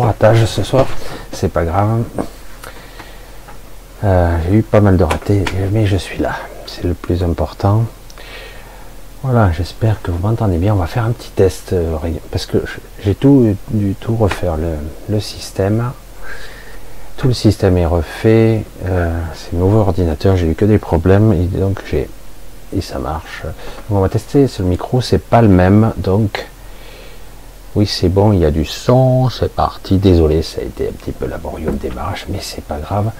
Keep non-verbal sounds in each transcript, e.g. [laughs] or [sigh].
le ratage ce soir. C'est pas grave. Euh, j'ai eu pas mal de ratés, mais je suis là. C'est le plus important. Voilà, j'espère que vous m'entendez bien. On va faire un petit test euh, parce que j'ai tout du tout refaire le, système. Tout le système est refait. Euh, c'est nouveau ordinateur. J'ai eu que des problèmes et donc j'ai et ça marche. on va tester. Ce micro, c'est pas le même, donc oui, c'est bon. Il y a du son. C'est parti. Désolé, ça a été un petit peu laborieux le démarrage, mais c'est pas grave.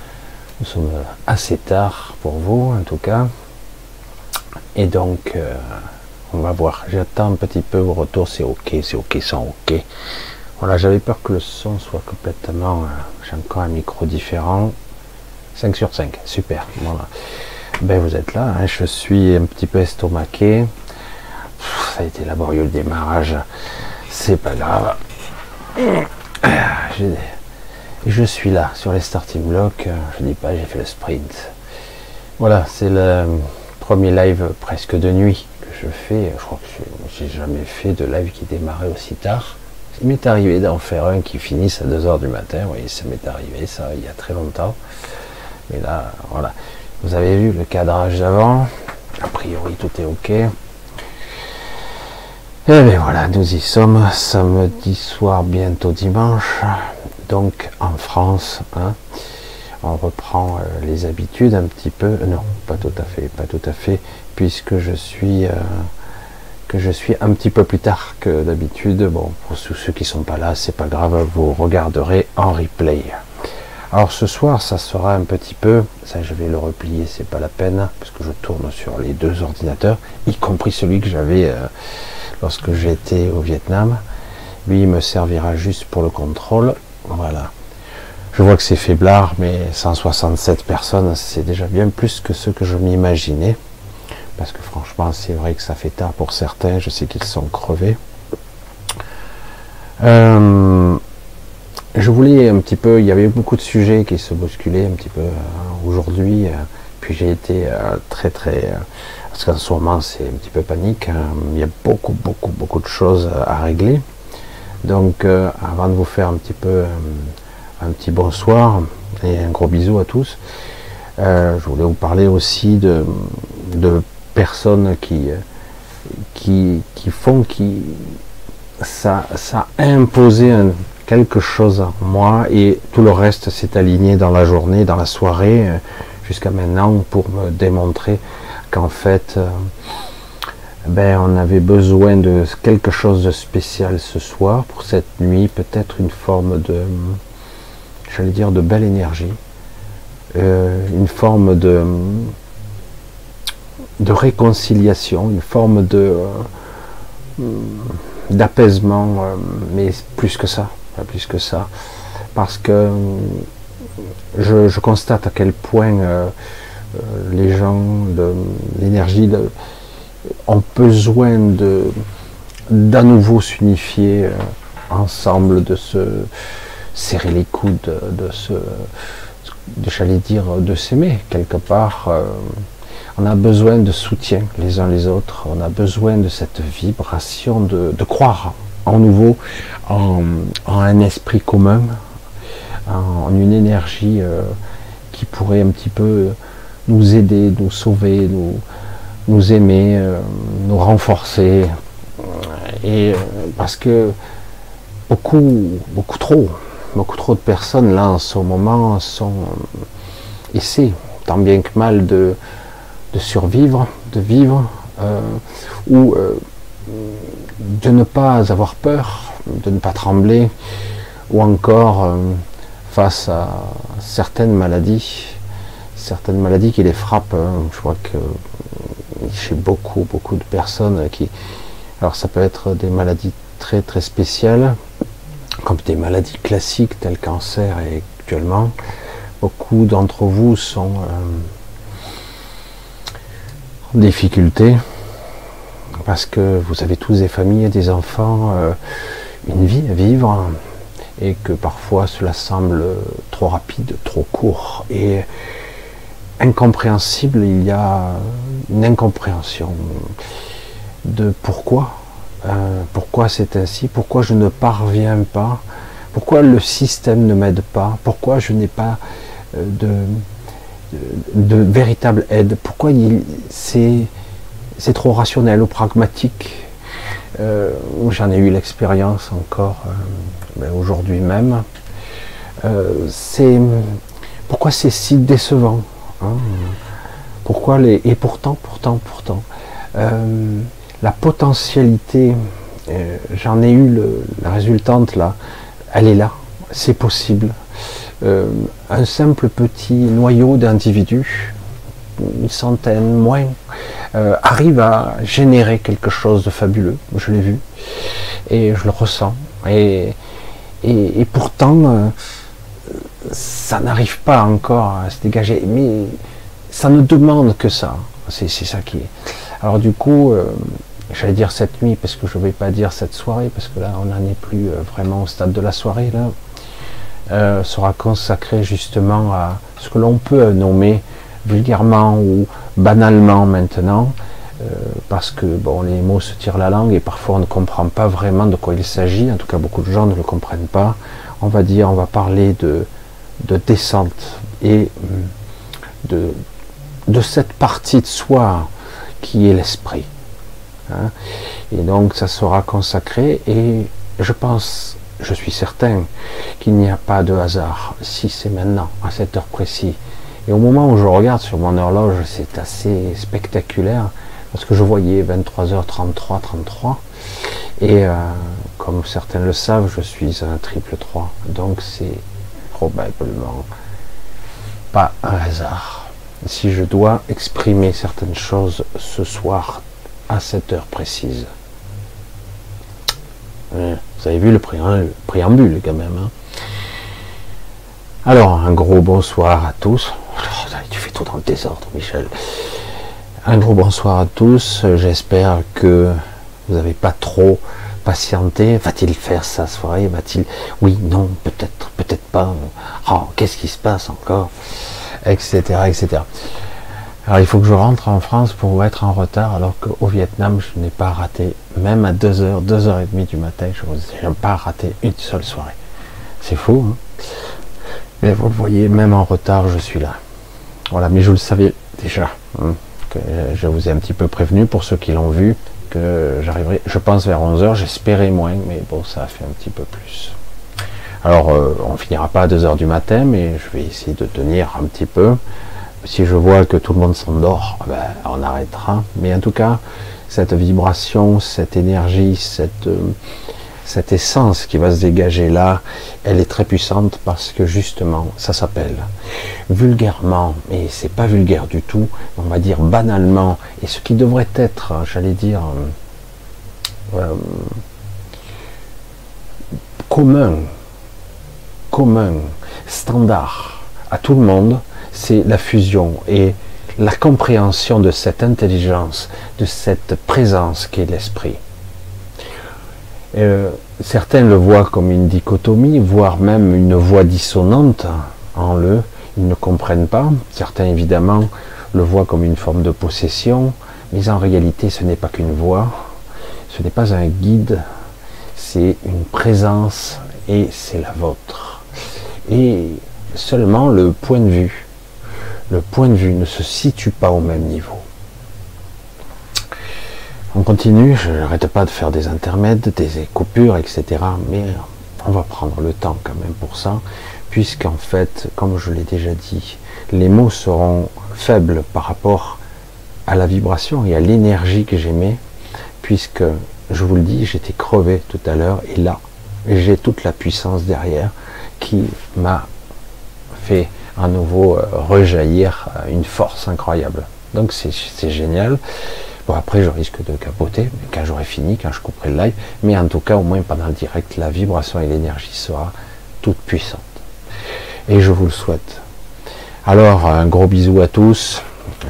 Nous sommes assez tard pour vous, en tout cas. Et donc. Euh, on va voir. J'attends un petit peu vos retours. C'est ok, c'est ok, c'est ok. Voilà, j'avais peur que le son soit complètement. Euh, j'ai encore un micro différent. 5 sur 5, super. Voilà. Ben vous êtes là, hein. je suis un petit peu estomaqué. ça a été laborieux le démarrage. C'est pas grave. Je suis là sur les starting blocks. Je dis pas, j'ai fait le sprint. Voilà, c'est le premier live presque de nuit je fais, je crois que j'ai jamais fait de live qui démarrait aussi tard. Il m'est arrivé d'en faire un qui finisse à 2h du matin, oui, ça m'est arrivé, ça, il y a très longtemps. Mais là, voilà. Vous avez vu le cadrage d'avant. A priori, tout est OK. Et bien voilà, nous y sommes, samedi soir, bientôt dimanche. Donc en France, hein, on reprend euh, les habitudes un petit peu. Non, pas tout à fait, pas tout à fait puisque je suis euh, que je suis un petit peu plus tard que d'habitude. Bon, pour ceux qui sont pas là, c'est pas grave, vous regarderez en replay. Alors ce soir, ça sera un petit peu, ça je vais le replier, c'est pas la peine, parce que je tourne sur les deux ordinateurs, y compris celui que j'avais euh, lorsque j'étais au Vietnam. Lui, il me servira juste pour le contrôle. Voilà. Je vois que c'est faiblard, mais 167 personnes, c'est déjà bien plus que ce que je m'imaginais parce que franchement c'est vrai que ça fait tard pour certains, je sais qu'ils sont crevés. Euh, je voulais un petit peu, il y avait beaucoup de sujets qui se bousculaient un petit peu euh, aujourd'hui, euh, puis j'ai été très très, parce qu'en ce moment c'est un petit peu panique, hein. il y a beaucoup beaucoup beaucoup de choses à régler. Donc avant de vous faire un petit peu un petit bonsoir et un gros bisou à tous, je voulais vous parler aussi de, personnes qui, euh, qui, font qui ça, ça a imposé quelque chose en moi et tout le reste s'est aligné dans la journée, dans la soirée, euh, jusqu'à maintenant pour me démontrer qu'en fait, euh, ben, on avait besoin de quelque chose de spécial ce soir. Pour cette nuit, peut-être une forme de, j'allais dire, de belle énergie, une forme de, de réconciliation, une forme de euh, d'apaisement, euh, mais plus que ça, plus que ça, parce que euh, je, constate à quel point les gens l'énergie ont besoin d'à nouveau s'unifier ensemble, de se serrer les coudes, de se, j'allais dire, de s'aimer quelque part. On a besoin de soutien les uns les autres. On a besoin de cette vibration de, croire en nouveau, en, un esprit commun, en, une énergie euh, qui pourrait un petit peu nous aider, nous sauver, nous, nous aimer, euh, nous renforcer. Et euh, parce que beaucoup, beaucoup trop, beaucoup trop de personnes là en ce moment sont essaient tant bien que mal de de survivre, de vivre, ou de ne pas avoir peur, de ne pas trembler, ou encore euh, face à certaines maladies, certaines maladies qui les frappent. Hein. je vois que chez beaucoup, beaucoup de personnes qui... Alors ça peut être des maladies très très spéciales, comme des maladies classiques telles cancer et actuellement. Beaucoup d'entre vous sont difficultés parce que vous avez tous des familles, des enfants, euh, une vie à vivre et que parfois cela semble trop rapide, trop court et incompréhensible. Il y a une incompréhension de pourquoi, euh, pourquoi c'est ainsi, pourquoi je ne parviens pas, Pourquoi le système ne m'aide pas Pourquoi je n'ai pas euh, de, de, véritable aide Pourquoi c'est trop rationnel ou pragmatique euh, J'en ai eu l'expérience encore euh, ben, aujourd'hui même. c'est pourquoi c'est si décevant hein? Pourquoi les et pourtant, pourtant, pourtant, la potentialité, j'en ai eu la résultante là, elle est là, c'est possible. Euh, un simple petit noyau d'individus, une centaine, moins, euh, arrive à générer quelque chose de fabuleux. Je l'ai vu et je le ressens. Et, et, pourtant, euh, ça n'arrive pas encore à se dégager. Mais ça ne demande que ça. C'est ça qui est. Alors du coup, j'allais dire cette nuit, parce que je ne vais pas dire cette soirée, parce que là, on n'en est plus euh, vraiment au stade de la soirée, là, euh, sera consacré justement à ce que l'on peut nommer vulgairement ou banalement maintenant, euh, parce que bon, les mots se tirent la langue et parfois on ne comprend pas vraiment de quoi il s'agit, en tout cas beaucoup de gens ne le comprennent pas. On va dire, on va parler de, de descente et de, de cette partie de soi qui est l'esprit. Hein. Et donc ça sera consacré et je pense, je suis certain qu'il n'y a pas de hasard si c'est maintenant, à cette heure précise. Et au moment où je regarde sur mon horloge, c'est assez spectaculaire parce que je voyais 23h33, 33. Et euh, comme certains le savent, je suis un triple 3. Donc c'est probablement pas un hasard. Si je dois exprimer certaines choses ce soir à cette heure précise. Vous avez vu le préambule quand même. Hein. Alors, un gros bonsoir à tous. Oh, tu fais tout dans le désordre, Michel. Un gros bonsoir à tous. J'espère que vous n'avez pas trop patienté. Va-t-il faire sa soirée? Va-t-il? Oui, non, peut-être, peut-être pas. Oh, qu'est-ce qui se passe encore? Etc. Etc. Alors il faut que je rentre en France pour être en retard, alors qu'au Vietnam, je n'ai pas raté, même à 2h, 2h30 du matin, je n'ai pas raté une seule soirée. C'est fou, hein? Mais vous le voyez, même en retard, je suis là. Voilà, mais je le savais déjà. Hein, que je vous ai un petit peu prévenu pour ceux qui l'ont vu, que j'arriverai, je pense, vers 11h, j'espérais moins, mais bon, ça a fait un petit peu plus. Alors, euh, on finira pas à 2h du matin, mais je vais essayer de tenir un petit peu si je vois que tout le monde s'endort, ben, on arrêtera. Mais en tout cas, cette vibration, cette énergie, cette, euh, cette essence qui va se dégager là, elle est très puissante parce que justement, ça s'appelle vulgairement, et c'est pas vulgaire du tout, on va dire banalement, et ce qui devrait être, j'allais dire, euh, commun, commun, standard à tout le monde, c'est la fusion et la compréhension de cette intelligence, de cette présence qui est l'esprit. Euh, certains le voient comme une dichotomie, voire même une voix dissonante en le, ils ne comprennent pas. Certains évidemment le voient comme une forme de possession, mais en réalité ce n'est pas qu'une voix, ce n'est pas un guide, c'est une présence et c'est la vôtre. Et seulement le point de vue le point de vue ne se situe pas au même niveau. On continue, je n'arrête pas de faire des intermèdes, des coupures, etc. Mais on va prendre le temps quand même pour ça, puisqu'en fait, comme je l'ai déjà dit, les mots seront faibles par rapport à la vibration et à l'énergie que j'émets, puisque, je vous le dis, j'étais crevé tout à l'heure, et là, j'ai toute la puissance derrière qui m'a fait à nouveau euh, rejaillir euh, une force incroyable. Donc c'est génial. Bon après je risque de capoter quand j'aurai fini, quand je couperai le live, mais en tout cas au moins pendant le direct, la vibration et l'énergie sera toute puissante. Et je vous le souhaite. Alors un gros bisou à tous.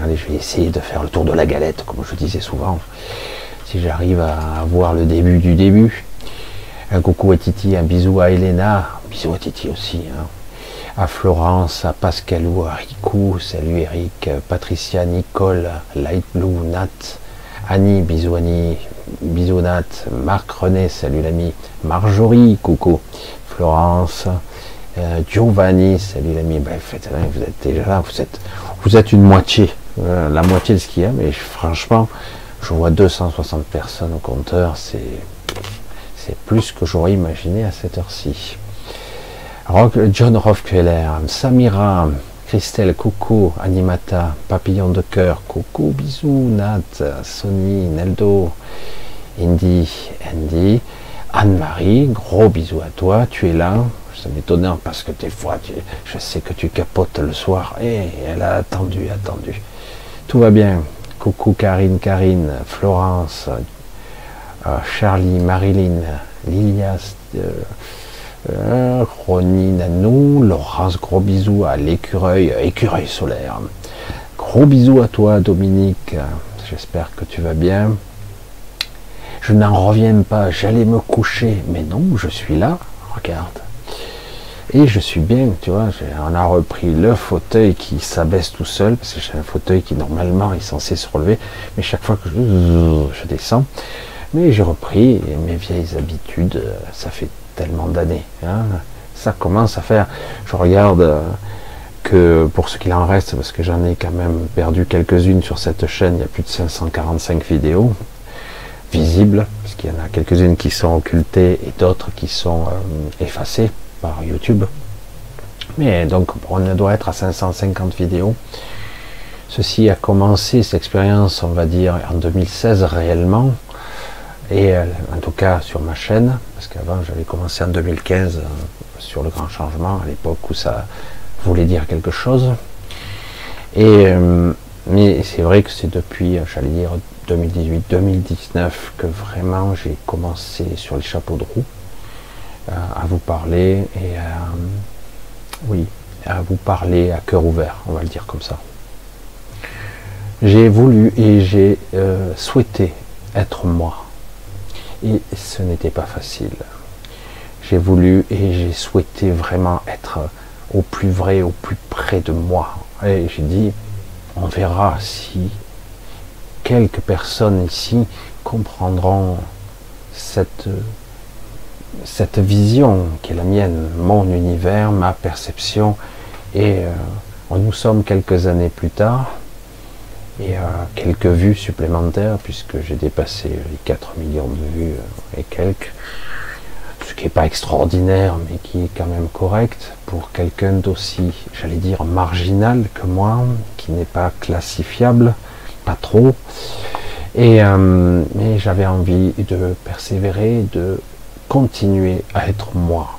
Allez, je vais essayer de faire le tour de la galette, comme je disais souvent. Si j'arrive à avoir le début du début. Un coucou à Titi, un bisou à Elena, un bisou à Titi aussi. Hein à Florence, à Pascalou, à Rico, salut Eric, Patricia, Nicole, Light Blue, Nat, Annie, bisous Annie, Marc René, salut l'ami, Marjorie, coucou, Florence, euh, Giovanni, salut l'ami, ben, vous êtes déjà là, vous êtes, une moitié, euh, la moitié de ce qu'il y a, mais franchement, je vois 260 personnes au compteur, c'est, c'est plus que j'aurais imaginé à cette heure-ci. John Rockefeller, Samira, Christelle, coucou, Animata, Papillon de cœur, coucou, bisous, Nat, Sony, Neldo, Indy, Andy, Anne-Marie, gros bisous à toi, tu es là, ça m'étonne parce que des fois, je sais que tu capotes le soir, et elle a attendu, attendu. Tout va bien, coucou Karine, Karine, Florence, euh, Charlie, Marilyn, Lilias, euh, euh, Ronnie, Nanou, Laurence, gros bisous à l'écureuil, écureuil solaire. Gros bisous à toi Dominique, j'espère que tu vas bien. Je n'en reviens pas, j'allais me coucher, mais non, je suis là, regarde. Et je suis bien, tu vois, on a repris le fauteuil qui s'abaisse tout seul, parce que j'ai un fauteuil qui normalement est censé se relever, mais chaque fois que je, je descends, mais j'ai repris mes vieilles habitudes, ça fait tellement d'années. Hein. Ça commence à faire, je regarde euh, que pour ce qu'il en reste, parce que j'en ai quand même perdu quelques-unes sur cette chaîne, il y a plus de 545 vidéos, visibles, parce qu'il y en a quelques-unes qui sont occultées et d'autres qui sont euh, effacées par YouTube. Mais donc on doit être à 550 vidéos. Ceci a commencé, cette expérience, on va dire, en 2016 réellement, et euh, en tout cas sur ma chaîne, parce qu'avant j'avais commencé en 2015 euh, sur le grand changement, à l'époque où ça voulait dire quelque chose. Et, mais c'est vrai que c'est depuis, j'allais dire, 2018-2019 que vraiment j'ai commencé sur les chapeaux de roue euh, à vous parler et oui, à vous parler à cœur ouvert, on va le dire comme ça. J'ai voulu et j'ai euh, souhaité être moi. Et ce n'était pas facile. J'ai voulu et j'ai souhaité vraiment être au plus vrai, au plus près de moi. Et j'ai dit, on verra si quelques personnes ici comprendront cette, vision qui est la mienne, mon univers, ma perception. Et euh, nous sommes quelques années plus tard et quelques vues supplémentaires puisque j'ai dépassé les 4 millions de vues euh, et quelques ce qui n'est pas extraordinaire mais qui est quand même correct pour quelqu'un d'aussi j'allais dire marginal que moi qui n'est pas classifiable pas trop. Et euh, mais j'avais envie de persévérer, de continuer à être moi,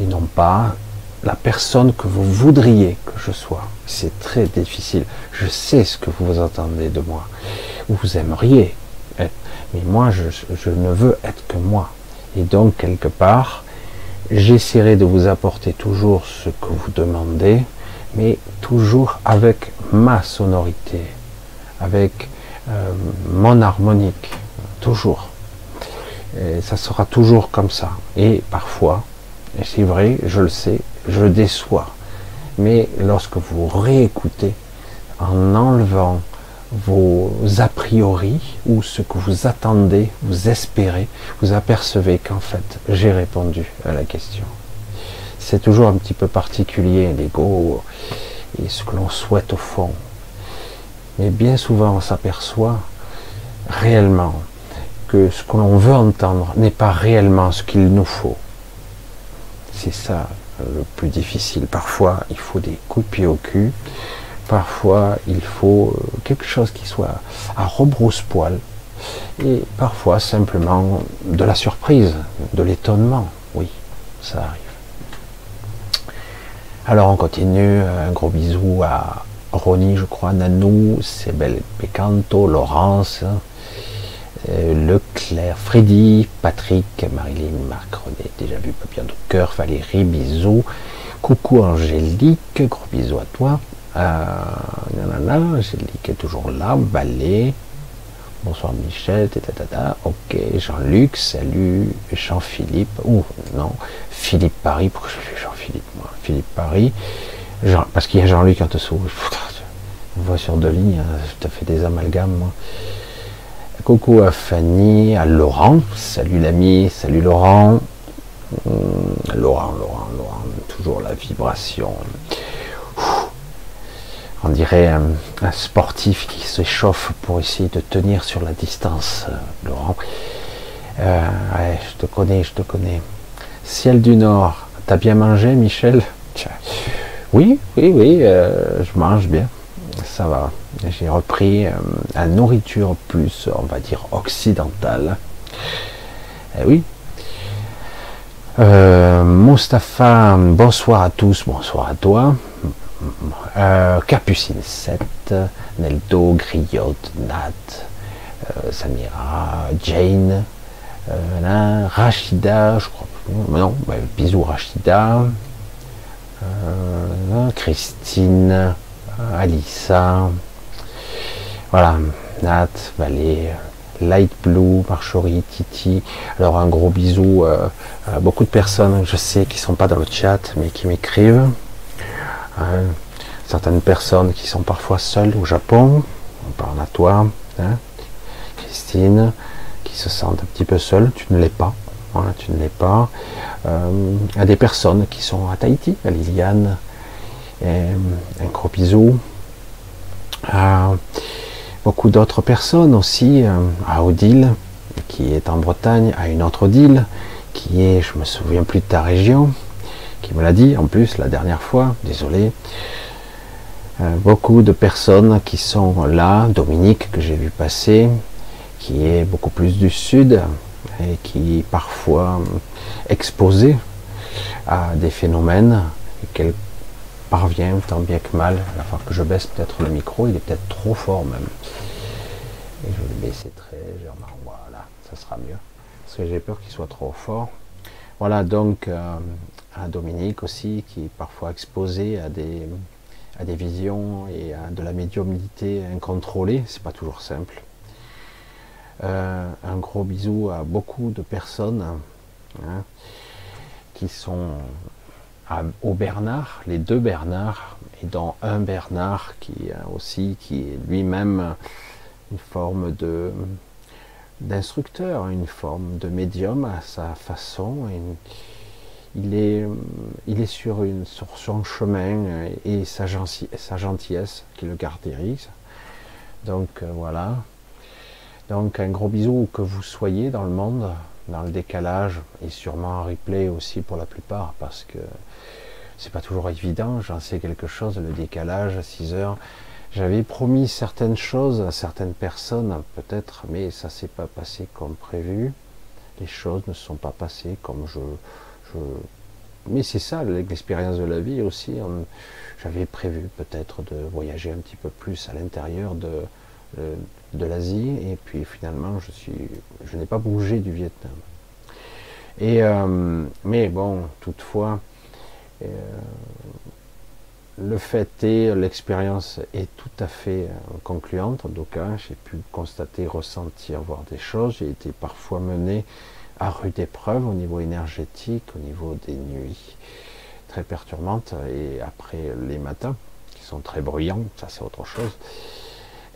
et non pas la personne que vous voudriez que je sois. C'est très difficile. Je sais ce que vous attendez de moi, ou vous aimeriez être, mais moi je, je ne veux être que moi. Et donc quelque part, j'essaierai de vous apporter toujours ce que vous demandez, mais toujours avec ma sonorité, avec euh, mon harmonique, toujours. Et ça sera toujours comme ça. Et parfois, et c'est vrai, je le sais, je déçois. Mais lorsque vous réécoutez, en enlevant vos a priori ou ce que vous attendez, vous espérez, vous apercevez qu'en fait, j'ai répondu à la question. C'est toujours un petit peu particulier, l'ego et ce que l'on souhaite au fond. Mais bien souvent, on s'aperçoit réellement que ce que l'on veut entendre n'est pas réellement ce qu'il nous faut. C'est ça le plus difficile. Parfois, il faut des coups de pied au cul. Parfois, il faut euh, quelque chose qui soit à rebrousse-poil. Et parfois, simplement de la surprise, de l'étonnement. Oui, ça arrive. Alors, on continue. Un gros bisou à Ronnie, je crois, Nanou, Sebel Pecanto, Laurence, Leclerc, Freddy, Patrick, Marilyn, Marc, René, déjà vu, Papillon de cœur, Valérie, bisous. Coucou Angélique, gros bisous à toi. Euh, nanana, Angélique est toujours là, Ballet. Bonsoir Michel, ok, Jean-Luc, salut, Jean-Philippe, ou non, Philippe Paris, pourquoi je fais Jean-Philippe moi? Philippe Paris, parce qu'il y a Jean-Luc en dessous. [laughs] On voit sur deux lignes, hein, je te fais des amalgames. Coucou à Fanny, à Laurent. Salut l'ami, salut Laurent. Laurent, Laurent, Laurent, toujours la vibration. On dirait un, sportif qui s'échauffe pour essayer de tenir sur la distance, Laurent. Euh, ouais, je te connais, je te connais. Ciel du Nord, t'as bien mangé, Michel? Oui, oui, oui, euh, je mange bien. Ça va. J'ai repris la nourriture plus, on va dire, occidentale. Eh oui, euh, Mustapha, bonsoir à tous, bonsoir à toi. Euh, Capucine 7, Neldo, Griotte, Nat, euh, Samira, Jane, euh, Rachida, je crois. Non, bah, bisous Rachida, Christine, Alissa, voilà, Nat, Valé, Light Blue, Marjorie, Titi. Alors un gros bisou à beaucoup de personnes, je sais, qui sont pas dans le chat, mais qui m'écrivent. Hein, certaines personnes qui sont parfois seules au Japon. On parle à toi, hein, Christine, qui se sentent un petit peu seule. Tu ne l'es pas. Hein, tu ne l'es pas. Euh, à des personnes qui sont à Tahiti, à Liliane. un gros bisou. À beaucoup d'autres personnes aussi, euh, à Odile, qui est en Bretagne, à une autre Odile, qui est, je me souviens plus de ta région, qui me l'a dit en plus la dernière fois, désolé. Euh, beaucoup de personnes qui sont là, Dominique que j'ai vu passer, qui est beaucoup plus du sud et qui est parfois exposée à des phénomènes qu'elle parvient tant bien que mal. Il va falloir que je baisse peut-être le micro, il est peut-être trop fort même. Et je vais le baisser très légèrement. Voilà, ça sera mieux. Parce que j'ai peur qu'il soit trop fort. Voilà donc euh, à Dominique aussi, qui est parfois exposé à des, à des visions et à de la médiumnité incontrôlée. C'est pas toujours simple. Euh, un gros bisou à beaucoup de personnes hein, qui sont au Bernard, les deux Bernard, et dont un Bernard qui aussi, qui est lui-même une forme de d'instructeur, une forme de médium à sa façon. il, est, sur, une, sur son chemin et sa, sa gentillesse qui le caractérise. Donc euh, voilà. Donc un gros bisou que vous soyez dans le monde, dans le décalage, et sûrement en replay aussi pour la plupart, parce que c'est pas toujours évident, j'en sais quelque chose, le décalage à 6 heures. J'avais promis certaines choses à certaines personnes, peut-être, mais ça s'est pas passé comme prévu. Les choses ne sont pas passées comme je. Mais c'est ça, l'expérience de la vie aussi. J'avais prévu peut-être de voyager un petit peu plus à l'intérieur de, de, l'Asie, et puis finalement, je suis, je n'ai pas bougé du Vietnam. Et euh, mais bon, toutefois, le fait est, l'expérience est tout à fait euh, concluante. En tout cas, j'ai pu constater, ressentir, voir des choses. J'ai été parfois mené à rude épreuve au niveau énergétique, au niveau des nuits très perturbantes et après les matins qui sont très bruyants, ça c'est autre chose.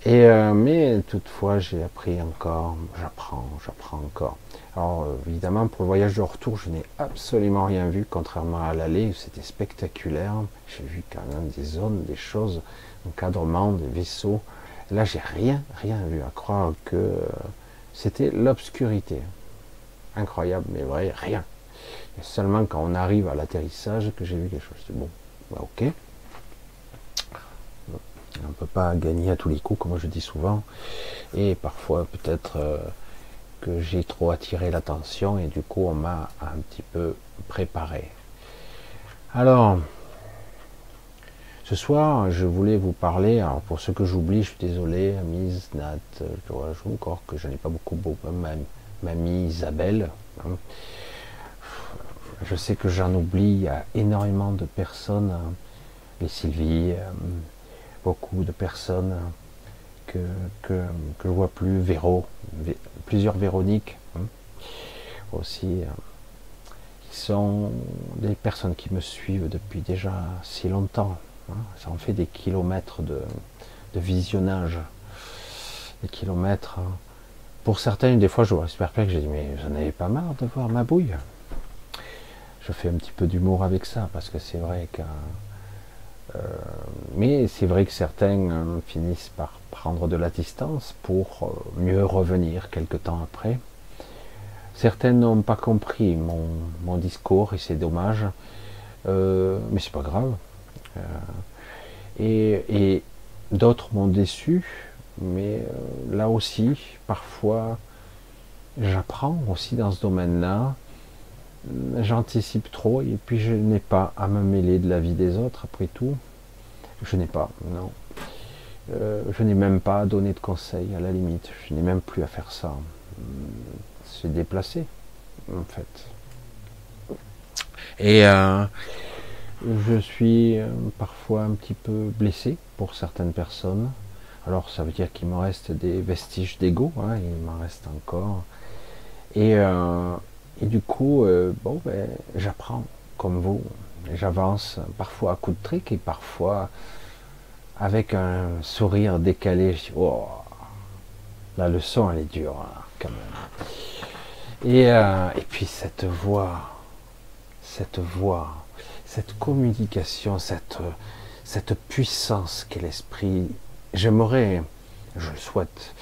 Et euh, mais toutefois, j'ai appris encore, j'apprends, j'apprends encore. Alors évidemment, pour le voyage de retour, je n'ai absolument rien vu, contrairement à l'aller, c'était spectaculaire. J'ai vu quand même des zones, des choses, encadrement, des vaisseaux. Là, j'ai rien, rien vu, à croire que euh, c'était l'obscurité. Incroyable, mais vrai, rien. Seulement quand on arrive à l'atterrissage que j'ai vu quelque chose. Bon, bah, ok. On ne peut pas gagner à tous les coups, comme je dis souvent. Et parfois, peut-être... Euh, que j'ai trop attiré l'attention et du coup on m'a un petit peu préparé. Alors, ce soir, je voulais vous parler, alors pour ceux que j'oublie, je suis désolé, Mise, Nat, je joue encore que je n'ai pas beaucoup, beaucoup mamie Isabelle. Hein. Je sais que j'en oublie, a énormément de personnes, hein. les Sylvie, euh, beaucoup de personnes que, que, que je vois plus, Véro, plusieurs Véroniques hein, aussi, euh, qui sont des personnes qui me suivent depuis déjà si longtemps. Hein. ça en fait des kilomètres de, visionnage, des kilomètres. Hein. Pour certains, des fois, je reste perplexe, je dis, mais j'en avais pas marre de voir ma bouille. je fais un petit peu d'humour avec ça parce que c'est vrai que mais c'est vrai que certains euh, finissent par prendre de la distance pour euh, mieux revenir quelque temps après. Certains n'ont pas compris mon, discours et c'est dommage, mais c'est pas grave. et d'autres m'ont déçu, mais là aussi, parfois, j'apprends aussi dans ce domaine-là. J'anticipe trop et puis je n'ai pas à me mêler de la vie des autres après tout. Je n'ai pas, non. Euh, je n'ai même pas à donner de conseils à la limite. Je n'ai même plus à faire ça. C'est déplacé, en fait. Et euh, je suis euh, parfois un petit peu blessé pour certaines personnes. Alors ça veut dire qu'il me reste des vestiges d'ego, hein, il m'en reste encore. Et, et du coup, bon, ben, j'apprends comme vous. J'avance parfois à coup de trick et parfois avec un sourire décalé. Je dis, oh, la leçon, elle est dure, hein, quand même. Et, euh, et puis cette voix, cette voix, cette communication, cette, cette puissance qu'est l'esprit, j'aimerais, je le souhaite,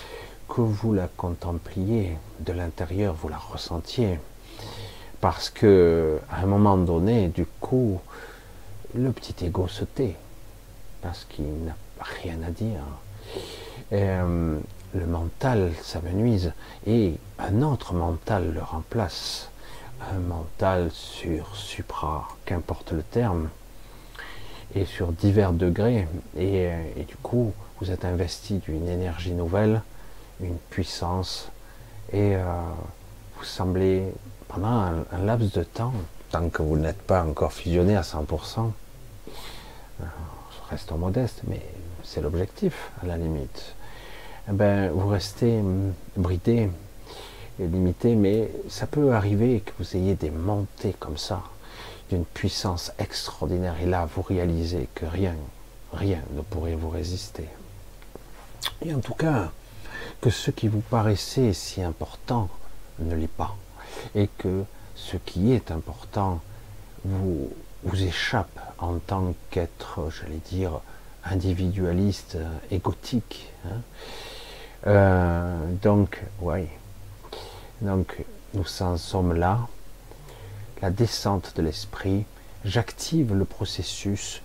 que vous la contempliez de l'intérieur, vous la ressentiez. Parce que, à un moment donné, du coup, le petit ego se tait parce qu'il n'a rien à dire. Euh, le mental s'amenuise et un autre mental le remplace. Un mental sur supra, qu'importe le terme, et sur divers degrés. Et, euh, du coup, vous êtes investi d'une énergie nouvelle, une puissance, et euh, vous semblez, un, laps de temps, tant que vous n'êtes pas encore fusionné à 100%, restons modeste, mais c'est l'objectif à la limite. Eh ben, vous restez hum, bridé et limité, mais ça peut arriver que vous ayez des montées comme ça, d'une puissance extraordinaire, et là vous réalisez que rien, rien ne pourrait vous résister. Et en tout cas, que ce qui vous paraissait si important ne l'est pas, et que ce qui est important vous échappe en tant qu'être, j'allais dire, individualiste, égotique. Hein. Euh, donc, oui. Donc, nous en sommes là. La descente de l'esprit. J'active le processus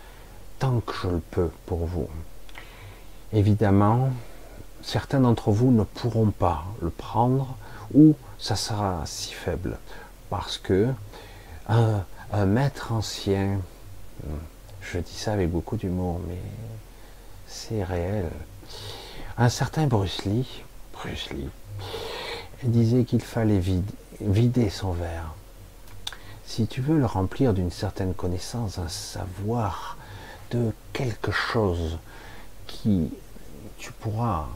tant que je le peux pour vous. Évidemment, certains d'entre vous ne pourront pas le prendre ou ça sera si faible parce que un maître ancien, je dis ça avec beaucoup d'humour, mais c'est réel. Un certain Bruce Lee, Bruce Lee, disait qu'il fallait vider son verre. Si tu veux le remplir d'une certaine connaissance, un savoir de quelque chose qui tu pourras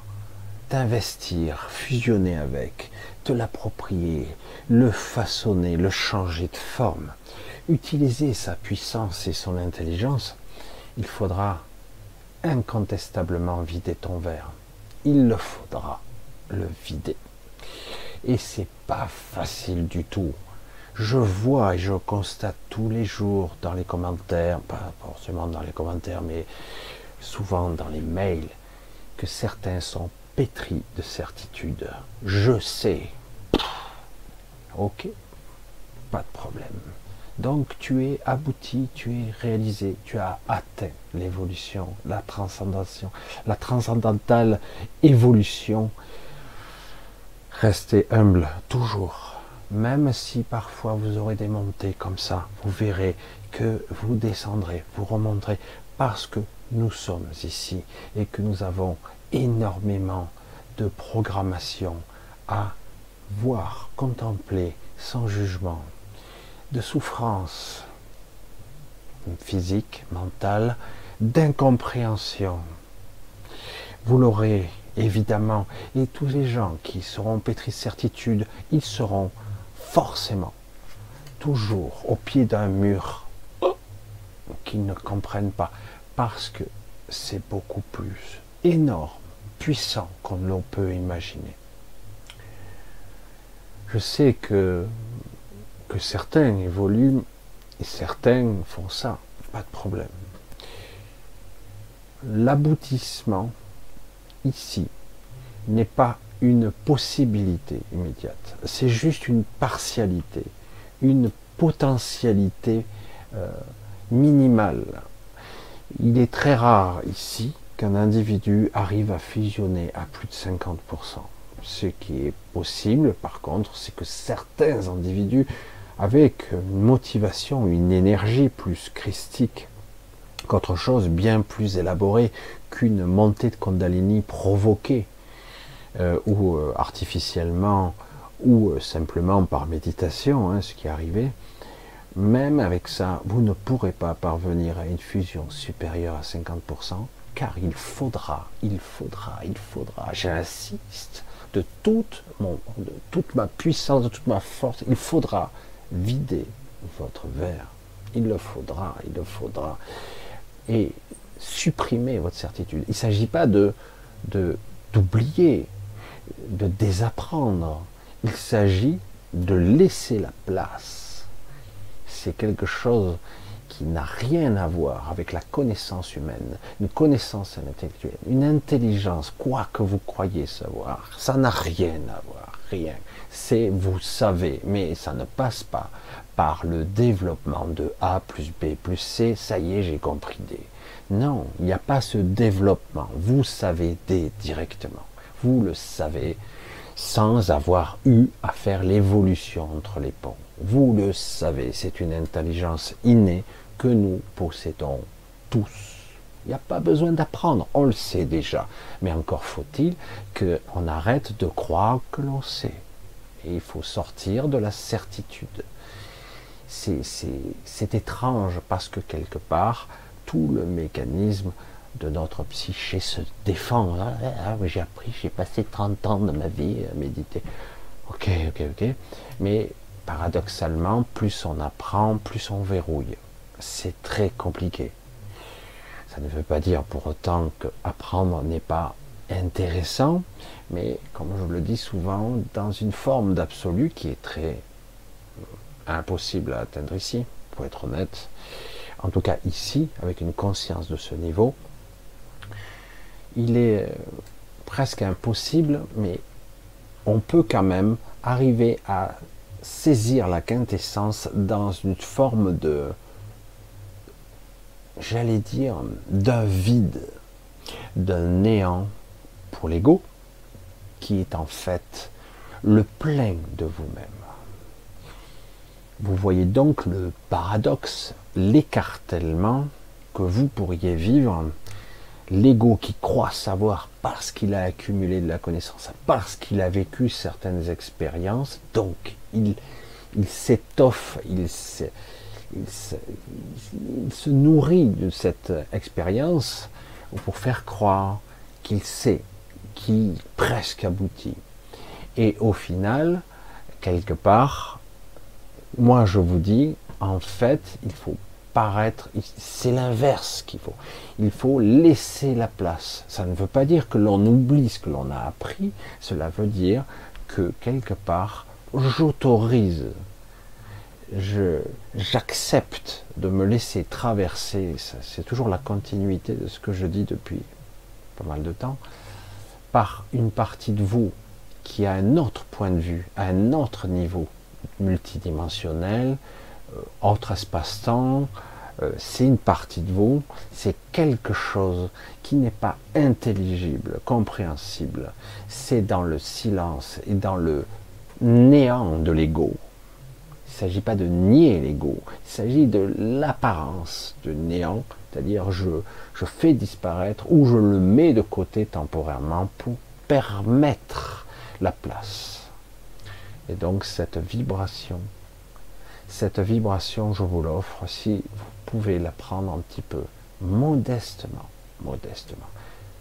t'investir, fusionner avec, te l'approprier, le façonner, le changer de forme, utiliser sa puissance et son intelligence, il faudra incontestablement vider ton verre. Il le faudra le vider. Et c'est pas facile du tout. Je vois et je constate tous les jours dans les commentaires, pas forcément dans les commentaires, mais souvent dans les mails, que certains sont pétris de certitude. Je sais. Ok, pas de problème. Donc tu es abouti, tu es réalisé, tu as atteint l'évolution, la transcendation, la transcendantale évolution. Restez humble, toujours. Même si parfois vous aurez des montées comme ça, vous verrez que vous descendrez, vous remonterez, parce que nous sommes ici et que nous avons énormément de programmation à voir, contempler sans jugement de souffrance physique, mentale, d'incompréhension. Vous l'aurez évidemment, et tous les gens qui seront pétris de certitude, ils seront forcément toujours au pied d'un mur qu'ils ne comprennent pas, parce que c'est beaucoup plus énorme, puissant qu'on l'on peut imaginer. Je sais que que certains évoluent Et certains font ça, pas de problème. L'aboutissement, ici, n'est pas une possibilité immédiate, c'est juste une partialité, une potentialité euh, minimale. Il est très rare ici qu'un individu arrive à fusionner à plus de 50%. Ce qui est possible, par contre, c'est que certains individus, avec une motivation, une énergie plus christique qu'autre chose, bien plus élaborée qu'une montée de Kundalini provoquée euh, ou euh, artificiellement ou euh, simplement par méditation, hein, ce qui arrivé, même avec ça, vous ne pourrez pas parvenir à une fusion supérieure à 50%, car il faudra, il faudra, il faudra, j'insiste, de toute, ma puissance, de toute ma force, il faudra vider votre verre. Il le faudra, il le faudra. Et supprimer votre certitude. Il ne s'agit pas de d'oublier, de désapprendre. Il s'agit de laisser la place. C'est quelque chose qui n'a rien à voir avec la connaissance humaine, une connaissance intellectuelle, une intelligence, quoi que vous croyez savoir, ça n'a rien à voir, rien. C'est vous savez, mais ça ne passe pas par le développement de A plus B plus C, ça y est, j'ai compris D. Non, il n'y a pas ce développement. Vous savez D directement. Vous le savez sans avoir eu à faire l'évolution entre les ponts. Vous le savez, c'est une intelligence innée que nous possédons tous. Il n'y a pas besoin d'apprendre, on le sait déjà. Mais encore faut-il qu'on arrête de croire que l'on sait. Et il faut sortir de la certitude. C'est étrange parce que quelque part, tout le mécanisme de notre psyché se défend. Ah, ah, j'ai appris, j'ai passé 30 ans de ma vie à méditer. Ok, ok, ok. Mais paradoxalement, plus on apprend, plus on verrouille. C'est très compliqué. Ça ne veut pas dire pour autant que apprendre n'est pas intéressant, mais comme je le dis souvent, dans une forme d'absolu qui est très impossible à atteindre ici, pour être honnête. En tout cas ici, avec une conscience de ce niveau, il est euh, presque impossible, mais on peut quand même arriver à saisir la quintessence dans une forme de, j'allais dire, d'un vide, d'un néant pour l'ego, qui est en fait le plein de vous-même. Vous voyez donc le paradoxe, l'écartèlement que vous pourriez vivre, l'ego qui croit savoir parce qu'il a accumulé de la connaissance, parce qu'il a vécu certaines expériences, donc il, s'étoffe, il, il, se, nourrit de cette expérience pour faire croire qu'il sait, qu'il presque aboutit. Et au final, quelque part, moi, je vous dis, en fait, il faut paraître, c'est l'inverse qu'il faut. Il faut laisser la place. Ça ne veut pas dire que l'on oublie ce que l'on a appris, cela veut dire que quelque part, j'autorise, j'accepte de me laisser traverser, c'est toujours la continuité de ce que je dis depuis pas mal de temps, par une partie de vous qui a un autre point de vue, à un autre niveau multidimensionnel, euh, autre espace-temps, euh, c'est une partie de vous, c'est quelque chose qui n'est pas intelligible, compréhensible. C'est dans le silence et dans le néant de l'ego. Il ne s'agit pas de nier l'ego, il s'agit de l'apparence de néant, c'est-à-dire je, je fais disparaître ou je le mets de côté temporairement pour permettre la place. Et donc cette vibration, cette vibration, je vous l'offre si vous pouvez la prendre un petit peu, modestement, modestement.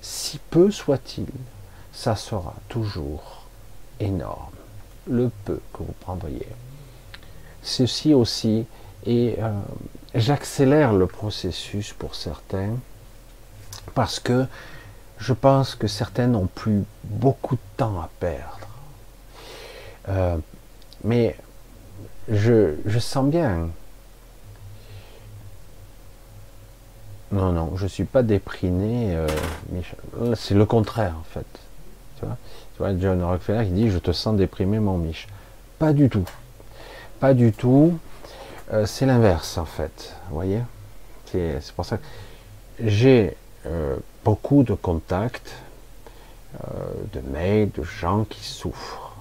Si peu soit-il, ça sera toujours énorme, le peu que vous prendriez. Ceci aussi, et euh, j'accélère le processus pour certains, parce que je pense que certains n'ont plus beaucoup de temps à perdre. Euh, mais je, sens bien Non, non, je suis pas déprimé, euh, C'est le contraire, en fait. Tu vois, tu vois, John Rockefeller qui dit Je te sens déprimé, mon Mich. Pas du tout. Pas du tout. Euh, c'est l'inverse, en fait. Vous voyez C'est pour ça que j'ai euh, beaucoup de contacts, de mails, de gens qui souffrent,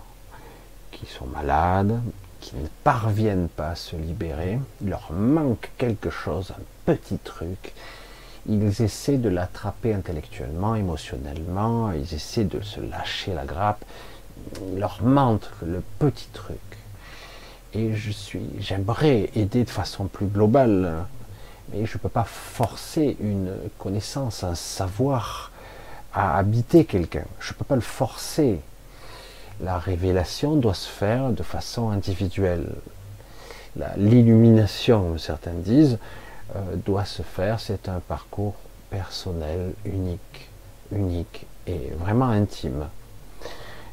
qui sont malades, qui ne parviennent pas à se libérer, il leur manque quelque chose, un petit truc. Ils essaient de l'attraper intellectuellement, émotionnellement, ils essaient de se lâcher la grappe. Il leur manque le petit truc. Et je suis, j'aimerais aider de façon plus globale, mais je ne peux pas forcer une connaissance, un savoir à habiter quelqu'un. Je ne peux pas le forcer la révélation doit se faire de façon individuelle. L'illumination, certains disent, euh, doit se faire, c'est un parcours personnel, unique, unique et vraiment intime.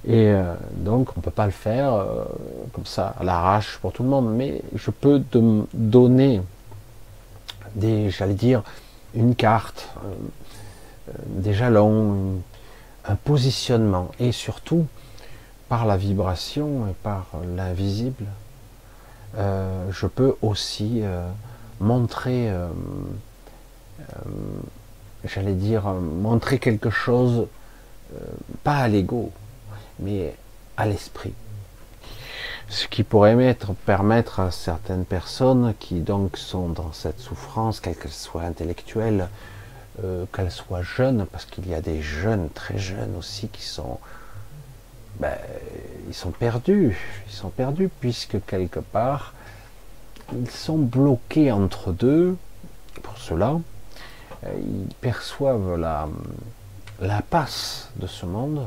Et euh, donc on ne peut pas le faire euh, comme ça, à l'arrache pour tout le monde, mais je peux te donner des, j'allais dire, une carte, des jalons, un positionnement, et surtout par la vibration et par l'invisible, euh, je peux aussi euh, montrer, euh, j'allais dire, montrer quelque chose, pas à l'ego, mais à l'esprit. Ce qui pourrait permettre à certaines personnes qui donc sont dans cette souffrance, quelle qu'elle soit intellectuelle, qu'elle soit jeune, parce qu'il y a des jeunes, très jeunes aussi, qui sont ben, ils sont perdus. Ils sont perdus puisque quelque part, ils sont bloqués entre deux. Pour cela, euh, ils perçoivent la, la passe de ce monde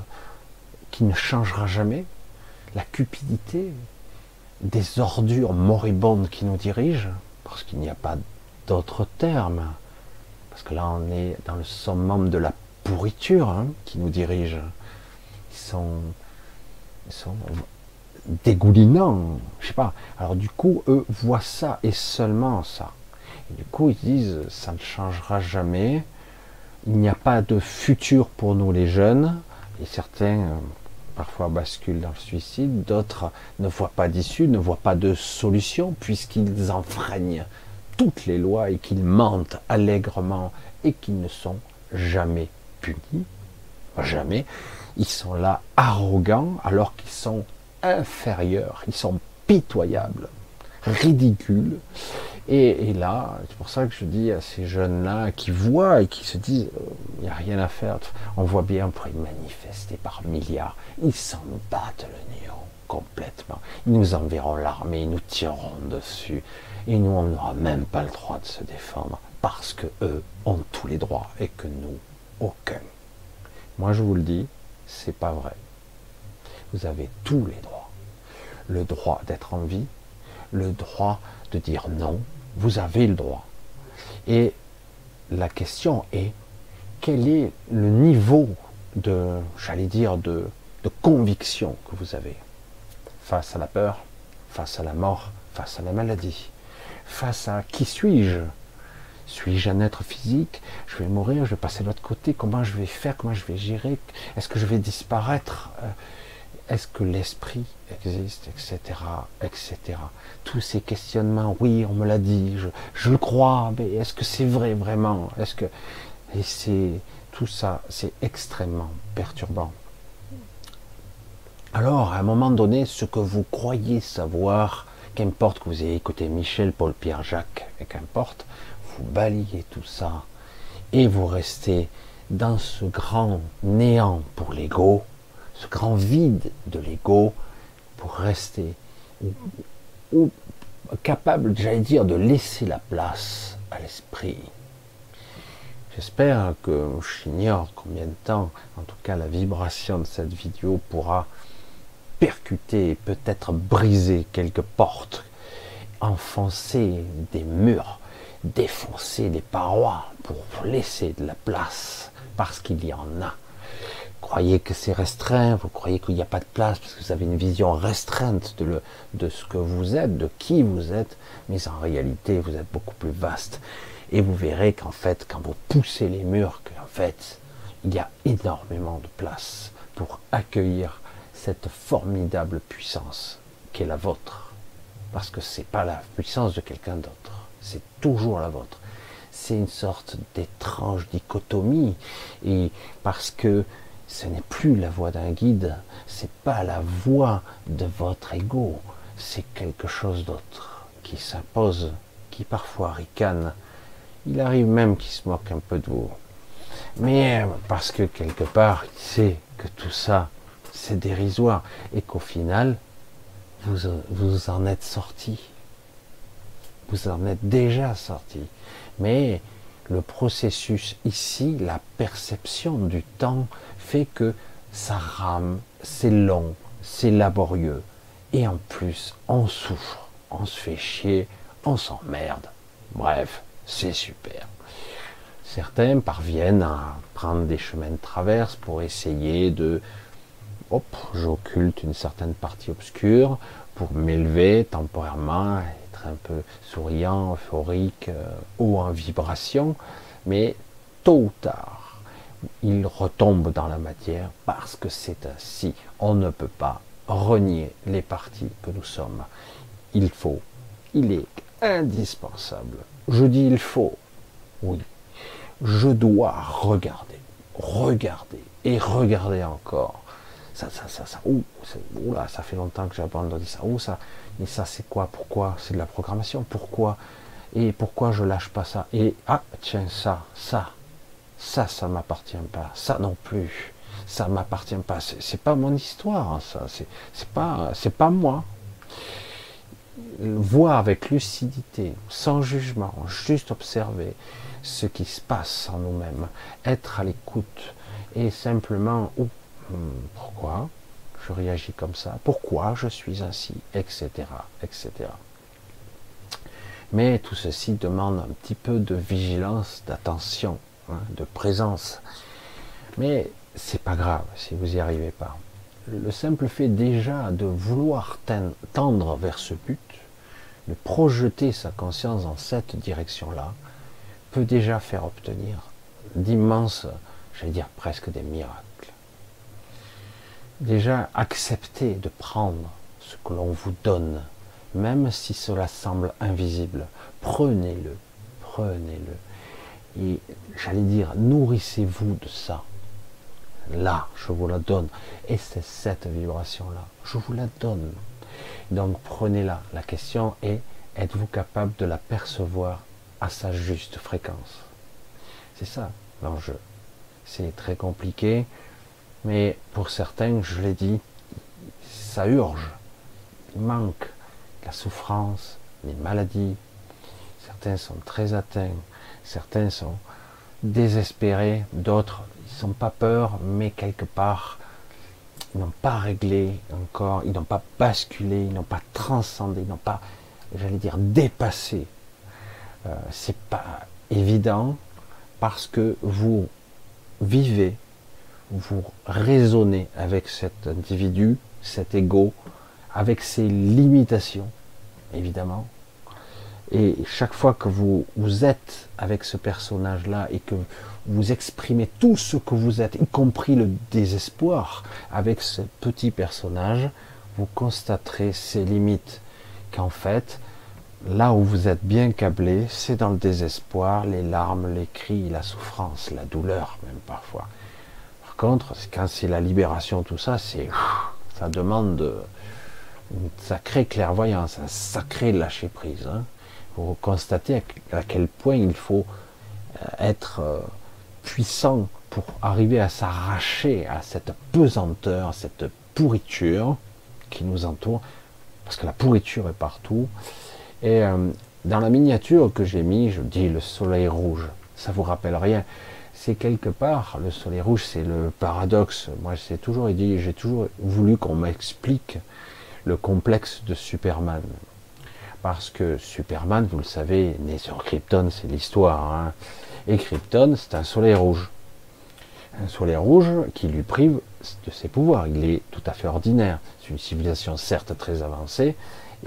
qui ne changera jamais, la cupidité des ordures moribondes qui nous dirigent, parce qu'il n'y a pas d'autre terme, parce que là on est dans le summum de la pourriture hein, qui nous dirige. Ils sont sont dégoulinants, je sais pas. Alors du coup, eux voient ça et seulement ça. Et du coup, ils disent, ça ne changera jamais. Il n'y a pas de futur pour nous les jeunes. Et certains, euh, parfois, basculent dans le suicide. D'autres ne voient pas d'issue, ne voient pas de solution, puisqu'ils enfreignent toutes les lois et qu'ils mentent allègrement et qu'ils ne sont jamais punis. Jamais ils sont là arrogants alors qu'ils sont inférieurs, ils sont pitoyables, ridicules. Et, là, c'est pour ça que je dis à ces jeunes-là qui voient et qui se disent, euh, il n'y a rien à faire, on voit bien pour manifester par milliards, ils s'en battent le néant complètement. Ils nous enverront l'armée, ils nous tireront dessus, et nous, on n'aura même pas le droit de se défendre, parce que eux ont tous les droits et que nous, aucun. Moi, je vous le dis, c'est pas vrai. Vous avez tous les droits. Le droit d'être en vie, le droit de dire non, vous avez le droit. Et la question est, quel est le niveau de, j'allais dire, de, conviction que vous avez face à la peur, face à la mort, face à la maladie, face à qui suis-je? Suis-je un être physique? Je vais mourir, je vais passer de l'autre côté. Comment je vais faire Comment je vais gérer? Est-ce que je vais disparaître? Euh, Est-ce que l'esprit existe Etc. Etc. Tous ces questionnements, oui, on me l'a dit, je, le crois, mais est-ce que c'est vrai vraiment? Est-ce que et c'est tout ça, c'est extrêmement perturbant. Alors, à un moment donné, ce que vous croyez savoir, qu'importe que vous ayez écouté Michel, Paul, Pierre, Jacques, et qu'importe, balayez tout ça et vous restez dans ce grand néant pour l'ego, ce grand vide de l'ego, pour rester ou, capable, j'allais dire, de laisser la place à l'esprit. J'espère que j'ignore combien de temps, en tout cas la vibration de cette vidéo pourra percuter peut-être briser quelques portes, enfoncer des murs défoncer les parois pour laisser de la place, parce qu'il y en a. croyez que c'est restreint, vous croyez qu'il n'y a pas de place parce que vous avez une vision restreinte de, le, de ce que vous êtes, de qui vous êtes, mais en réalité vous êtes beaucoup plus vaste. Et vous verrez qu'en fait, quand vous poussez les murs, qu'en fait, il y a énormément de place pour accueillir cette formidable puissance qui est la vôtre. Parce que c'est pas la puissance de quelqu'un d'autre, c'est toujours la vôtre. C'est une sorte d'étrange dichotomie, et parce que ce n'est plus la voix d'un guide, c'est pas la voix de votre ego, c'est quelque chose d'autre qui s'impose, qui parfois ricane. Il arrive même qu'il se moque un peu de vous. Mais parce que quelque part, il sait que tout ça, c'est dérisoire et qu'au final, vous, vous en êtes sorti. Vous en êtes déjà sorti. Mais le processus ici, la perception du temps, fait que ça rame, c'est long, c'est laborieux. Et en plus, on souffre, on se fait chier, on s'emmerde. Bref, c'est super. Certains parviennent à prendre des chemins de traverse pour essayer de hop, j'occulte une certaine partie obscure pour m'élever temporairement, être un peu souriant, euphorique, euh, ou en vibration, mais tôt ou tard, il retombe dans la matière parce que c'est ainsi. On ne peut pas renier les parties que nous sommes. Il faut, il est indispensable. Je dis il faut, oui, je dois regarder, regarder et regarder encore. Ça, ça, ça, ça, ouh, ça fait longtemps que j'ai abandonné ça. Ouh, ça, mais ça, c'est quoi? Pourquoi? C'est de la programmation. Pourquoi? Et pourquoi je lâche pas ça? Et ah, tiens, ça, ça, ça, ça m'appartient pas. Ça non plus. Ça m'appartient pas. C'est pas mon histoire, ça. C'est pas, c'est pas moi. Voir avec lucidité, sans jugement, juste observer ce qui se passe en nous-mêmes, être à l'écoute et simplement, oh, pourquoi je réagis comme ça, pourquoi je suis ainsi, etc., etc. Mais tout ceci demande un petit peu de vigilance, d'attention, hein, de présence. Mais c'est pas grave si vous n'y arrivez pas. Le simple fait déjà de vouloir tendre vers ce but, de projeter sa conscience dans cette direction-là, peut déjà faire obtenir d'immenses, j'allais dire presque des miracles. Déjà accepter de prendre ce que l'on vous donne, même si cela semble invisible. Prenez-le, prenez-le. Et j'allais dire, nourrissez-vous de ça. Là, je vous la donne. Et c'est cette vibration-là. Je vous la donne. Donc prenez-la. La question est, êtes-vous capable de la percevoir à sa juste fréquence? C'est ça l'enjeu. C'est très compliqué, mais pour certains, je l'ai dit, ça urge. Il manque la souffrance, les maladies. Certains sont très atteints, certains sont désespérés, d'autres ils sont pas peur, mais quelque part ils n'ont pas réglé encore, ils n'ont pas basculé, ils n'ont pas transcendé, ils n'ont pas, j'allais dire, dépassé euh, c'est pas évident parce que vous vivez, vous raisonnez avec cet individu, cet ego, avec ses limitations, évidemment. Et chaque fois que vous, êtes avec ce personnage-là et que vous exprimez tout ce que vous êtes, y compris le désespoir, avec ce petit personnage, vous constaterez ses limites. Qu'en fait, là où vous êtes bien câblé, c'est dans le désespoir, les larmes, les cris, la souffrance, la douleur même parfois. Par contre, quand c'est la libération, tout ça, c'est ça demande une sacrée clairvoyance, un sacré lâcher prise. Hein. Vous constatez à quel point il faut euh, être euh, puissant pour arriver à s'arracher à cette pesanteur, à cette pourriture qui nous entoure, parce que la pourriture est partout. Et euh, dans la miniature que j'ai mis, je dis le soleil rouge. Ça vous rappelle rien. C'est quelque part, le soleil rouge, c'est le paradoxe. Moi, j'ai toujours dit, j'ai toujours voulu qu'on m'explique le complexe de Superman. Parce que Superman, vous le savez, né sur Krypton, c'est l'histoire. Hein. Et Krypton, c'est un soleil rouge. Un soleil rouge qui lui prive de ses pouvoirs. Il est tout à fait ordinaire. C'est une civilisation certes très avancée,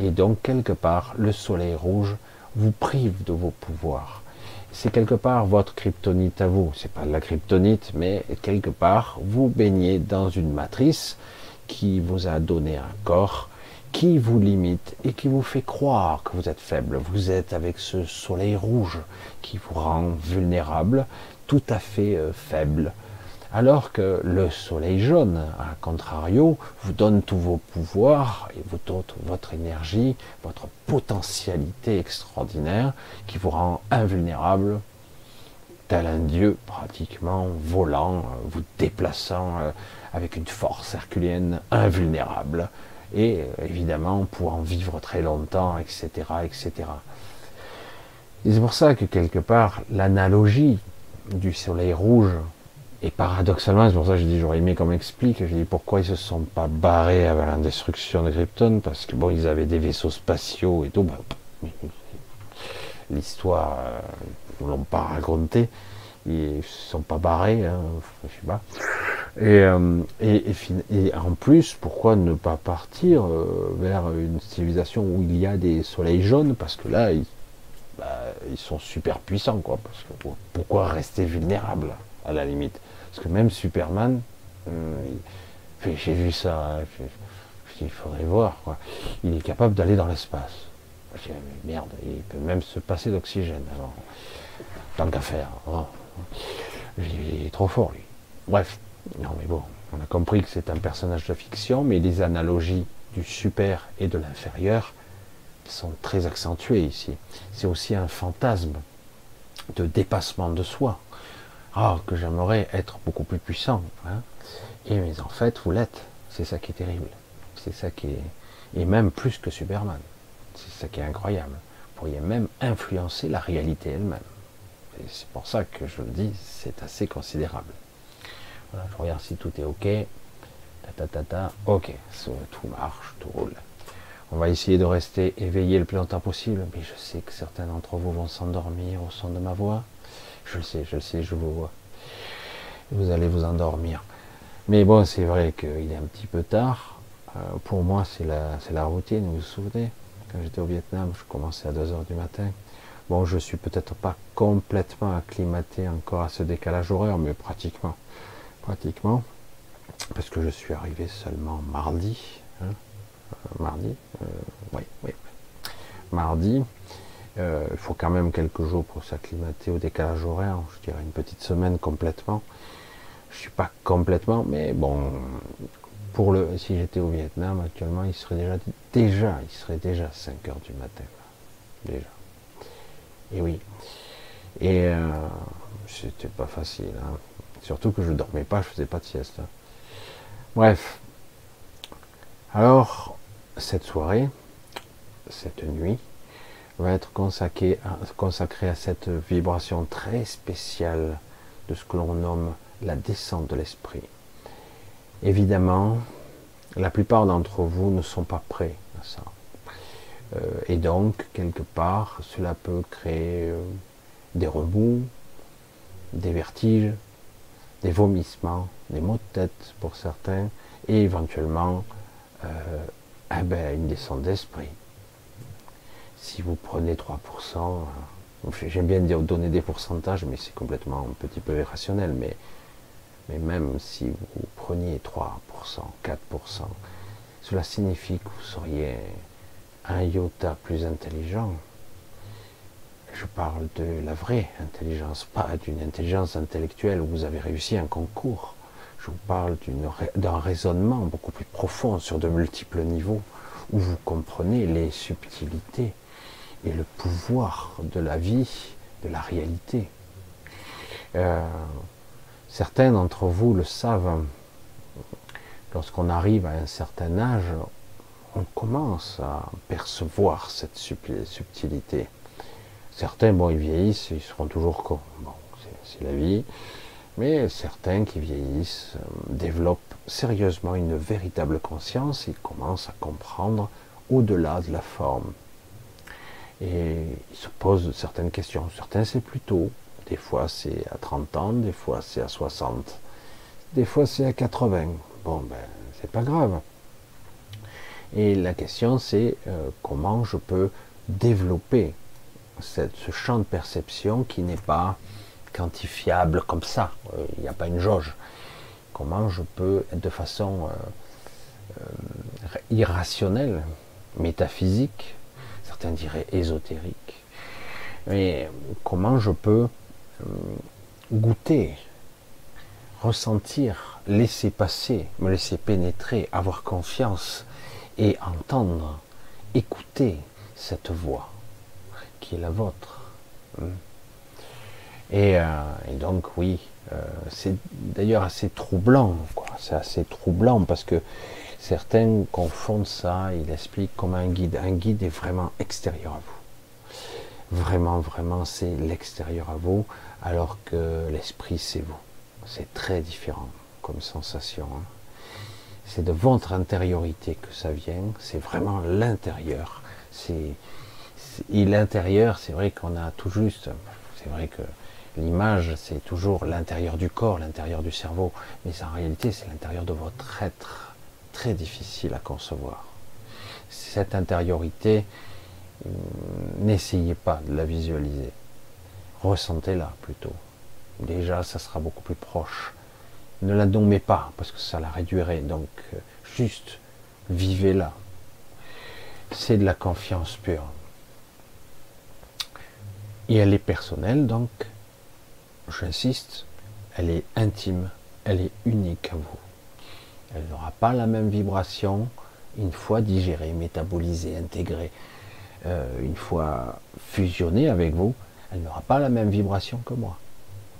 et donc, quelque part, le soleil rouge vous prive de vos pouvoirs. c'est quelque part votre kryptonite à vous. C'est pas de la kryptonite, mais quelque part, vous baignez dans une matrice qui vous a donné un corps qui vous limite et qui vous fait croire que vous êtes faible. Vous êtes avec ce soleil rouge qui vous rend vulnérable, tout à fait euh, faible. Alors que le soleil jaune, à contrario, vous donne tous vos pouvoirs et vous donne votre énergie, votre potentialité extraordinaire qui vous rend invulnérable, tel un dieu pratiquement volant, euh, vous déplaçant euh, avec une force herculienne invulnérable et euh, évidemment pour en vivre très longtemps, etc. etc. Et c'est pour ça que quelque part l'analogie du soleil rouge et paradoxalement, c'est pour ça que je dis, j'aurais aimé qu'on m'explique. Je dis pourquoi ils se sont pas barrés avec la destruction de Krypton, parce que bon, ils avaient des vaisseaux spatiaux et tout. Ben, l'histoire, ils ne l'ont pas raconté. Ils sont pas barrés, hein, je sais pas. Euh, et, et, en plus, pourquoi ne pas partir euh, vers une civilisation où il y a des soleils jaunes? Parce que là, ils, bah, sont super puissants, quoi. Parce que pourquoi rester vulnérable à la limite? Parce que même Superman, euh, j'ai vu ça, hein, il faudrait voir, quoi. il est capable d'aller dans l'espace. merde, il peut même se passer d'oxygène. Tant qu'à faire. Il est trop fort, lui. Bref, non mais bon, on a compris que c'est un personnage de fiction, mais les analogies du super et de l'inférieur sont très accentuées ici. C'est aussi un fantasme de dépassement de soi. Ah, que j'aimerais être beaucoup plus puissant. Hein. Et mais en fait, vous l'êtes. C'est ça qui est terrible. C'est ça qui est. Et même plus que Superman. C'est ça qui est incroyable. Vous pourriez même influencer la réalité elle-même. Et c'est pour ça que je le dis, c'est assez considérable. Voilà, je regarde si tout est OK. Ta, ta, ta, OK. Tout marche, tout roule. On va essayer de rester éveillé le plus longtemps possible, mais je sais que certains d'entre vous vont s'endormir au son de ma voix. Je le sais, je le sais, je vous vois. Vous allez vous endormir. Mais bon, c'est vrai qu'il est un petit peu tard. Euh, pour moi, c'est la, la routine, vous vous souvenez? Quand j'étais au Vietnam, je commençais à 2h du matin. Bon, je suis peut-être pas complètement acclimaté encore à ce décalage horaire, mais pratiquement. Pratiquement. Parce que je suis arrivé seulement mardi. Hein. Euh, mardi euh, Oui, oui. Mardi. Euh, il faut quand même quelques jours pour s'acclimater au décalage horaire, je dirais une petite semaine complètement. Je suis pas complètement, mais bon, pour le, si j'étais au Vietnam actuellement, il serait déjà, déjà, il serait déjà 5 heures du matin, déjà. Et oui. Et euh, c'était pas facile, hein. surtout que je dormais pas, je faisais pas de sieste. Hein. Bref. Alors, cette soirée, cette nuit, va être consacré à, consacré à cette vibration très spéciale de ce que l'on nomme la descente de l'esprit. Évidemment, la plupart d'entre vous ne sont pas prêts à ça. Euh, et donc, quelque part, cela peut créer euh, des remous, des vertiges, des vomissements, des maux de tête pour certains, et éventuellement euh, eh ben, une descente d'esprit. Si vous prenez 3%, euh, j'aime bien dire donner des pourcentages, mais c'est complètement un petit peu irrationnel, mais même si vous preniez 3%, 4%, cela signifie que vous seriez un iota plus intelligent. Je parle de la vraie intelligence, pas d'une intelligence intellectuelle où vous avez réussi un concours. Je vous parle d'un raisonnement beaucoup plus profond sur de multiples niveaux, où vous comprenez les subtilités et le pouvoir de la vie, de la réalité. Euh, certains d'entre vous le savent, lorsqu'on arrive à un certain âge, on commence à percevoir cette subtilité. Certains, bon, ils vieillissent, ils seront toujours comme. Bon, c'est la vie. Mais certains qui vieillissent euh, développent sérieusement une véritable conscience et commencent à comprendre au-delà de la forme. Et ils se posent certaines questions. Certains c'est plus tôt, des fois c'est à 30 ans, des fois c'est à 60, des fois c'est à 80. Bon ben c'est pas grave. Et la question c'est euh, comment je peux développer ce champ de perception qui n'est pas quantifiable comme ça. Euh, il n'y a pas une jauge. Comment je peux de façon euh, irrationnelle, métaphysique, certains diraient ésotérique, mais comment je peux goûter, ressentir, laisser passer, me laisser pénétrer, avoir confiance et entendre, écouter cette voix qui est la vôtre. Hmm. Euh, et, donc oui, euh, c'est d'ailleurs assez troublant, C'est assez troublant parce que certains confondent ça, ils expliquent comme un guide. Un guide est vraiment extérieur à vous. Vraiment, vraiment, c'est l'extérieur à vous, alors que l'esprit, c'est vous. C'est très différent comme sensation. Hein. C'est de votre intériorité que ça vient, c'est vraiment l'intérieur. Et l'intérieur, c'est vrai qu'on a tout juste, c'est vrai que l'image, c'est toujours l'intérieur du corps, l'intérieur du cerveau, mais en réalité, c'est l'intérieur de votre être, très difficile à concevoir. Cette intériorité, hum, n'essayez pas de la visualiser, ressentez-la plutôt. Déjà, ça sera beaucoup plus proche. Ne la nommez pas, parce que ça la réduirait, donc euh, juste vivez-la. C'est de la confiance pure. Et elle est personnelle, donc, j'insiste, elle est intime, elle est unique à vous. Elle n'aura pas la même vibration une fois digérée, métabolisée, intégrée, euh, une fois fusionnée avec vous. Elle n'aura pas la même vibration que moi,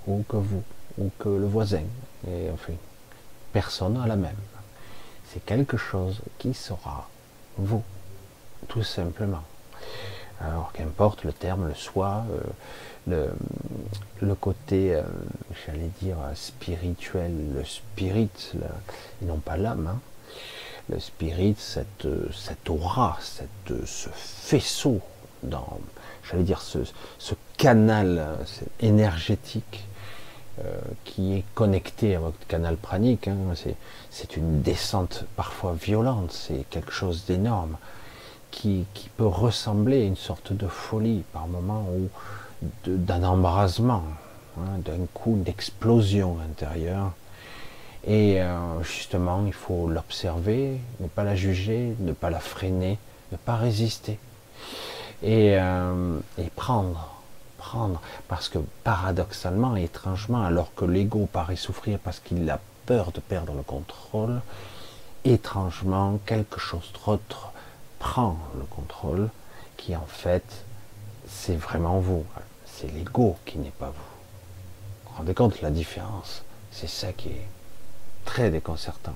ou que vous, ou que le voisin. Et enfin, personne n'a la même. C'est quelque chose qui sera vous, tout simplement. Alors qu'importe le terme, le soi, euh, le, côté, euh, j'allais dire, spirituel, le spirit, et non pas l'âme. Hein. Le spirit, cette, aura, cette, ce faisceau, j'allais dire, ce, canal euh, énergétique qui est connecté à votre canal pranique. Hein. C'est une descente parfois violente, c'est quelque chose d'énorme qui, peut ressembler à une sorte de folie par moment ou d'un embrasement, hein, d'un coup d'explosion intérieure. Et euh, justement, il faut l'observer, ne pas la juger, ne pas la freiner, ne pas résister. Et, euh, et prendre, Parce que paradoxalement, étrangement, alors que l'ego paraît souffrir parce qu'il a peur de perdre le contrôle, étrangement, quelque chose d'autre prend le contrôle, qui en fait, c'est vraiment vous. C'est l'ego qui n'est pas vous. Vous vous rendez compte la différence? C'est ça qui est très déconcertant.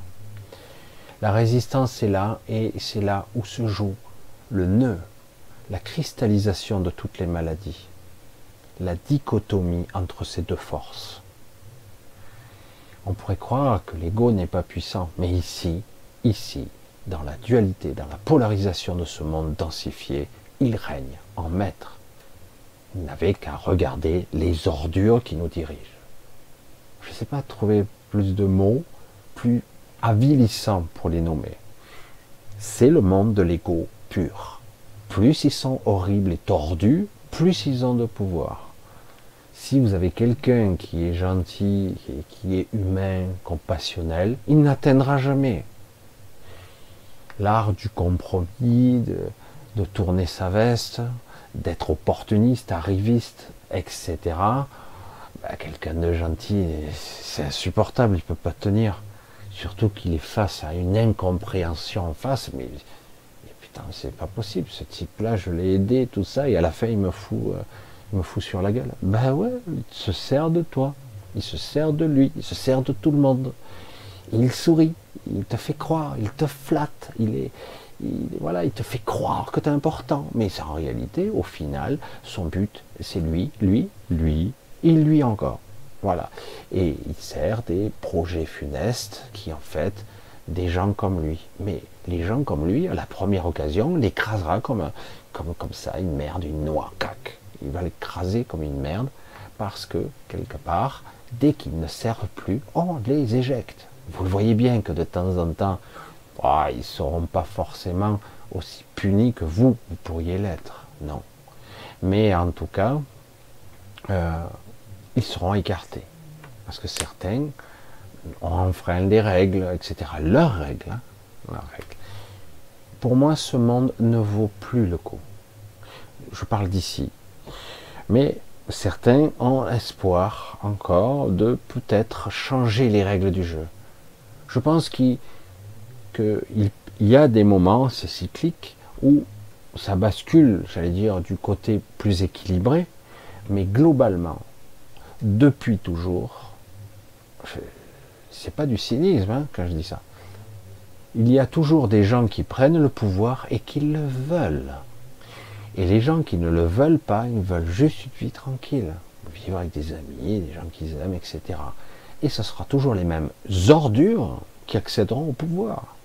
La résistance est là et c'est là où se joue le nœud, la cristallisation de toutes les maladies, la dichotomie entre ces deux forces. On pourrait croire que l'ego n'est pas puissant, mais ici, ici, dans la dualité, dans la polarisation de ce monde densifié, il règne en maître. Il n'avait qu'à regarder les ordures qui nous dirigent. Je ne sais pas trouver plus de mots plus avilissants pour les nommer. C'est le monde de l'ego pur. Plus ils sont horribles et tordus, plus ils ont de pouvoir. Si vous avez quelqu'un qui est gentil, qui est humain, compassionnel, il n'atteindra jamais l'art du compromis, de, tourner sa veste, d'être opportuniste, arriviste, etc. Bah, quelqu'un de gentil, c'est insupportable, il ne peut pas tenir. Surtout qu'il est face à une incompréhension en face, mais putain, c'est pas possible, ce type-là, je l'ai aidé, tout ça, et à la fin, il me fout, euh, il me fout sur la gueule. Ben ouais, il se sert de toi, il se sert de lui, il se sert de tout le monde il sourit, il te fait croire, il te flatte, il est, voilà, il te fait croire que tu es important. Mais en réalité, au final, son but, c'est lui, lui, lui, et lui encore. Voilà. Et il sert des projets funestes qui, en fait, des gens comme lui. Mais les gens comme lui, à la première occasion, l'écrasera comme, comme, comme ça, une merde, une noix, cac. Il va l'écraser comme une merde parce que, quelque part, dès qu'ils ne servent plus, on les éjecte. Vous le voyez bien que de temps en temps, ils ne seront pas forcément aussi punis que vous, vous pourriez l'être. Non. Mais en tout cas, euh, ils seront écartés. Parce que certains ont enfreint des règles, etc. Hein, leurs règles. Pour moi, ce monde ne vaut plus le coup. Je parle d'ici. Mais certains ont espoir encore de peut-être changer les règles du jeu. Je pense qu'il y a des moments, c'est cyclique, où ça bascule, j'allais dire, du côté plus équilibré, mais globalement, depuis toujours, c'est pas du cynisme hein, quand je dis ça. Il y a toujours des gens qui prennent le pouvoir et qui le veulent. Et les gens qui ne le veulent pas, ils veulent juste une vie tranquille, vivre avec des amis, des gens qu'ils aiment, etc. Et ce sera toujours les mêmes ordures qui accéderont au pouvoir.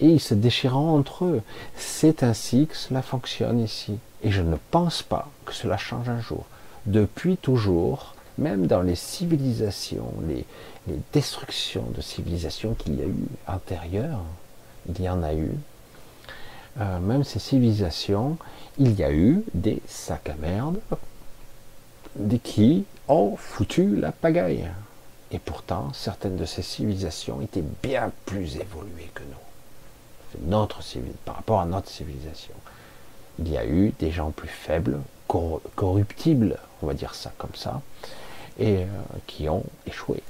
Et ils se déchireront entre eux. C'est ainsi que cela fonctionne ici. Et je ne pense pas que cela change un jour. Depuis toujours, même dans les civilisations, les, destructions de civilisations qu'il y a eu antérieures, il y en a eu, euh, même ces civilisations, il y a eu des sacs à merde qui ont foutu la pagaille. Et pourtant, certaines de ces civilisations étaient bien plus évoluées que nous. Notre par rapport à notre civilisation. Il y a eu des gens plus faibles, corruptibles, on va dire ça comme ça, et euh, qui ont échoué.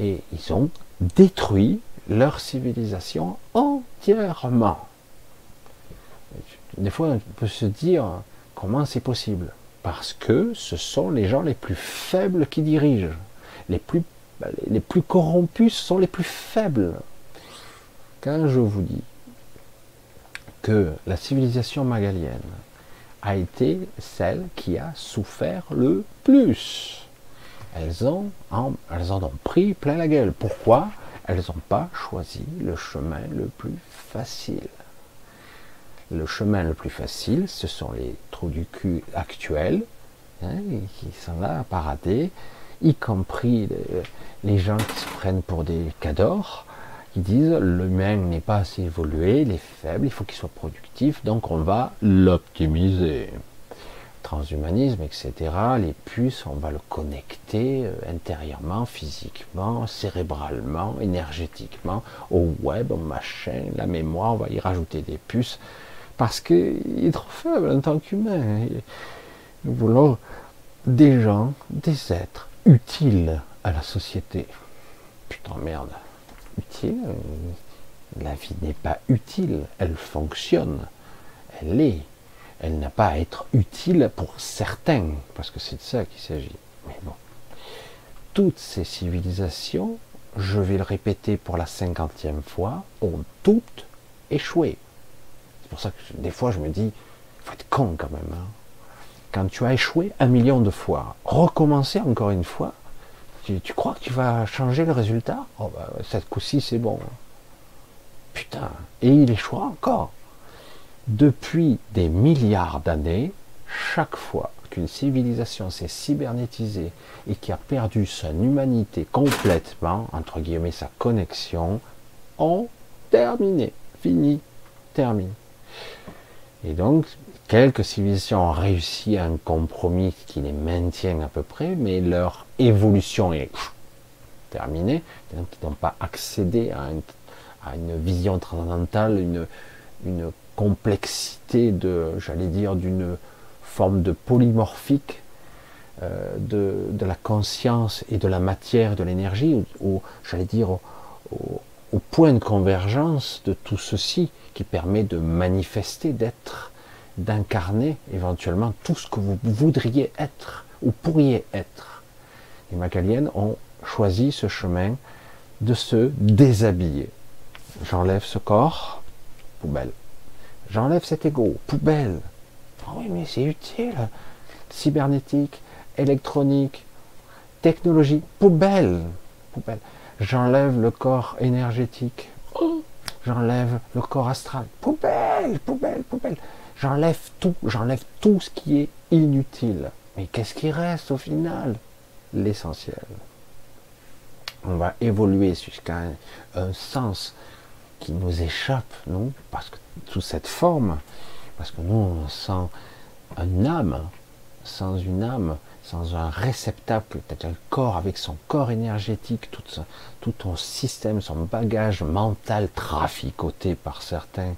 Et ils ont détruit leur civilisation entièrement. Des fois, on peut se dire comment c'est possible? Parce que ce sont les gens les plus faibles qui dirigent. Les plus, plus corrompus sont les plus faibles. Quand je vous dis que la civilisation magalienne a été celle qui a souffert le plus, elles, ont, elles en ont pris plein la gueule. Pourquoi? Elles n'ont pas choisi le chemin le plus facile. Le chemin le plus facile, ce sont les trous du cul actuels, hein, qui sont là à parader, y compris les, gens qui se prennent pour des cadors, qui disent l'humain n'est pas assez évolué, il est faible, il faut qu'il soit productif, donc on va l'optimiser. Transhumanisme, etc. Les puces, on va le connecter euh, intérieurement, physiquement, cérébralement, énergétiquement, au web, au machin, la mémoire, on va y rajouter des puces parce qu'il est trop faible en tant qu'humain. Nous voulons des gens, des êtres utiles à la société. Putain, merde. Utile? La vie n'est pas utile, elle fonctionne. Elle est. Elle n'a pas à être utile pour certains, parce que c'est de ça qu'il s'agit. Mais bon. Toutes ces civilisations, je vais le répéter pour la cinquantième fois, ont toutes échoué. C'est pour ça que des fois je me dis, il faut être con quand même. Hein. Quand tu as échoué un million de fois, recommencer encore une fois, tu, crois que tu vas changer le résultat? Oh bah, Cette coup-ci c'est bon. Putain, et il échouera encore. Depuis des milliards d'années, chaque fois qu'une civilisation s'est cybernétisée et qui a perdu son humanité complètement, entre guillemets sa connexion, ont terminé, fini, terminé. Et donc, quelques civilisations ont réussi à un compromis qui les maintient à peu près, mais leur évolution est terminée. Ils n'ont pas accédé à, une vision transcendantale, une, une complexité de, j'allais dire, d'une forme de polymorphique euh, de, la conscience et de la matière, de l'énergie, j'allais dire, au point de convergence de tout ceci permet de manifester, d'être, d'incarner éventuellement tout ce que vous voudriez être ou pourriez être. Les Macaliennes ont choisi ce chemin de se déshabiller. J'enlève ce corps, poubelle. J'enlève cet ego, poubelle. Oh oui, mais c'est utile. Cybernétique, électronique, technologie, poubelle, poubelle. J'enlève le corps énergétique. Oh j'enlève le corps astral. Poubelle, poubelle, poubelle. J'enlève tout, j'enlève tout ce qui est inutile. Mais qu'est-ce qui reste au final? L'essentiel. On va évoluer jusqu'à un, sens qui nous échappe, nous, parce que sous cette forme, parce que nous, on sent un âme, sans une âme, sans un réceptacle, peut-être un corps avec son corps énergétique, tout, tout ton système, son bagage mental traficoté par certains,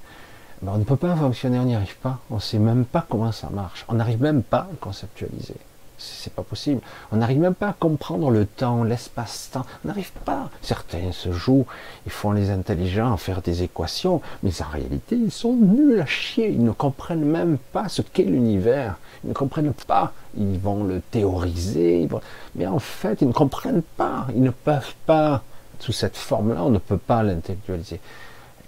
on ne peut pas fonctionner, on n'y arrive pas. On ne sait même pas comment ça marche. On n'arrive même pas à conceptualiser. C'est pas possible. On n'arrive même pas à comprendre le temps, l'espace-temps. On n'arrive pas. Certains se jouent, ils font les intelligents à faire des équations, mais en réalité, ils sont nuls à chier. Ils ne comprennent même pas ce qu'est l'univers. Ils ne comprennent pas. Ils vont le théoriser, mais en fait, ils ne comprennent pas. Ils ne peuvent pas. Sous cette forme-là, on ne peut pas l'intellectualiser.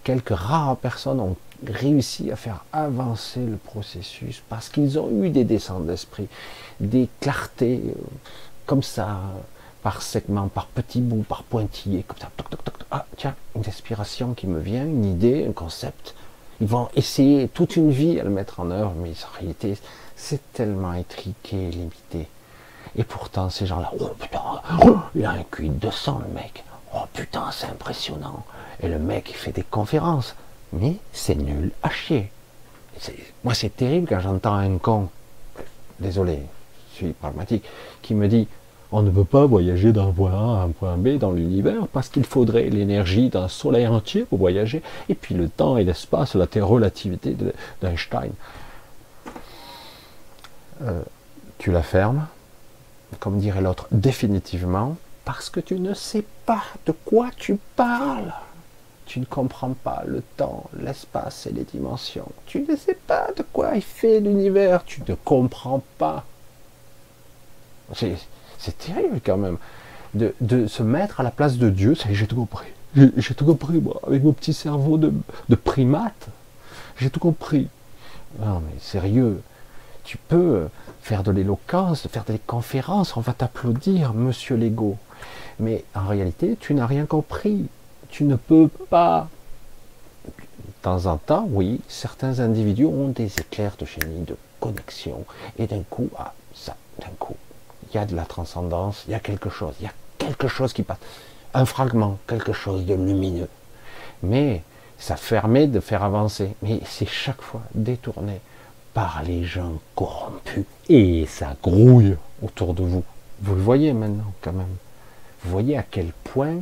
Quelques rares personnes ont réussi à faire avancer le processus parce qu'ils ont eu des descentes d'esprit, des clartés euh, comme ça, par segments, par petits bouts, par pointillés, comme ça. ah, tiens, une inspiration qui me vient, une idée, un concept. Ils vont essayer toute une vie à le mettre en œuvre, mais en réalité, c'est tellement étriqué, limité. Et pourtant, ces gens-là, oh putain, il a un QI de 200, le mec. Oh putain, c'est impressionnant. Et le mec, il fait des conférences mais c'est nul à chier. Moi, c'est terrible quand j'entends un con, désolé, suis pragmatique, qui me dit on ne peut pas voyager d'un point A à un point B dans l'univers parce qu'il faudrait l'énergie d'un soleil entier pour voyager, et puis le temps et l'espace, la relativité d'Einstein. Euh, tu la fermes, comme dirait l'autre, définitivement, parce que tu ne sais pas de quoi tu parles. Tu ne comprends pas le temps, l'espace et les dimensions. Tu ne sais pas de quoi il fait l'univers. Tu ne comprends pas. C'est terrible quand même de, se mettre à la place de Dieu. J'ai tout compris. J'ai tout compris, moi, avec mon petit cerveau de, de primate. J'ai tout compris. Non, mais sérieux, tu peux faire de l'éloquence, faire des conférences, on va t'applaudir, monsieur Lego. Mais en réalité, tu n'as rien compris tu ne peux pas. De temps en temps, oui, certains individus ont des éclairs de génie, de connexion, et d'un coup, ah, ça, d'un coup, il y a de la transcendance, il y a quelque chose, il y a quelque chose qui passe, un fragment, quelque chose de lumineux. Mais ça permet de faire avancer, mais c'est chaque fois détourné par les gens corrompus, et ça grouille autour de vous. Vous le voyez maintenant, quand même. Vous voyez à quel point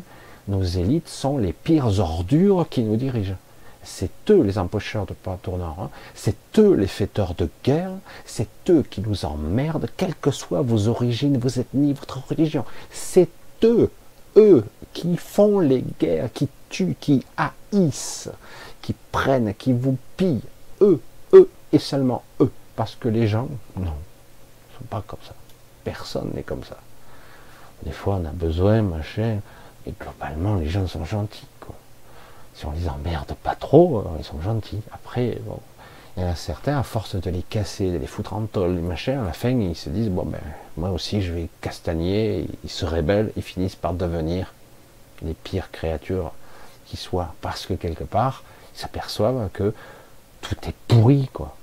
nos élites sont les pires ordures qui nous dirigent. C'est eux les empocheurs de pas tournant, hein. c'est eux les faiteurs de guerre, c'est eux qui nous emmerdent, quelles que soient vos origines, vos ethnies, votre religion. C'est eux, eux, qui font les guerres, qui tuent, qui haïssent, qui prennent, qui vous pillent. Eux, eux et seulement eux. Parce que les gens, non, ne sont pas comme ça. Personne n'est comme ça. Des fois, on a besoin, machin, et globalement, les gens sont gentils. Si on les emmerde pas trop, euh, ils sont gentils. Après, bon, il y en a certains, à force de les casser, de les foutre en tôle, les machins, à la fin, ils se disent, bon ben, moi aussi, je vais castagner, ils se rébellent, ils finissent par devenir les pires créatures qui soient. Parce que quelque part, ils s'aperçoivent que tout est pourri, quoi.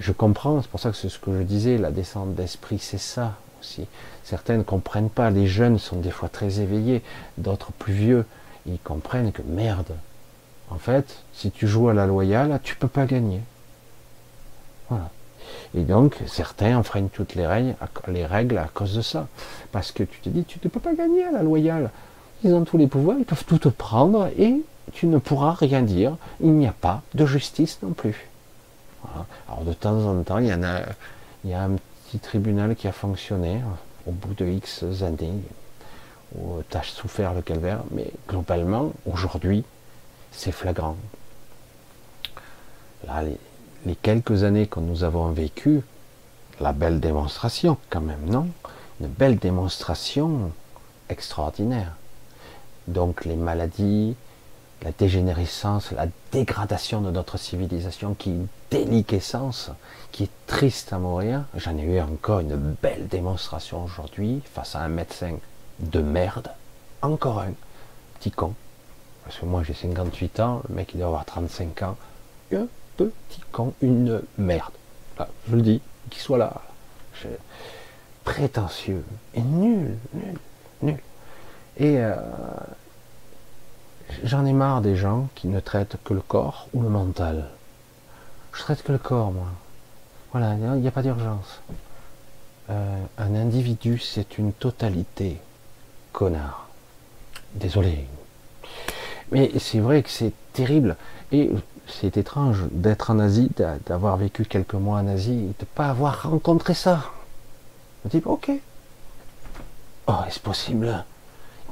Je comprends, c'est pour ça que c'est ce que je disais, la descente d'esprit, c'est ça aussi. Certains ne comprennent pas. Les jeunes sont des fois très éveillés, d'autres plus vieux. Ils comprennent que merde. En fait, si tu joues à la loyale, tu peux pas gagner. Voilà. Et donc, certains enfreignent toutes les règles, les règles à cause de ça. Parce que tu te dis, tu ne peux pas gagner à la loyale. Ils ont tous les pouvoirs, ils peuvent tout te prendre et tu ne pourras rien dire. Il n'y a pas de justice non plus. Alors de temps en temps, il y en il y a un petit tribunal qui a fonctionné au bout de X années, où tu as souffert le calvaire, mais globalement, aujourd'hui, c'est flagrant. Là, les, quelques années que nous avons vécues, la belle démonstration, quand même, non? Une belle démonstration extraordinaire. Donc les maladies, la dégénérescence, la dégradation de notre civilisation qui est déliquescence, qui est triste à mourir. J'en ai eu encore une belle démonstration aujourd'hui face à un médecin de merde. Encore un petit con. Parce que moi j'ai 58 ans, le mec il doit avoir 35 ans. Un petit con, une merde. je le dis, qu'il soit là. Prétentieux et nul, nul, nul. Et euh, J'en ai marre des gens qui ne traitent que le corps ou le mental. Je traite que le corps, moi. Voilà, il n'y a pas d'urgence. Euh, un individu, c'est une totalité. Connard. Désolé. Mais c'est vrai que c'est terrible. Et c'est étrange d'être en Asie, d'avoir vécu quelques mois en Asie, et de ne pas avoir rencontré ça. Je dis, ok. Oh, est-ce possible?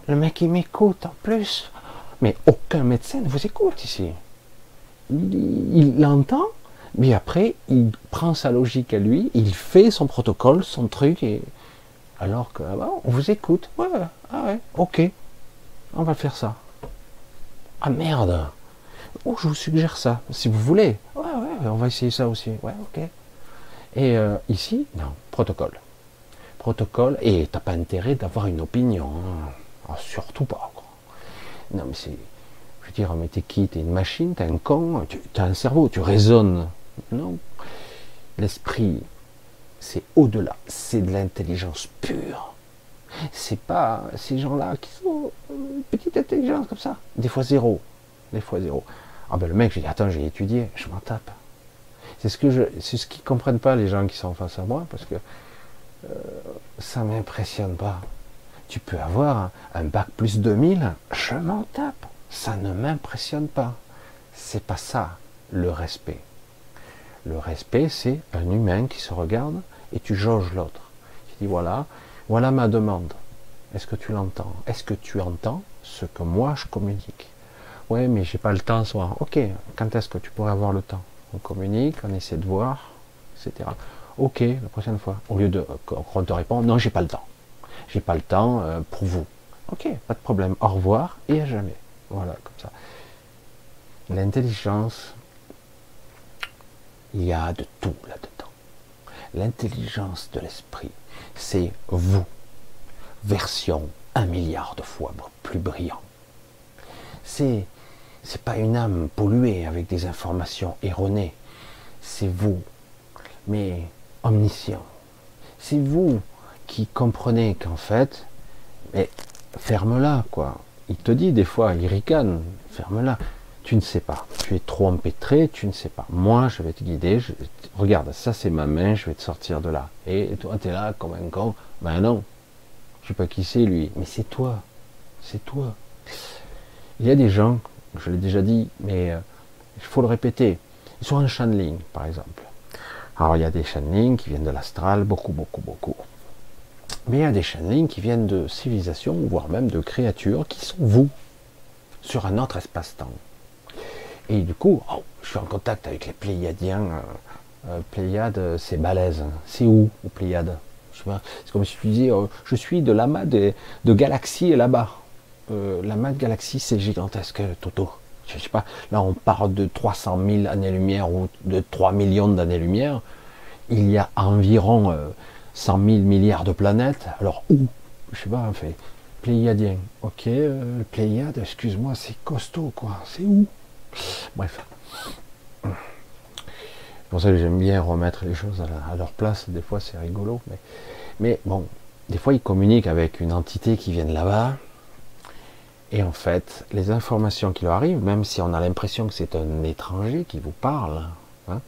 Le mec, il m'écoute en plus. Mais aucun médecin ne vous écoute ici. Il l'entend, mais après, il prend sa logique à lui, il fait son protocole, son truc, et alors que ah bah, on vous écoute. Ouais, ah ouais, ok, on va faire ça. Ah merde Oh, je vous suggère ça, si vous voulez. Ouais, ouais, on va essayer ça aussi. Ouais, ok. Et euh, ici, non, protocole. Protocole, et t'as pas intérêt d'avoir une opinion. Hein. Ah, surtout pas. Non, mais c'est. Je veux dire, mais t'es qui? T'es une machine? T'es un con? T'as un cerveau? Tu raisonnes? Non. L'esprit, c'est au-delà. C'est de l'intelligence pure. C'est pas ces gens-là qui sont une petite intelligence comme ça. Des fois zéro. Des fois zéro. Ah ben le mec, j'ai dit, attends, j'ai étudié, je m'en tape. C'est ce que je, c'est ce qu'ils comprennent pas les gens qui sont face à moi, parce que euh, ça m'impressionne pas. Tu peux avoir un bac plus 2000, je m'en tape. Ça ne m'impressionne pas. C'est pas ça le respect. Le respect, c'est un humain qui se regarde et tu jauges l'autre. Tu dis voilà, voilà ma demande. Est-ce que tu l'entends? Est-ce que tu entends ce que moi je communique? Ouais, mais j'ai pas le temps ce soir. Ok, quand est-ce que tu pourrais avoir le temps? On communique, on essaie de voir, etc. Ok, la prochaine fois. Au lieu de qu'on te répond, non, j'ai pas le temps. J'ai pas le temps euh, pour vous. Ok, pas de problème. Au revoir et à jamais. Voilà, comme ça. L'intelligence, il y a de tout là-dedans. L'intelligence de l'esprit, c'est vous, version un milliard de fois plus brillant. C'est c'est pas une âme polluée avec des informations erronées. C'est vous, mais omniscient. C'est vous qui comprenez qu'en fait, mais ferme-la, quoi. Il te dit des fois, il ricane, ferme-la. Tu ne sais pas. Tu es trop empêtré, tu ne sais pas. Moi, je vais te guider. Regarde, ça c'est ma main, je vais te sortir de là. Et toi, tu es là comme un con. Ben non. Je sais pas qui c'est lui. Mais c'est toi. C'est toi. Il y a des gens je l'ai déjà dit, mais euh, il faut le répéter. Sur un channeling, par exemple. Alors, il y a des channelings qui viennent de l'astral, beaucoup, beaucoup, beaucoup. Mais il y a des channelings qui viennent de civilisations, voire même de créatures qui sont vous, sur un autre espace-temps. Et du coup, oh, je suis en contact avec les Pléiadiens. Euh, euh, Pléiades, c'est balèze. C'est où, aux Pléiades? C'est comme si tu disais, je suis de l'amas de, galaxies là-bas. Euh, la de galaxie, c'est gigantesque, Toto. Je sais pas, là on parle de 300 000 années-lumière ou de 3 millions d'années-lumière. Il y a environ 100 000 milliards de planètes. Alors où? Je sais pas, en fait. Pléiadien. Ok, euh, Pléiade, excuse-moi, c'est costaud, quoi. C'est où? Bref. C'est pour ça que j'aime bien remettre les choses à, leur place. Des fois, c'est rigolo. Mais, bon, des fois, ils communiquent avec une entité qui vient de là-bas et en fait, les informations qui leur arrivent, même si on a l'impression que c'est un étranger qui vous parle, hein,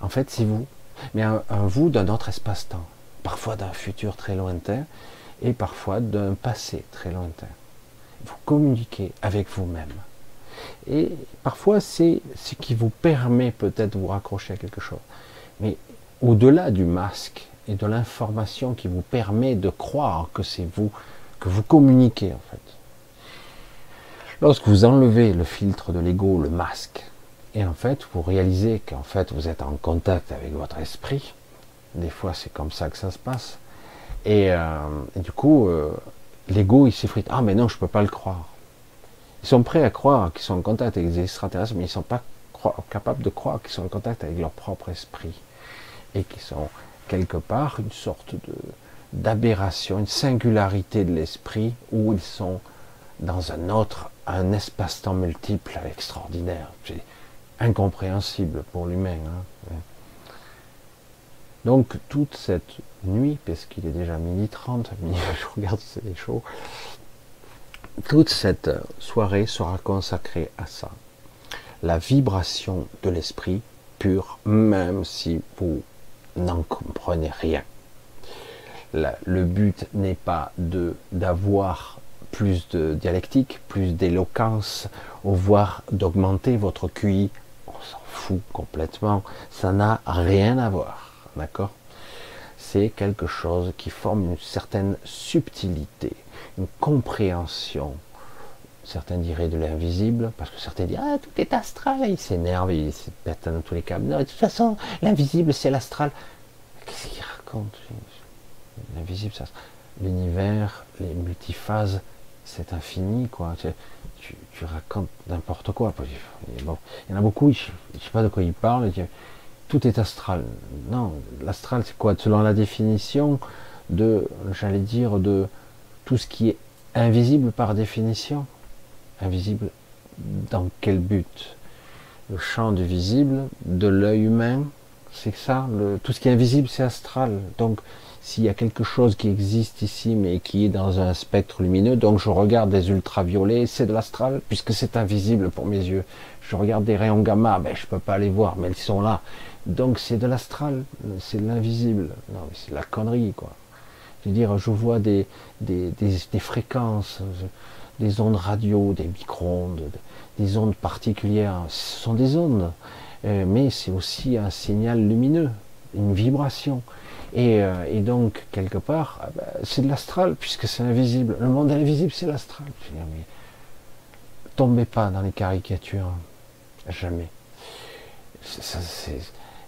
en fait c'est vous, mais un, vous d'un autre espace-temps, parfois d'un futur très lointain et parfois d'un passé très lointain. Vous communiquez avec vous-même. Et parfois c'est ce qui vous permet peut-être de vous raccrocher à quelque chose. Mais au-delà du masque et de l'information qui vous permet de croire que c'est vous, que vous communiquez en fait Lorsque vous enlevez le filtre de l'ego, le masque, et en fait vous réalisez qu'en fait vous êtes en contact avec votre esprit, des fois c'est comme ça que ça se passe, et, euh, du coup euh, l'ego il s'effrite. Ah mais non, je peux pas le croire. Ils sont prêts à croire qu'ils sont en contact avec des extraterrestres, mais ils sont pas capables de croire qu'ils sont en contact avec leur propre esprit et qu'ils sont quelque part une sorte d'aberration, une singularité de l'esprit où ils sont dans un autre, un espace-temps multiple extraordinaire. C'est incompréhensible pour l'humain. Hein. Donc toute cette nuit, parce qu'il est déjà midi 30, [laughs] je regarde c'est chaud, toute cette soirée sera consacrée à ça. La vibration de l'esprit pur, même si vous n'en comprenez rien. le but n'est pas de d'avoir plus de dialectique, plus d'éloquence, ou voire d'augmenter votre QI. On s'en fout complètement. Ça n'a rien à voir. D'accord? C'est quelque chose qui forme une certaine subtilité, compréhension. Certains diraient de l'invisible, parce que certains disent Ah, tout est astral, ils s'énervent, ils se pètent dans tous les cas. Non, de toute façon, l'invisible, c'est l'astral. Qu'est-ce qu'il raconte L'invisible, ça. L'univers, les multiphases, c'est infini, quoi. Tu, racontes n'importe quoi. Il y en a beaucoup, je sais pas de quoi ils parlent. Tout est astral. Non, l'astral, c'est quoi? Selon la définition de, j'allais dire, de tout ce qui est invisible par définition. Invisible dans quel but? Le champ du visible, de l'œil humain, c'est ça? Tout ce qui est invisible, c'est astral. Donc, s'il y a quelque chose qui existe ici, mais qui est dans un spectre lumineux, donc je regarde des ultraviolets, c'est de l'astral, puisque c'est invisible pour mes yeux. Je regarde des rayons gamma, ben, je peux pas les voir, mais ils sont là. Donc c'est de l'astral, c'est de l'invisible. Non, c'est de la connerie, quoi. Je veux dire, je vois des, des, des, fréquences, des ondes radio, des micro-ondes, des ondes particulières. Ce sont des ondes, euh, mais c'est aussi un signal lumineux, une vibration. Euh, et, donc, quelque part, ah ben, c'est de l'astral, puisque c'est invisible. Le monde invisible, c'est l'astral. Tombez pas dans les caricatures. Jamais.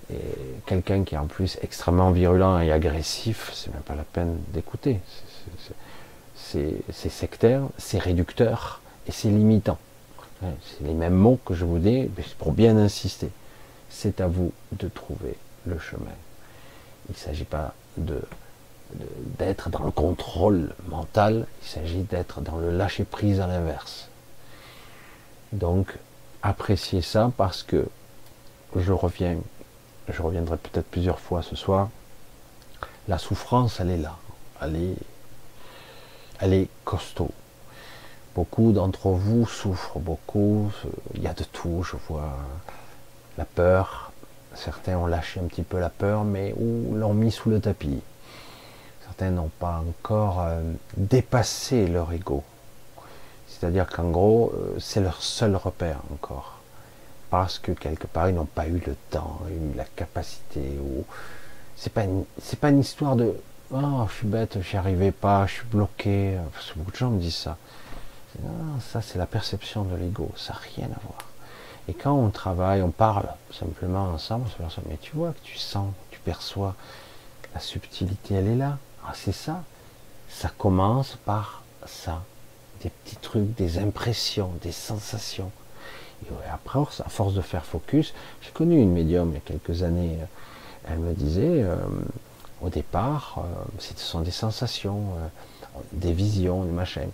C'est quelqu'un qui est en plus extrêmement virulent et agressif, c'est même pas la peine d'écouter. C'est sectaire, c'est réducteur et c'est limitant. C'est les mêmes mots que je vous dis, pour bien insister. C'est à vous de trouver le chemin. Il ne s'agit pas d'être dans le contrôle mental, il s'agit d'être dans le lâcher prise à l'inverse. Donc, appréciez ça parce que je reviens, je reviendrai peut-être plusieurs fois ce soir. La souffrance, elle est là, elle est, elle costaud. Beaucoup d'entre vous souffrent beaucoup, il y a de tout, je vois la peur, Certains ont lâché un petit peu la peur, mais ou l'ont mis sous le tapis. Certains n'ont pas encore euh, dépassé leur ego. C'est-à-dire qu'en gros, euh, c'est leur seul repère encore. Parce que quelque part, ils n'ont pas eu le temps, eu la capacité. Ou c'est pas une histoire de oh, je suis bête, j'y arrivais pas, je suis bloqué. Parce que beaucoup de gens me disent ça. Non, ça c'est la perception de l'ego, ça n'a rien à voir. Et quand on travaille, on parle simplement ensemble, mais tu vois que tu sens, tu perçois, la subtilité, elle est là. Ah, c'est ça. Ça commence par ça. Des petits trucs, des impressions, des sensations. Et après, à force de faire focus, j'ai connu une médium il y a quelques années. Elle me disait, euh, au départ, euh, ce sont des sensations, euh, des visions, des machins.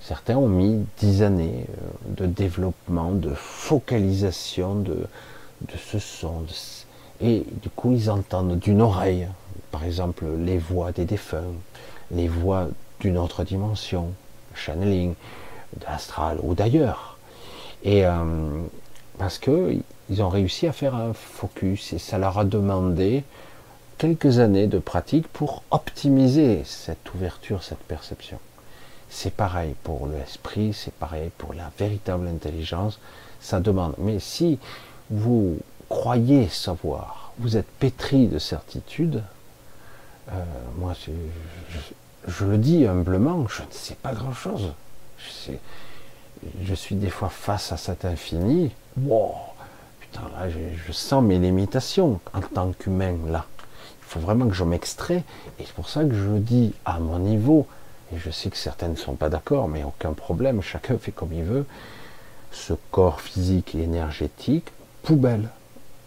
Certains ont mis dix années euh, de développement, de focalisation de, ce son. et du coup, ils entendent d'une oreille, par exemple, les voix des défunts, les voix d'une autre dimension, channeling, d'astral ou d'ailleurs. Et euh, parce que ils ont réussi à faire un focus et ça leur a demandé quelques années de pratique pour optimiser cette ouverture, cette perception. C'est pareil pour l'esprit, c'est pareil pour la véritable intelligence. Ça demande. Mais si vous croyez savoir, vous êtes pétri de certitude, euh, moi je, le dis humblement, je ne sais pas grand-chose. Je, suis des fois face à cet infini. Wow, putain, là, je, sens mes limitations en tant qu'humain, là. Il faut vraiment que je m'extrais. Et c'est pour ça que je dis à mon niveau, et je sais que certains ne sont pas d'accord, mais aucun problème, chacun fait comme il veut, ce corps physique et énergétique, poubelle.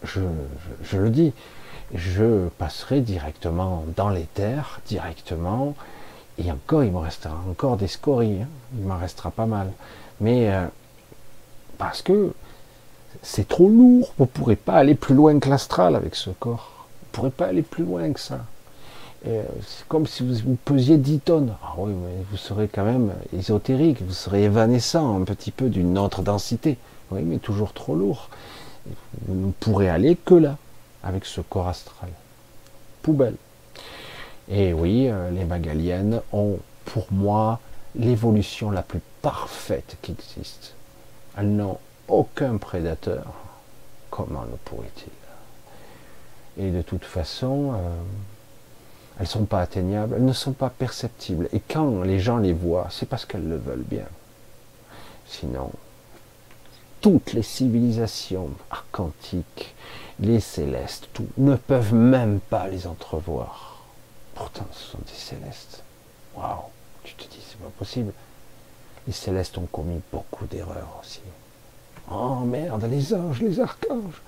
Je, le dis, je passerai directement dans les terres, directement, et encore, il me restera encore des scories, hein. il m'en restera pas mal. Mais euh, parce que c'est trop lourd, vous ne pourrez pas aller plus loin que l'astral avec ce corps. Vous ne pourrez pas aller plus loin que ça. Euh, c'est comme si vous, pesiez 10 tonnes. Ah oui, vous serez quand même ésotérique, vous serez évanescent un petit peu d'une autre densité. Oui, mais toujours trop lourd. Vous ne pourrez aller que là, avec ce corps astral. poubelle. Et oui, euh, les Magaliennes ont pour moi l'évolution la plus parfaite qui existe. Elles n'ont aucun prédateur. Comment le pourrait-il? Et de toute façon, euh, elles ne sont pas atteignables, elles ne sont pas perceptibles. Et quand les gens les voient, c'est parce qu'elles le veulent bien. Sinon, toutes les civilisations arcantiques, les célestes, tout, ne peuvent même pas les entrevoir. Pourtant, ce sont des célestes. Waouh c'est pas possible. Les célestes ont commis beaucoup d'erreurs aussi. Oh merde, les anges, les archanges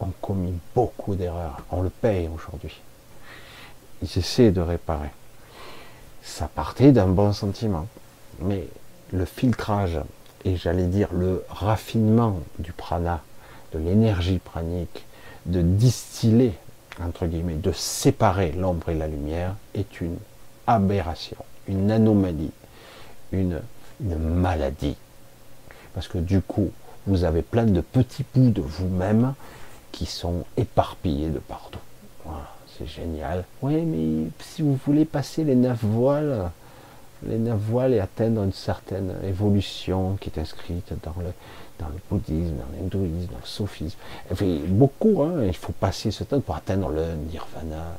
ont commis beaucoup d'erreurs. On le paye aujourd'hui. Ils essaient de réparer. Ça partait d'un bon sentiment. Mais le filtrage et j'allais dire le raffinement du prana, de l'énergie pranique, de distiller, entre guillemets, de séparer l'ombre et la lumière, est une aberration, une anomalie, une, maladie. Parce que du coup, vous avez plein de petits bouts de vous-même qui sont éparpillés de partout. C'est génial. Oui, mais si vous voulez passer les neuf voiles, les neuf voiles et atteindre une certaine évolution qui est inscrite dans le, dans le bouddhisme, dans l'hindouisme, dans le sophisme. Enfin, beaucoup, hein, il faut passer ce temps pour atteindre le nirvana,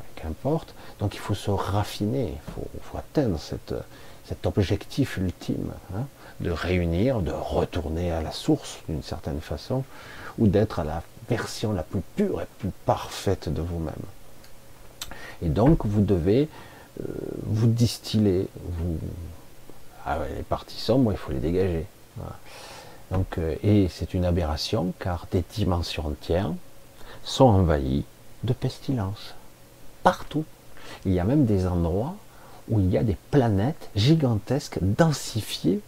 Donc il faut se raffiner, il faut, atteindre cet objectif ultime hein, de réunir, de retourner à la source d'une certaine façon, ou d'être à la version la plus pure et plus parfaite de vous-même. Et donc vous devez euh, vous distillez, vous... Ah les parties sombres, il faut les dégager. Euh, et c'est une aberration car des dimensions entières sont envahies de pestilence. Partout. Il y a même des endroits où il y a des planètes gigantesques densifiées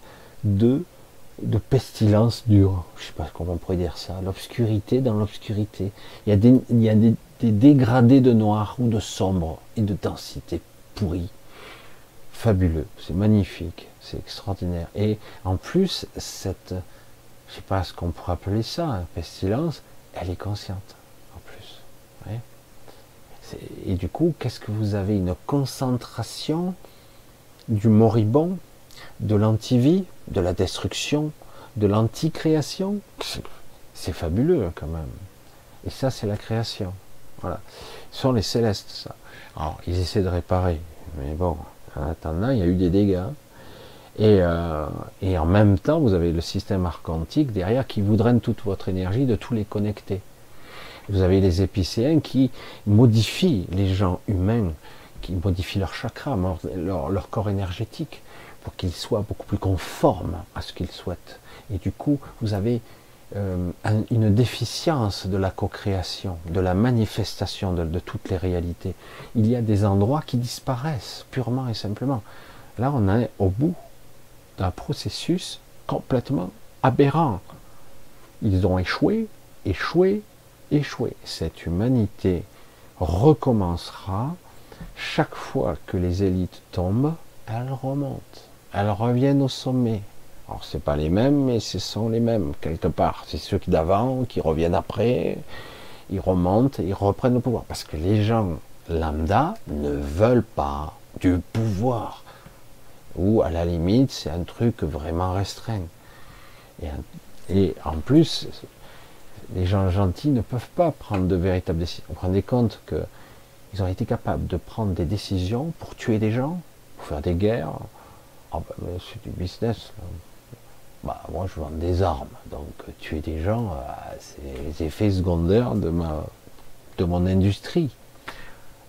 de, de pestilence dure. Je ne sais pas comment on pourrait dire ça. L'obscurité dans l'obscurité. Il y a, des, dégradés de noir ou de sombre et de densité pourri. Fabuleux, c'est magnifique, c'est extraordinaire. Et en plus, cette, je sais pas ce qu'on pourrait appeler ça, pestilence, elle est consciente, en plus. Et du coup, qu'est-ce que vous avez Une concentration du moribond, de l'antivie, de la destruction, de l'anticréation? C'est fabuleux quand même. Et ça, c'est la création. Voilà. Ce sont les célestes, ça. Alors, ils essaient de réparer, mais bon, en attendant, il y a eu des dégâts. Et, euh, et en même temps, vous avez le système archontique derrière qui vous draine toute votre énergie de tous les connecter. Vous avez les épicéens qui modifient les gens humains, qui modifient leur chakra, leur, corps énergétique, pour qu'ils soient beaucoup plus conformes à ce qu'ils souhaitent. Et du coup, vous avez euh, une déficience de la co-création, de la manifestation de, toutes les réalités. Il y a des endroits qui disparaissent purement et simplement. Là, on est au bout d'un processus complètement aberrant. Ils ont échoué, échoué, Cette humanité recommencera chaque fois que les élites tombent, elles remontent, elles reviennent au sommet, alors c'est pas les mêmes, mais ce sont les mêmes quelque part. C'est ceux qui d'avant qui reviennent après, ils remontent, ils reprennent le pouvoir. Parce que les gens lambda ne veulent pas du pouvoir. Ou à la limite, c'est un truc vraiment restreint. Et, en plus, les gens gentils ne peuvent pas prendre de véritables décisions. Vous vous rendez compte qu'ils ont été capables de prendre des décisions pour tuer des gens, pour faire des guerres. Ah ben, c'est du business. Bah, moi je vends des armes, donc tuer des gens, euh, c'est les effets secondaires de, mon industrie.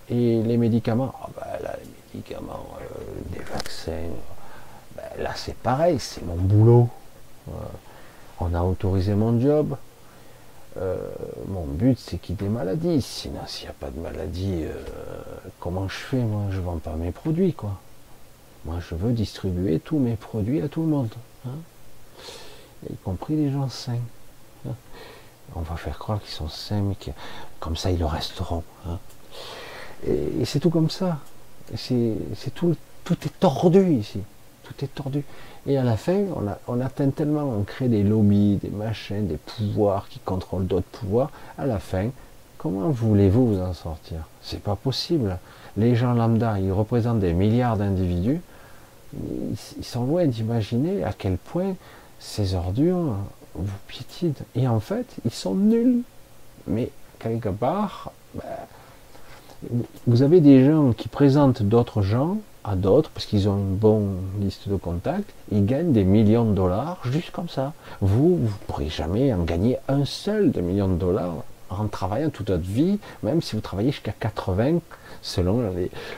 Et les médicaments, ah, bah, là, les médicaments, euh, des vaccins, bah, là c'est pareil, c'est mon boulot. Euh, on a autorisé mon job. Mon but c'est qu'il y ait des maladies. Sinon, s'il n'y a pas de maladie, comment je fais? Moi, je vends pas mes produits, quoi. Moi, je veux distribuer tous mes produits à tout le monde. Hein y compris les gens sains. Hein. On va faire croire qu'ils sont sains, mais comme ça ils le resteront. Hein. Et, c'est tout comme ça. C'est tout, tout est tordu ici. Est tordu. Et à la fin, on, atteint tellement, on crée des lobbies, des machins, des pouvoirs qui contrôlent d'autres pouvoirs. À la fin, comment voulez-vous vous en sortir? C'est pas possible. Les gens lambda, ils représentent des milliards d'individus. Ils sont loin d'imaginer à quel point ces ordures vous piétinent. Et en fait, ils sont nuls. Mais quelque part, ben, vous avez des gens qui présentent d'autres gens à d'autres parce qu'ils ont une bonne liste de contacts, ils gagnent des millions de dollars juste comme ça. Vous, vous ne pourrez jamais en gagner un seul de millions de dollars en travaillant toute votre vie, même si vous travaillez jusqu'à 80 selon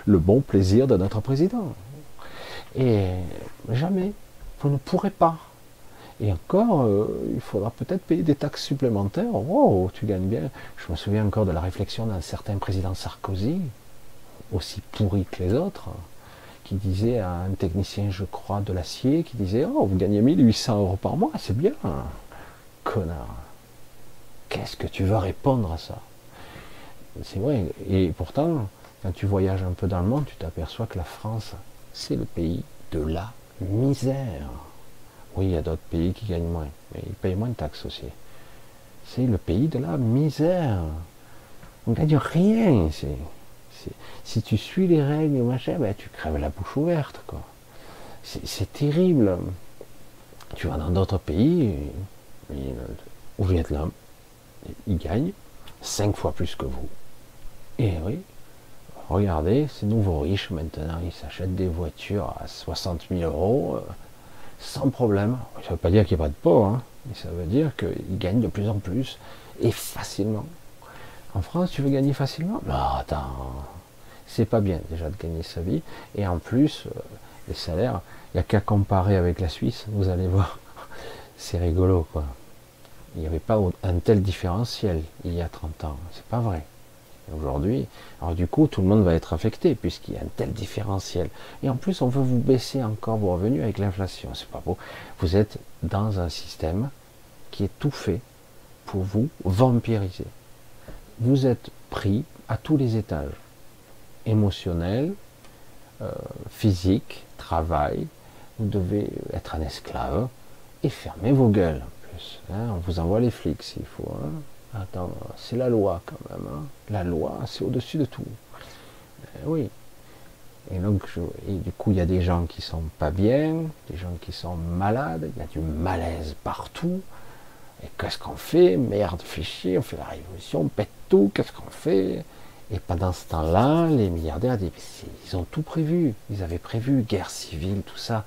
le bon plaisir de notre président. Et jamais, vous ne pourrez pas. Et encore, euh, il faudra peut-être payer des taxes supplémentaires. Oh, tu gagnes bien. Je me souviens encore de la réflexion d'un certain président Sarkozy, aussi pourri que les autres, qui disait à un technicien, je crois, de l'acier, qui disait Oh, vous gagnez 1800 euros par mois, c'est bien. Connard. Qu'est-ce que tu vas répondre à ça? C'est vrai. Et pourtant, quand tu voyages un peu dans le monde, tu t'aperçois que la France, c'est le pays de la misère. Oui, il y a d'autres pays qui gagnent moins, mais ils payent moins de taxes aussi. C'est le pays de la misère. On ne gagne rien ici si tu suis les règles, machin, ben, tu crèves la bouche ouverte. Quoi. C'est, terrible. Tu vas dans d'autres pays, au Vietnam, ils gagnent cinq fois plus que vous. Et oui, regardez, ces nouveaux riches maintenant, ils s'achètent des voitures à 60 000 euros euh, sans problème. Ça ne veut pas dire qu'il n'y a pas de pauvres, hein, mais ça veut dire qu'ils gagnent de plus en plus et facilement. En France, tu veux gagner facilement Non, attends, c'est pas bien déjà de gagner sa vie. Et en plus, euh, les salaires, il n'y a qu'à comparer avec la Suisse, vous allez voir. [laughs] c'est rigolo, quoi. Il n'y avait pas un tel différentiel il y a 30 ans. C'est pas vrai. Aujourd'hui, alors du coup, tout le monde va être affecté puisqu'il y a un tel différentiel. Et en plus, on veut vous baisser encore vos revenus avec l'inflation. C'est pas beau. Vous êtes dans un système qui est tout fait pour vous vampiriser. Vous êtes pris à tous les étages émotionnel, euh, physique, travail. Vous devez être un esclave et fermer vos gueules en plus. Hein. On vous envoie les flics s'il faut. Hein. Attends, c'est la loi quand même. Hein. La loi, c'est au-dessus de tout. Eh oui. Et donc, et du coup, il y a des gens qui sont pas bien, des gens qui sont malades, il y a du malaise partout. Et qu'est-ce qu'on fait? Merde, fait on fait la révolution, on pète tout, qu'est-ce qu'on fait? Et pendant ce temps-là, les milliardaires ils ont tout prévu. Ils avaient prévu guerre civile, tout ça.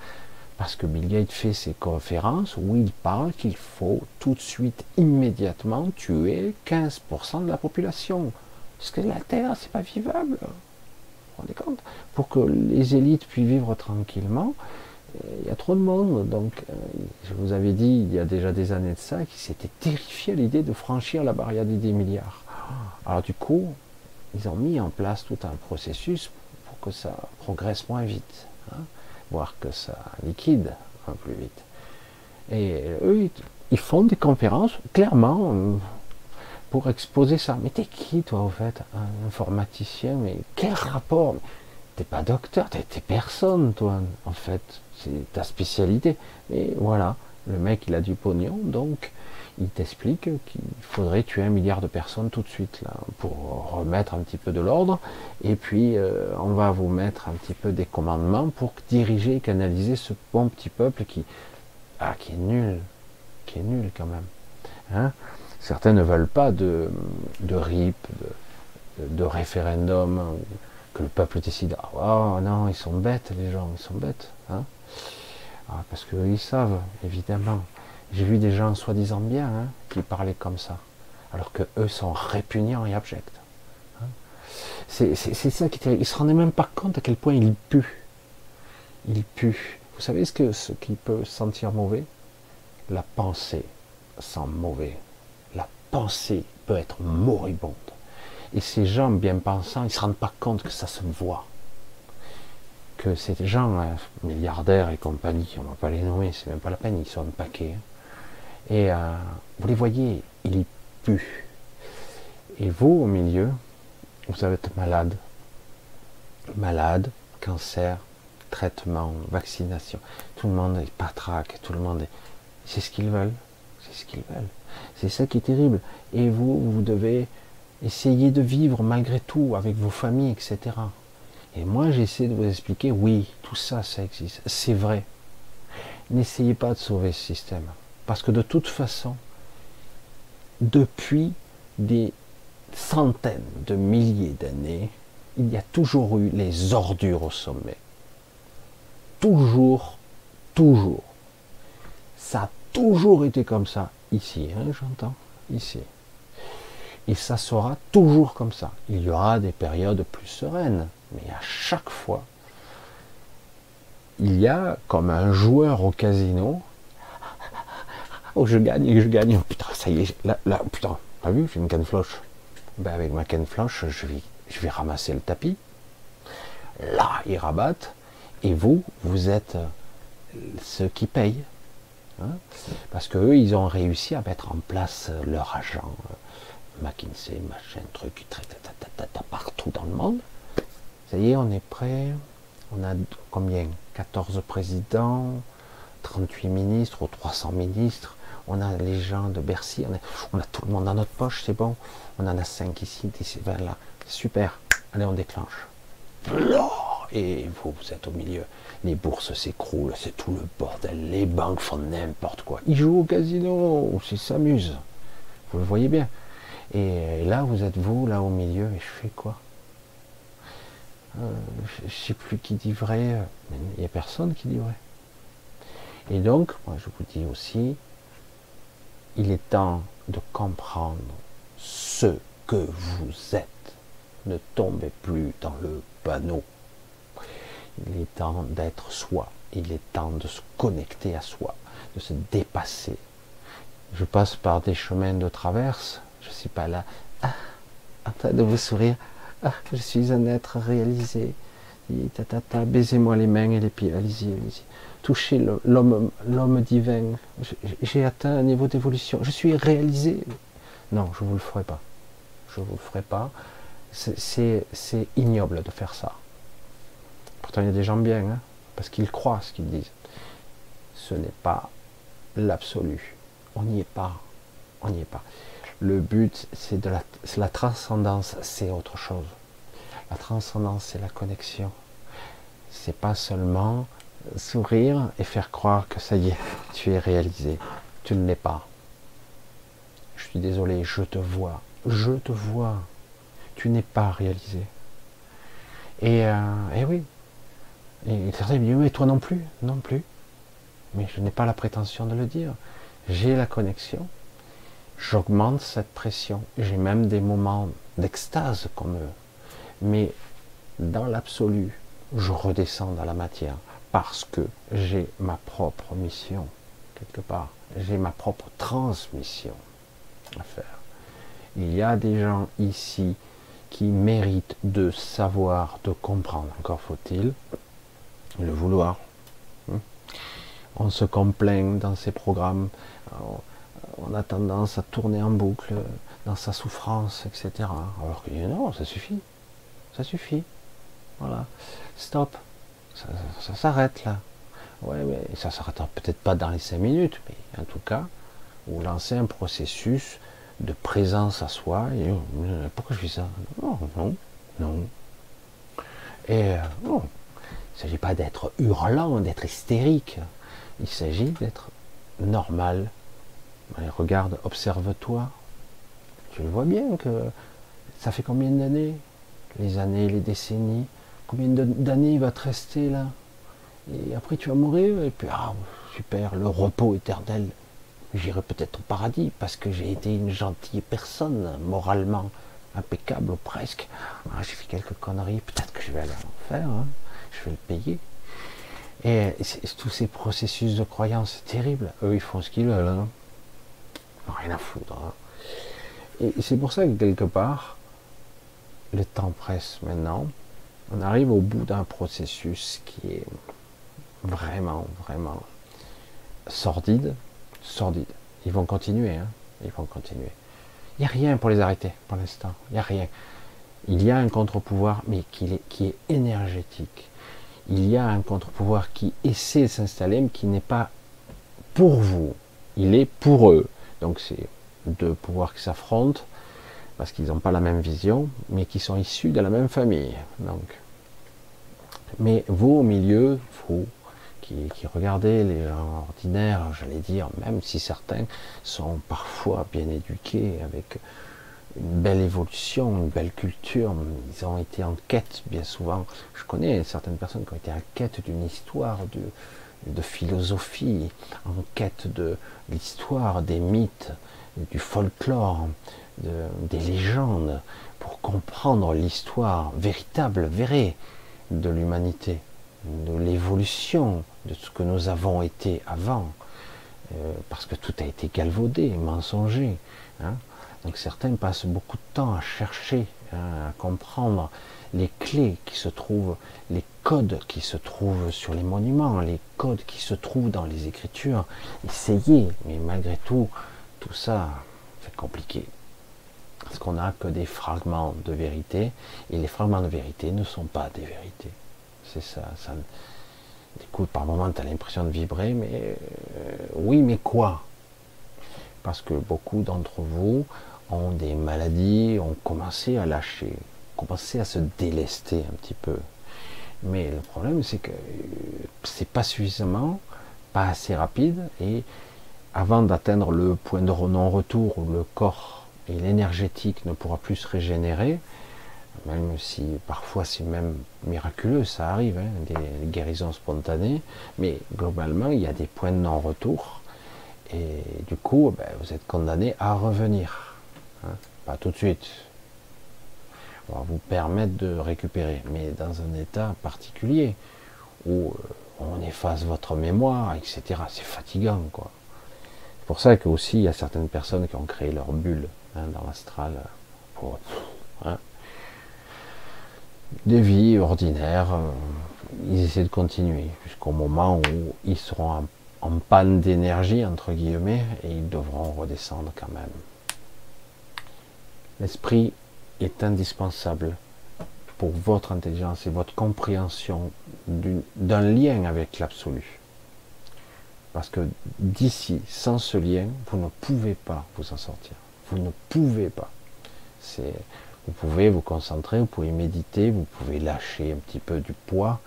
Parce que Bill Gates fait ses conférences où il parle qu'il faut tout de suite, immédiatement, tuer 15% de la population. Parce que la Terre, c'est pas vivable. Vous vous rendez compte? Pour que les élites puissent vivre tranquillement, il y a trop de monde. Donc, euh, je vous avais dit il y a déjà des années de ça, qu'ils s'étaient terrifiés à l'idée de franchir la barrière des 10 milliards. Alors du coup, ils ont mis en place tout un processus pour que ça progresse moins vite, hein, voire que ça liquide un plus vite. Et eux, ils font des conférences, clairement, pour exposer ça. Mais t'es qui, toi, au fait Un informaticien? Mais quel rapport? T'es pas docteur, t'es personne, toi, en fait. C'est ta spécialité. Mais voilà, le mec, il a du pognon, donc il t'explique qu'il faudrait tuer un milliard de personnes tout de suite là, pour remettre un petit peu de l'ordre. Et puis euh, on va vous mettre un petit peu des commandements pour diriger et canaliser ce bon petit peuple qui, ah, qui est nul, qui est nul quand même. Hein. Certains ne veulent pas de, de RIP, de, référendum, que le peuple décide. Oh non, ils sont bêtes les gens, ils sont bêtes. Ah, parce qu'ils savent, évidemment. J'ai vu des gens soi-disant bien hein, qui parlaient comme ça, alors que eux sont répugnants et abjects. Hein. C'est ça qui Ils se rendaient même pas compte à quel point ils puent. Ils puent. Vous savez ce, que, ce peut sentir mauvais? La pensée sent mauvais. La pensée peut être moribonde. Et ces gens bien pensants, ils ne se rendent pas compte que ça se voit. Que ces gens, hein, milliardaires et compagnie, on ne va pas les nommer, c'est même pas la peine, ils sont un paquet. Et euh, vous les voyez, ils puent. Et vous, au milieu, vous êtes malade. Malade, cancer, traitement, vaccination. Tout le monde est patraque, tout le monde est... C'est ce qu'ils veulent. C'est ce qu'ils veulent. C'est ça qui est terrible. Et vous, vous devez Essayez de vivre malgré tout avec vos familles, etc. Et moi, j'essaie de vous expliquer, oui, tout ça, ça existe. C'est vrai. N'essayez pas de sauver ce système. Parce que de toute façon, depuis des centaines de milliers d'années, il y a toujours eu les ordures au sommet. Toujours, toujours. Ça a toujours été comme ça. Ici, hein, j'entends. Ici. Et ça sera toujours comme ça. Il y aura des périodes plus sereines. Mais à chaque fois, il y a comme un joueur au casino. Oh, je gagne, je gagne. Oh, putain, ça y est, là, là putain, t'as vu, j'ai une canne floche. Ben, avec ma canne floche, je vais, ramasser le tapis. Là, ils rabattent. Et vous, vous êtes euh, ceux qui payent. Hein Parce qu'eux, ils ont réussi à mettre en place euh, leur agent, euh, McKinsey, machin, truc, partout dans le monde. Ça y est, on est prêt. On a combien? 14 présidents, 38 ministres ou 300 ministres. On a les gens de Bercy, on a, tout le monde dans notre poche, c'est bon. On en a 5 ici, 10, 20 là. Super. Allez, on déclenche. Et vous, vous êtes au milieu. Les bourses s'écroulent, c'est tout le bordel. Les banques font n'importe quoi. Ils jouent au casino, ils s'amusent. Vous le voyez bien. Et là, vous êtes vous, là au milieu, et je fais quoi? euh, je ne sais plus qui dit vrai, il n'y a personne qui dit vrai. Et donc, moi je vous dis aussi, il est temps de comprendre ce que vous êtes. Ne tombez plus dans le panneau. Il est temps d'être soi. Il est temps de se connecter à soi, de se dépasser. Je passe par des chemins de traverse. Je ne suis pas là ah, en train de vous sourire. Ah, je suis un être réalisé. Baisez-moi les mains et les pieds. Allez-y, allez-y. Touchez l'homme, divin. J'ai atteint un niveau d'évolution. Je suis réalisé. Non, je vous le ferai pas. Je vous le ferai pas. C'est ignoble de faire ça. Pourtant, il y a des gens bien, hein, parce qu'ils croient ce qu'ils disent. Ce n'est pas l'absolu. On n'y est pas. On n'y est pas. Le but, c'est de la, la transcendance, c'est autre chose. La transcendance, c'est la connexion. C'est pas seulement sourire et faire croire que ça y est, tu es réalisé. Tu ne l'es pas. Je suis désolé, je te vois. Je te vois. Tu n'es pas réalisé. Et, euh, et oui. Et certains me disent, mais toi non plus, non plus. Mais je n'ai pas la prétention de le dire. J'ai la connexion, j'augmente cette pression. J'ai même des moments d'extase comme eux. Mais dans l'absolu, je redescends dans la matière parce que j'ai ma propre mission, quelque part. J'ai ma propre transmission à faire. Il y a des gens ici qui méritent de savoir, de comprendre. Encore faut-il le vouloir. Hmm. On se complaint dans ces programmes on a tendance à tourner en boucle dans sa souffrance, etc. Alors que non, ça suffit. Ça suffit. Voilà. Stop. Ça, s'arrête là. Ouais, mais ça s'arrêtera peut-être pas dans les cinq minutes, mais en tout cas, vous lancez un processus de présence à soi. Et, euh, pourquoi je fais ça? Non, non, non. Et euh, non, il ne s'agit pas d'être hurlant, d'être hystérique. Il s'agit d'être normal, regarde, observe-toi. Tu le vois bien que ça fait combien d'années? Les années, les décennies. Combien d'années il va te rester là? Et après tu vas mourir et puis ah super, le repos éternel. J'irai peut-être au paradis parce que j'ai été une gentille personne, moralement impeccable ou presque. Ah, j'ai fait quelques conneries, peut-être que je vais aller en enfer, hein. je vais le payer. Et tous ces processus de croyance, c'est terrible. Eux, ils font ce qu'ils veulent. Hein rien à foutre. Hein. Et c'est pour ça que quelque part, le temps presse maintenant. On arrive au bout d'un processus qui est vraiment, vraiment sordide, sordide. Ils vont continuer, hein. Ils vont continuer. Il n'y a rien pour les arrêter pour l'instant. Il n'y a rien. Il y a un contre-pouvoir, mais qui est, qui est énergétique. Il y a un contre-pouvoir qui essaie de s'installer, mais qui n'est pas pour vous. Il est pour eux. Donc c'est deux pouvoirs qui s'affrontent. parce qu'ils n'ont pas la même vision, mais qui sont issus de la même famille. Donc, mais vous au milieu, vous qui, qui regardez les gens ordinaires, j'allais dire, même si certains sont parfois bien éduqués, avec une belle évolution, une belle culture, ils ont été en quête bien souvent. Je connais certaines personnes qui ont été en quête d'une histoire, de, philosophie, en quête de l'histoire, des mythes, du folklore, des légendes, pour comprendre l'histoire véritable, vraie de l'humanité, de l'évolution de ce que nous avons été avant, euh, parce que tout a été galvaudé, mensonger. Hein. Donc certains passent beaucoup de temps à chercher, hein, à comprendre les clés qui se trouvent, les codes qui se trouvent sur les monuments, les codes qui se trouvent dans les écritures. Essayez, mais malgré tout, tout ça, c'est compliqué. Parce qu'on n'a que des fragments de vérité, et les fragments de vérité ne sont pas des vérités. C'est ça, ça. Écoute, par moments, tu as l'impression de vibrer, mais euh, oui, mais quoi? Parce que beaucoup d'entre vous ont des maladies, ont commencé à lâcher, commencé à se délester un petit peu. Mais le problème, c'est que c'est pas suffisamment, pas assez rapide, et avant d'atteindre le point de non-retour où le corps et l'énergétique ne pourra plus se régénérer, même si parfois c'est même miraculeux, ça arrive, hein, des guérisons spontanées, mais globalement il y a des points de non-retour, et du coup ben, vous êtes condamné à revenir, hein. pas tout de suite. On va vous permettre de récupérer, mais dans un état particulier où euh, on efface votre mémoire, etc. C'est fatigant, quoi. C'est pour ça que aussi il y a certaines personnes qui ont créé leur bulle hein, dans l'astral pour des vies ordinaires, euh, ils essaient de continuer jusqu'au moment où ils seront en, panne d'énergie, entre guillemets, et ils devront redescendre quand même. L'esprit est indispensable pour votre intelligence et votre compréhension d'un lien avec l'absolu. Parce que d'ici, sans ce lien, vous ne pouvez pas vous en sortir. Vous ne pouvez pas. Vous pouvez vous concentrer, vous pouvez méditer, vous pouvez lâcher un petit peu du poids,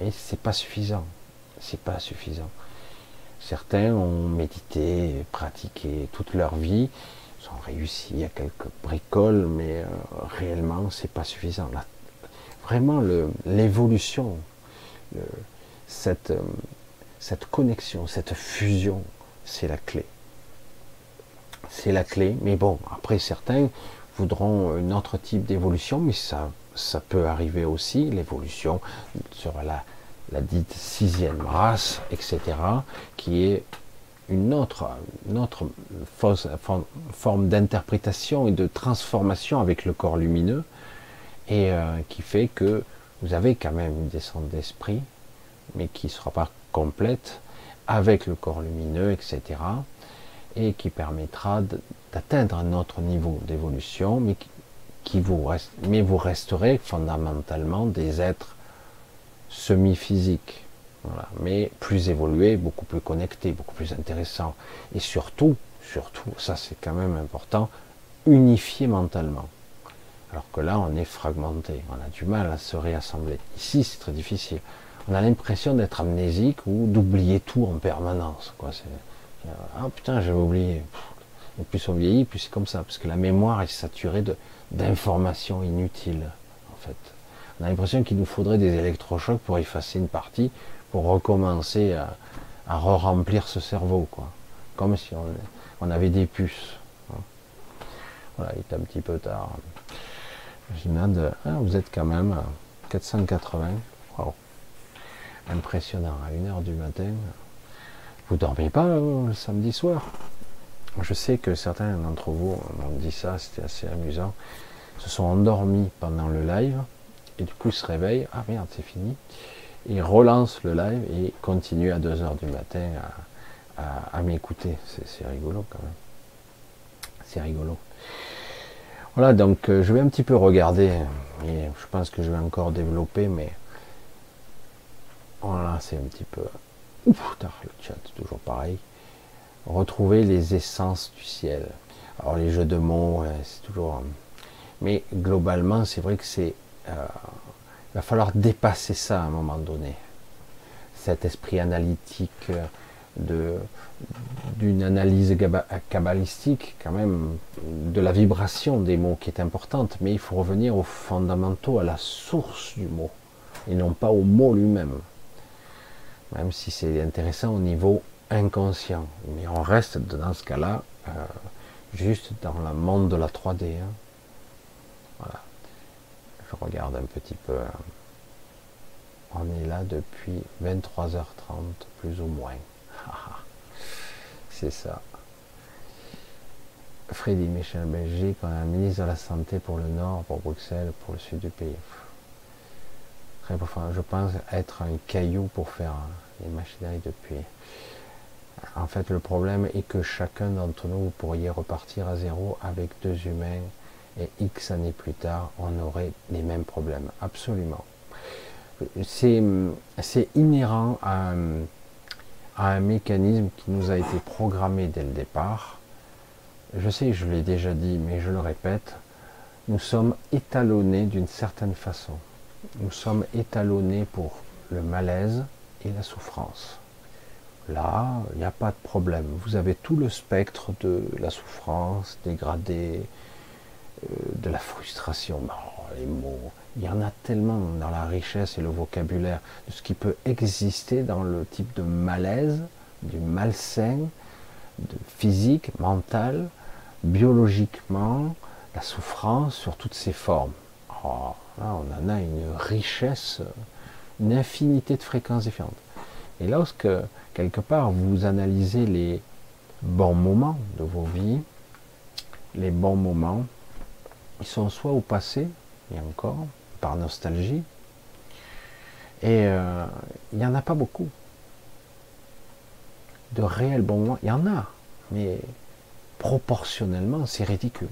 mais c'est pas suffisant. C'est pas suffisant. Certains ont médité, pratiqué toute leur vie, réussi à quelques bricoles, mais euh, réellement c'est pas suffisant. vraiment l'évolution, cette, euh, cette connexion, cette fusion, c'est la clé. C'est la clé, mais bon, après certains voudront un autre type d'évolution, mais ça, ça peut arriver aussi, l'évolution sur la, la dite sixième race, etc., qui est une autre, forme d'interprétation et de transformation avec le corps lumineux, et euh, qui fait que vous avez quand même une descente d'esprit, mais qui ne sera pas complète, avec le corps lumineux, etc., et qui permettra d'atteindre un autre niveau d'évolution, mais mais vous resterez fondamentalement des êtres semi-physiques, mais plus évolués, beaucoup plus connectés, beaucoup plus intéressants, et surtout, surtout, ça c'est quand même important, unifiés mentalement. Alors que là, on est fragmenté, on a du mal à se réassembler. Ici, c'est très difficile. On a l'impression d'être amnésique ou d'oublier tout en permanence. Quoi. Ah putain, j'avais oublié. Et plus on vieillit, plus c'est comme ça, parce que la mémoire est saturée d'informations inutiles, en fait. On a l'impression qu'il nous faudrait des électrochocs pour effacer une partie, pour recommencer à, re-remplir ce cerveau, quoi. Comme si on, avait des puces. Hein. Voilà, il est un petit peu tard. J'imagine, ah, vous êtes quand même à 480. Impressionnant, à 1h du matin. Vous dormez pas euh, le samedi soir? Je sais que certains d'entre vous m'ont dit ça, c'était assez amusant. Se sont endormis pendant le live et du coup ils se réveillent. Ah merde, c'est fini. Ils relancent le live et continuent à 2h du matin à, m'écouter. C'est rigolo quand même. C'est rigolo. Voilà, donc euh, je vais un petit peu regarder. Je pense que je vais encore développer, mais voilà, c'est un petit peu Ouf, le chat, toujours pareil. Retrouver les essences du ciel. Alors les jeux de mots, c'est toujours. Mais globalement, c'est vrai que c'est. Euh, il va falloir dépasser ça à un moment donné. Cet esprit analytique euh, de d'une analyse kabbalistique, quand même, de la vibration des mots qui est importante, mais il faut revenir aux fondamentaux, à la source du mot, et non pas au mot lui-même. Même si c'est intéressant au niveau inconscient. Mais on reste dans ce cas-là euh, juste dans le monde de la 3D. Hein. Voilà. Je regarde un petit peu. On est là depuis 23h30, plus ou moins. [laughs] C'est ça. Freddy Michel Belgique, on a un ministre de la Santé pour le Nord, pour Bruxelles, pour le Sud du pays. je pense être un caillou pour faire les machineries depuis. En fait, le problème est que chacun d'entre nous, pourriez repartir à zéro avec deux humains et X années plus tard, on aurait les mêmes problèmes. Absolument. C'est inhérent à un, mécanisme qui nous a été programmé dès le départ. Je sais, je l'ai déjà dit, mais je le répète, nous sommes étalonnés d'une certaine façon. Nous sommes étalonnés pour le malaise et la souffrance. Là, il n'y a pas de problème. Vous avez tout le spectre de la souffrance dégradée, de la frustration. les mots, il y en a tellement dans la richesse et le vocabulaire de ce qui peut exister dans le type de malaise, du malsain, de physique, mental, biologiquement, la souffrance sur toutes ses formes. Oh, là, on en a une richesse, une infinité de fréquences différentes. Et lorsque, quelque part, vous analysez les bons moments de vos vies, les bons moments, ils sont soit au passé, et encore, par nostalgie, et euh, il n'y en a pas beaucoup. De réels bons moments, il y en a, mais proportionnellement, c'est ridicule.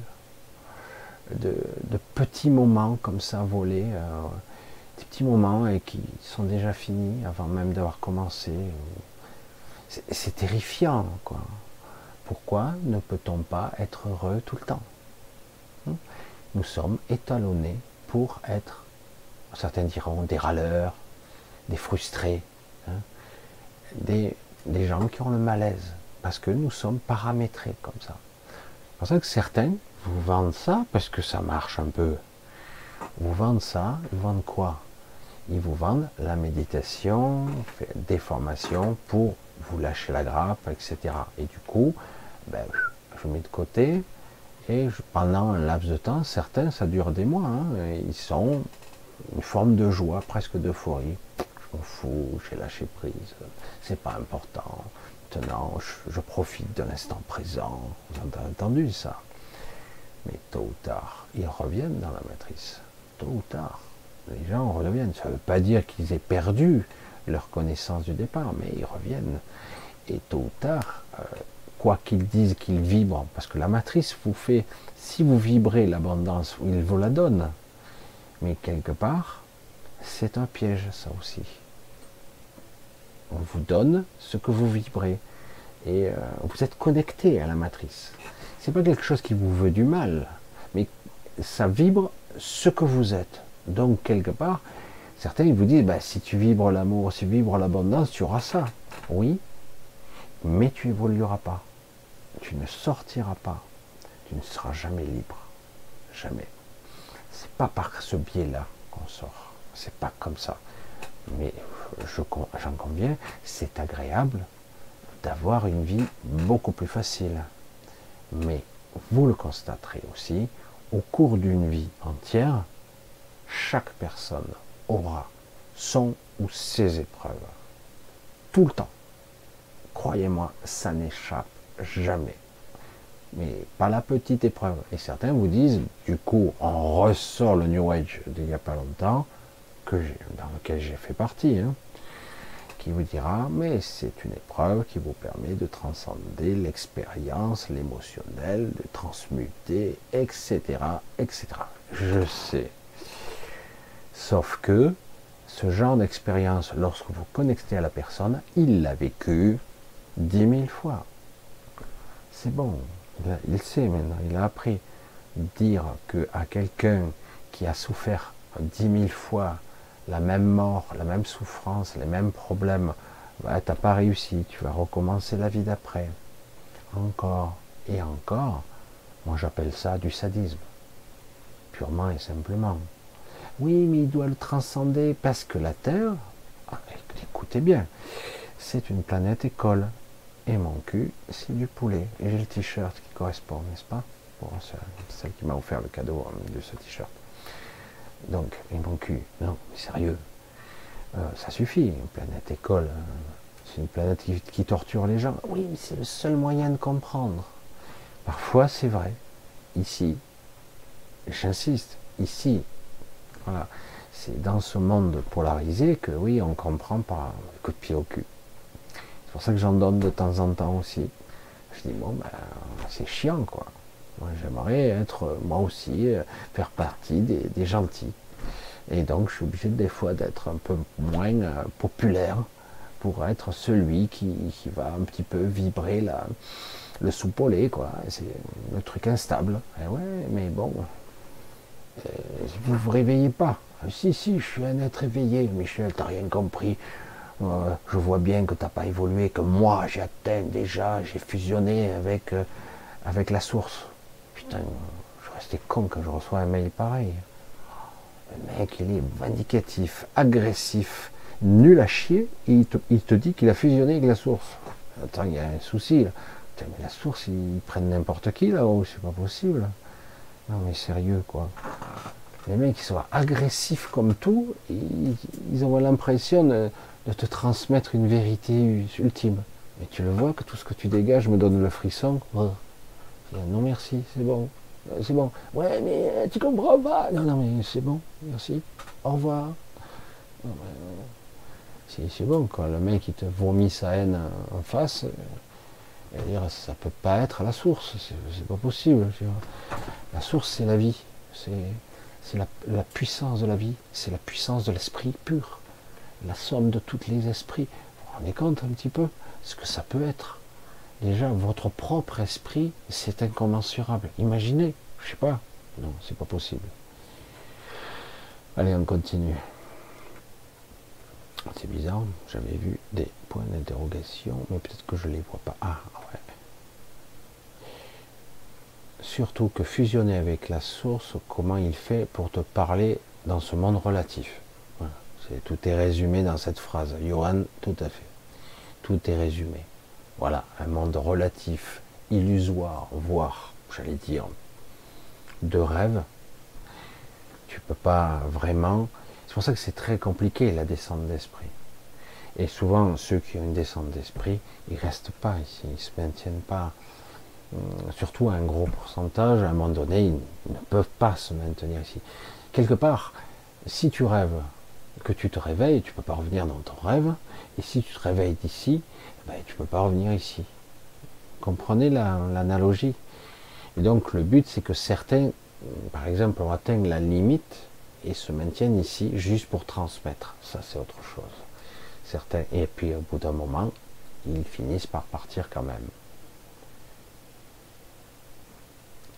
De, petits moments comme ça volés, euh, des petits moments qui sont déjà finis avant même d'avoir commencé. C'est terrifiant, quoi. Pourquoi ne peut-on pas être heureux tout le temps? Nous sommes étalonnés pour être, certains diront, des râleurs, des frustrés, hein des, gens qui ont le malaise, parce que nous sommes paramétrés comme ça. C'est pour ça que certains vous vendent ça parce que ça marche un peu. Vous vendent ça, ils vendent quoi? Ils vous vendent la méditation, des formations pour vous lâcher la grappe, etc. Et du coup, ben, je mets de côté et pendant un laps de temps, certains, ça dure des mois, hein, ils sont une forme de joie, presque d'euphorie. Je m'en fous, j'ai lâché prise, c'est pas important. Maintenant, je, profite de l'instant présent. Vous avez entendu ça Mais tôt ou tard, ils reviennent dans la matrice. Tôt ou tard les gens reviennent. Ça ne veut pas dire qu'ils aient perdu leur connaissance du départ, mais ils reviennent. Et tôt ou tard, euh, quoi qu'ils disent qu'ils vibrent, parce que la matrice vous fait, si vous vibrez l'abondance, il vous la donne. Mais quelque part, c'est un piège, ça aussi. On vous donne ce que vous vibrez. Et euh, vous êtes connecté à la matrice. C'est pas quelque chose qui vous veut du mal, mais ça vibre ce que vous êtes. Donc, quelque part, certains vous disent, bah, si tu vibres l'amour, si tu vibres l'abondance, tu auras ça. Oui, mais tu évolueras pas. Tu ne sortiras pas. Tu ne seras jamais libre. Jamais. C'est pas par ce biais-là qu'on sort. C'est pas comme ça. Mais j'en conviens, c'est agréable d'avoir une vie beaucoup plus facile. Mais vous le constaterez aussi, au cours d'une vie entière, chaque personne aura son ou ses épreuves. Tout le temps. Croyez-moi, ça n'échappe jamais. Mais pas la petite épreuve. Et certains vous disent, du coup, on ressort le New Age d'il n'y a pas longtemps, que dans lequel j'ai fait partie, hein, qui vous dira, mais c'est une épreuve qui vous permet de transcender l'expérience, l'émotionnel, de transmuter, etc., etc. Je sais, Sauf que ce genre d'expérience, lorsque vous connectez à la personne, il l'a vécu dix mille fois. C'est bon. Il sait maintenant, il a appris. Dire que à quelqu'un qui a souffert dix mille fois la même mort, la même souffrance, les mêmes problèmes, bah, t'as pas réussi, tu vas recommencer la vie d'après. Encore et encore, moi j'appelle ça du sadisme. Purement et simplement. Oui, mais il doit le transcender parce que la Terre, ah, écoutez bien, c'est une planète école. Et mon cul, c'est du poulet. Et j'ai le t-shirt qui correspond, n'est-ce pas? Celle qui m'a offert le cadeau de ce t-shirt. Donc, et mon cul, non, sérieux. Euh, ça suffit, une planète école. Hein. c'est une planète qui, torture les gens. Oui, mais c'est le seul moyen de comprendre. Parfois, c'est vrai. Ici, j'insiste, ici, voilà. C'est dans ce monde polarisé que oui, on comprend par un coup de pied au cul. C'est pour ça que j'en donne de temps en temps aussi. Je dis bon ben c'est chiant quoi. Moi j'aimerais être moi aussi, euh, faire partie des, gentils. Et donc je suis obligé des fois d'être un peu moins euh, populaire pour être celui qui, va un petit peu vibrer la, le soupolé quoi. C'est le truc instable. Et ouais, mais bon, euh, vous vous réveillez pas. Ah, si, si, je suis un être éveillé, Michel, t'as rien compris. Euh, je vois bien que t'as pas évolué, que moi j'ai atteint déjà, j'ai fusionné avec, euh, avec la source. Putain, je restais con quand je reçois un mail pareil. Le mec, il est vindicatif, agressif, nul à chier, et il te, il te dit qu'il a fusionné avec la source. Attends, il y a un souci là. Putain, mais la source, ils prennent n'importe qui là-haut, c'est pas possible. Non mais sérieux quoi. Les mecs qui sont agressifs comme tout, ils, ont l'impression de, te transmettre une vérité ultime. Mais tu le vois que tout ce que tu dégages me donne le frisson. Non merci, c'est bon. Euh, c'est bon. Ouais mais euh, tu comprends pas. Non non mais c'est bon, merci. Au revoir. C'est bon quoi. Le mec qui te vomit sa haine en face, dire, ça peut pas être la source, c'est pas possible. La source, c'est la vie, c'est la, puissance de la vie, c'est la puissance de l'esprit pur, la somme de tous les esprits. Vous vous rendez compte un petit peu ce que ça peut être? Déjà, votre propre esprit, c'est incommensurable. Imaginez, je sais pas, non, c'est pas possible. Allez, on continue. C'est bizarre, j'avais vu des points d'interrogation, mais peut-être que je ne les vois pas. Ah, ouais. Surtout que fusionner avec la source, comment il fait pour te parler dans ce monde relatif? Tout est résumé dans cette phrase. Johan, tout à fait. Tout est résumé. Voilà, un monde relatif, illusoire, voire, j'allais dire, de rêve. Tu peux pas vraiment pour ça que c'est très compliqué la descente d'esprit. Et souvent, ceux qui ont une descente d'esprit, ils restent pas ici, ils se maintiennent pas. Hum, surtout un gros pourcentage, à un moment donné, ils ne peuvent pas se maintenir ici. Quelque part, si tu rêves, que tu te réveilles, tu peux pas revenir dans ton rêve. Et si tu te réveilles d'ici, ben, tu peux pas revenir ici. Comprenez l'analogie. et donc le but, c'est que certains, par exemple, ont atteint la limite et se maintiennent ici juste pour transmettre. Ça, c'est autre chose. Certains, et puis au bout d'un moment, ils finissent par partir quand même.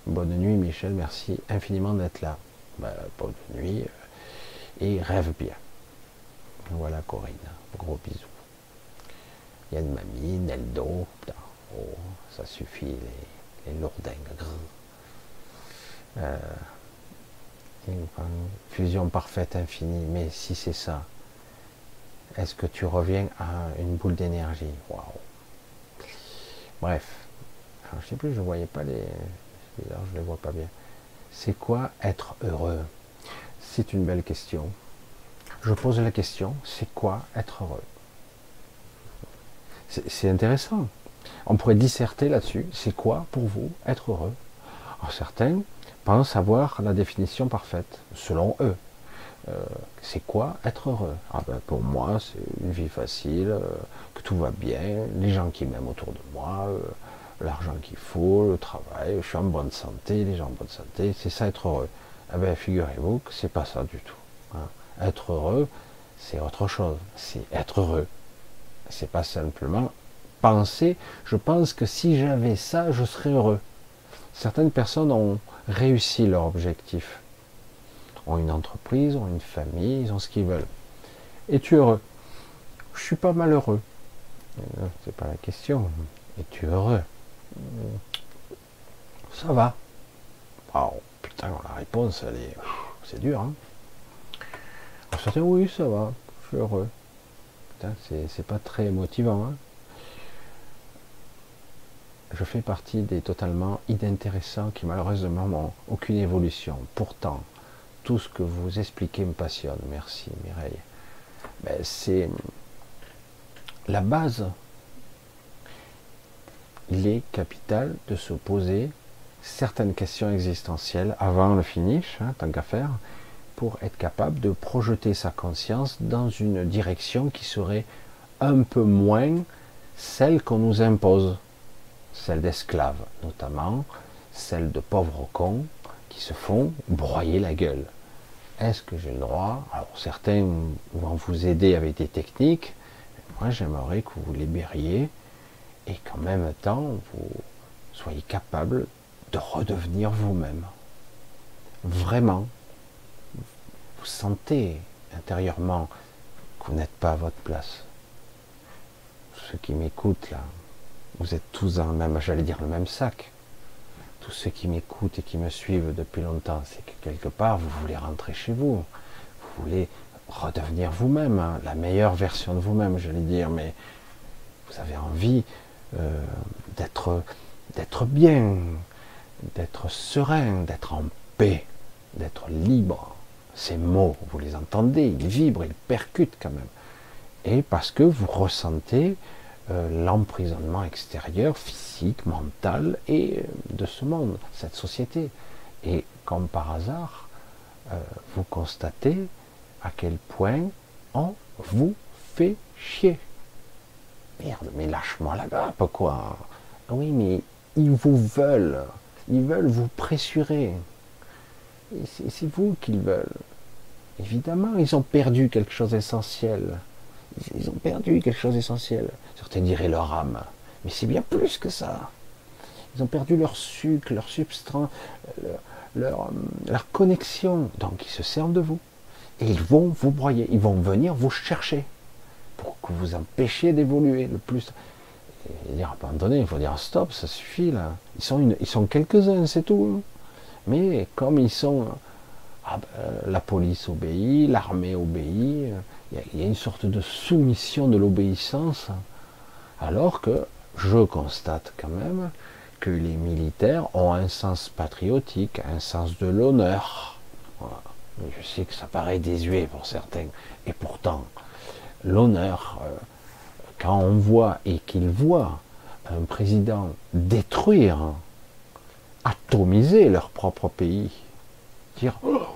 Bonne nuit, Michel. Merci infiniment d'être là. Ben, bonne nuit euh, et rêve bien. Voilà, Corinne. Gros bisous. Il y a une mamie, Neldo. Oh, ça suffit, les, les lourdingues. Euh, fusion parfaite infinie. Mais si c'est ça, est-ce que tu reviens à une boule d'énergie? Waouh Bref, alors, je sais plus, je voyais pas les. je les vois pas bien. C'est quoi être heureux? C'est une belle question. Je pose la question c'est quoi être heureux? C'est intéressant. On pourrait disserter là-dessus. C'est quoi pour vous être heureux? Alors certains savoir la définition parfaite, selon eux. Euh, c'est quoi être heureux? Ah ben, Pour moi, c'est une vie facile, euh, que tout va bien, les gens qui m'aiment autour de moi, euh, l'argent qu'il faut, le travail, je suis en bonne santé, les gens en bonne santé, c'est ça être heureux. Ah ben, figurez-vous que c'est pas ça du tout. Être heureux, c'est autre chose. C'est être heureux. C'est pas simplement penser, je pense que si j'avais ça, je serais heureux. Certaines personnes ont réussi leur objectif, ont une entreprise, ont une famille, ils ont ce qu'ils veulent. Es-tu heureux? Je suis pas malheureux. Euh, c'est pas la question. Es-tu heureux? Ça va. Oh putain, la réponse, elle est, c'est dur. Hein certains, oui, ça va. Je suis heureux. C'est pas très motivant. Hein je fais partie des totalement inintéressants qui malheureusement n'ont aucune évolution. Pourtant, tout ce que vous expliquez me passionne. Merci Mireille. Ben, c'est la base. Il est capital de se poser certaines questions existentielles avant le finish, hein, tant qu'à faire, pour être capable de projeter sa conscience dans une direction qui serait un peu moins celle qu'on nous impose celle d'esclaves notamment, celle de pauvres cons qui se font broyer la gueule. Est-ce que j'ai le droit? Alors certains vont vous aider avec des techniques, moi j'aimerais que vous libériez et qu'en même temps vous soyez capable de redevenir vous-même. Vraiment, vous sentez intérieurement que vous n'êtes pas à votre place. Ceux qui m'écoutent là, vous êtes tous dans le même, j'allais dire, le même sac. Tous ceux qui m'écoutent et qui me suivent depuis longtemps, c'est que quelque part, vous voulez rentrer chez vous. Vous voulez redevenir vous-même, hein, la meilleure version de vous-même, j'allais dire, mais vous avez envie euh, d'être, d'être bien, d'être serein, d'être en paix, d'être libre. Ces mots, vous les entendez, ils vibrent, ils percutent quand même. Et parce que vous ressentez euh, l'emprisonnement extérieur, physique, mental et euh, de ce monde, cette société. Et comme par hasard, euh, vous constatez à quel point on vous fait chier. Merde, mais lâche-moi la grappe, quoi. Oui, mais ils vous veulent. Ils veulent vous pressurer. C'est vous qu'ils veulent. Évidemment, ils ont perdu quelque chose d'essentiel. Ils ont perdu quelque chose d'essentiel. Certains diraient leur âme. Mais c'est bien plus que ça. Ils ont perdu leur sucre, leur substrat, leur, connexion. Donc ils se servent de vous. Et ils vont vous broyer. Ils vont venir vous chercher. Pour que vous empêchiez d'évoluer le plus. Et dire, à il faut dire stop, ça suffit là. Ils sont, une, ils sont quelques-uns, c'est tout. Mais comme ils sont ah ben, la police obéit, l'armée obéit, il y, a une sorte de soumission de l'obéissance, alors que je constate quand même que les militaires ont un sens patriotique, un sens de l'honneur. Je sais que ça paraît désuet pour certains, et pourtant, l'honneur, euh, quand on voit et qu'ils voient un président détruire, atomiser leur propre pays, dire oh,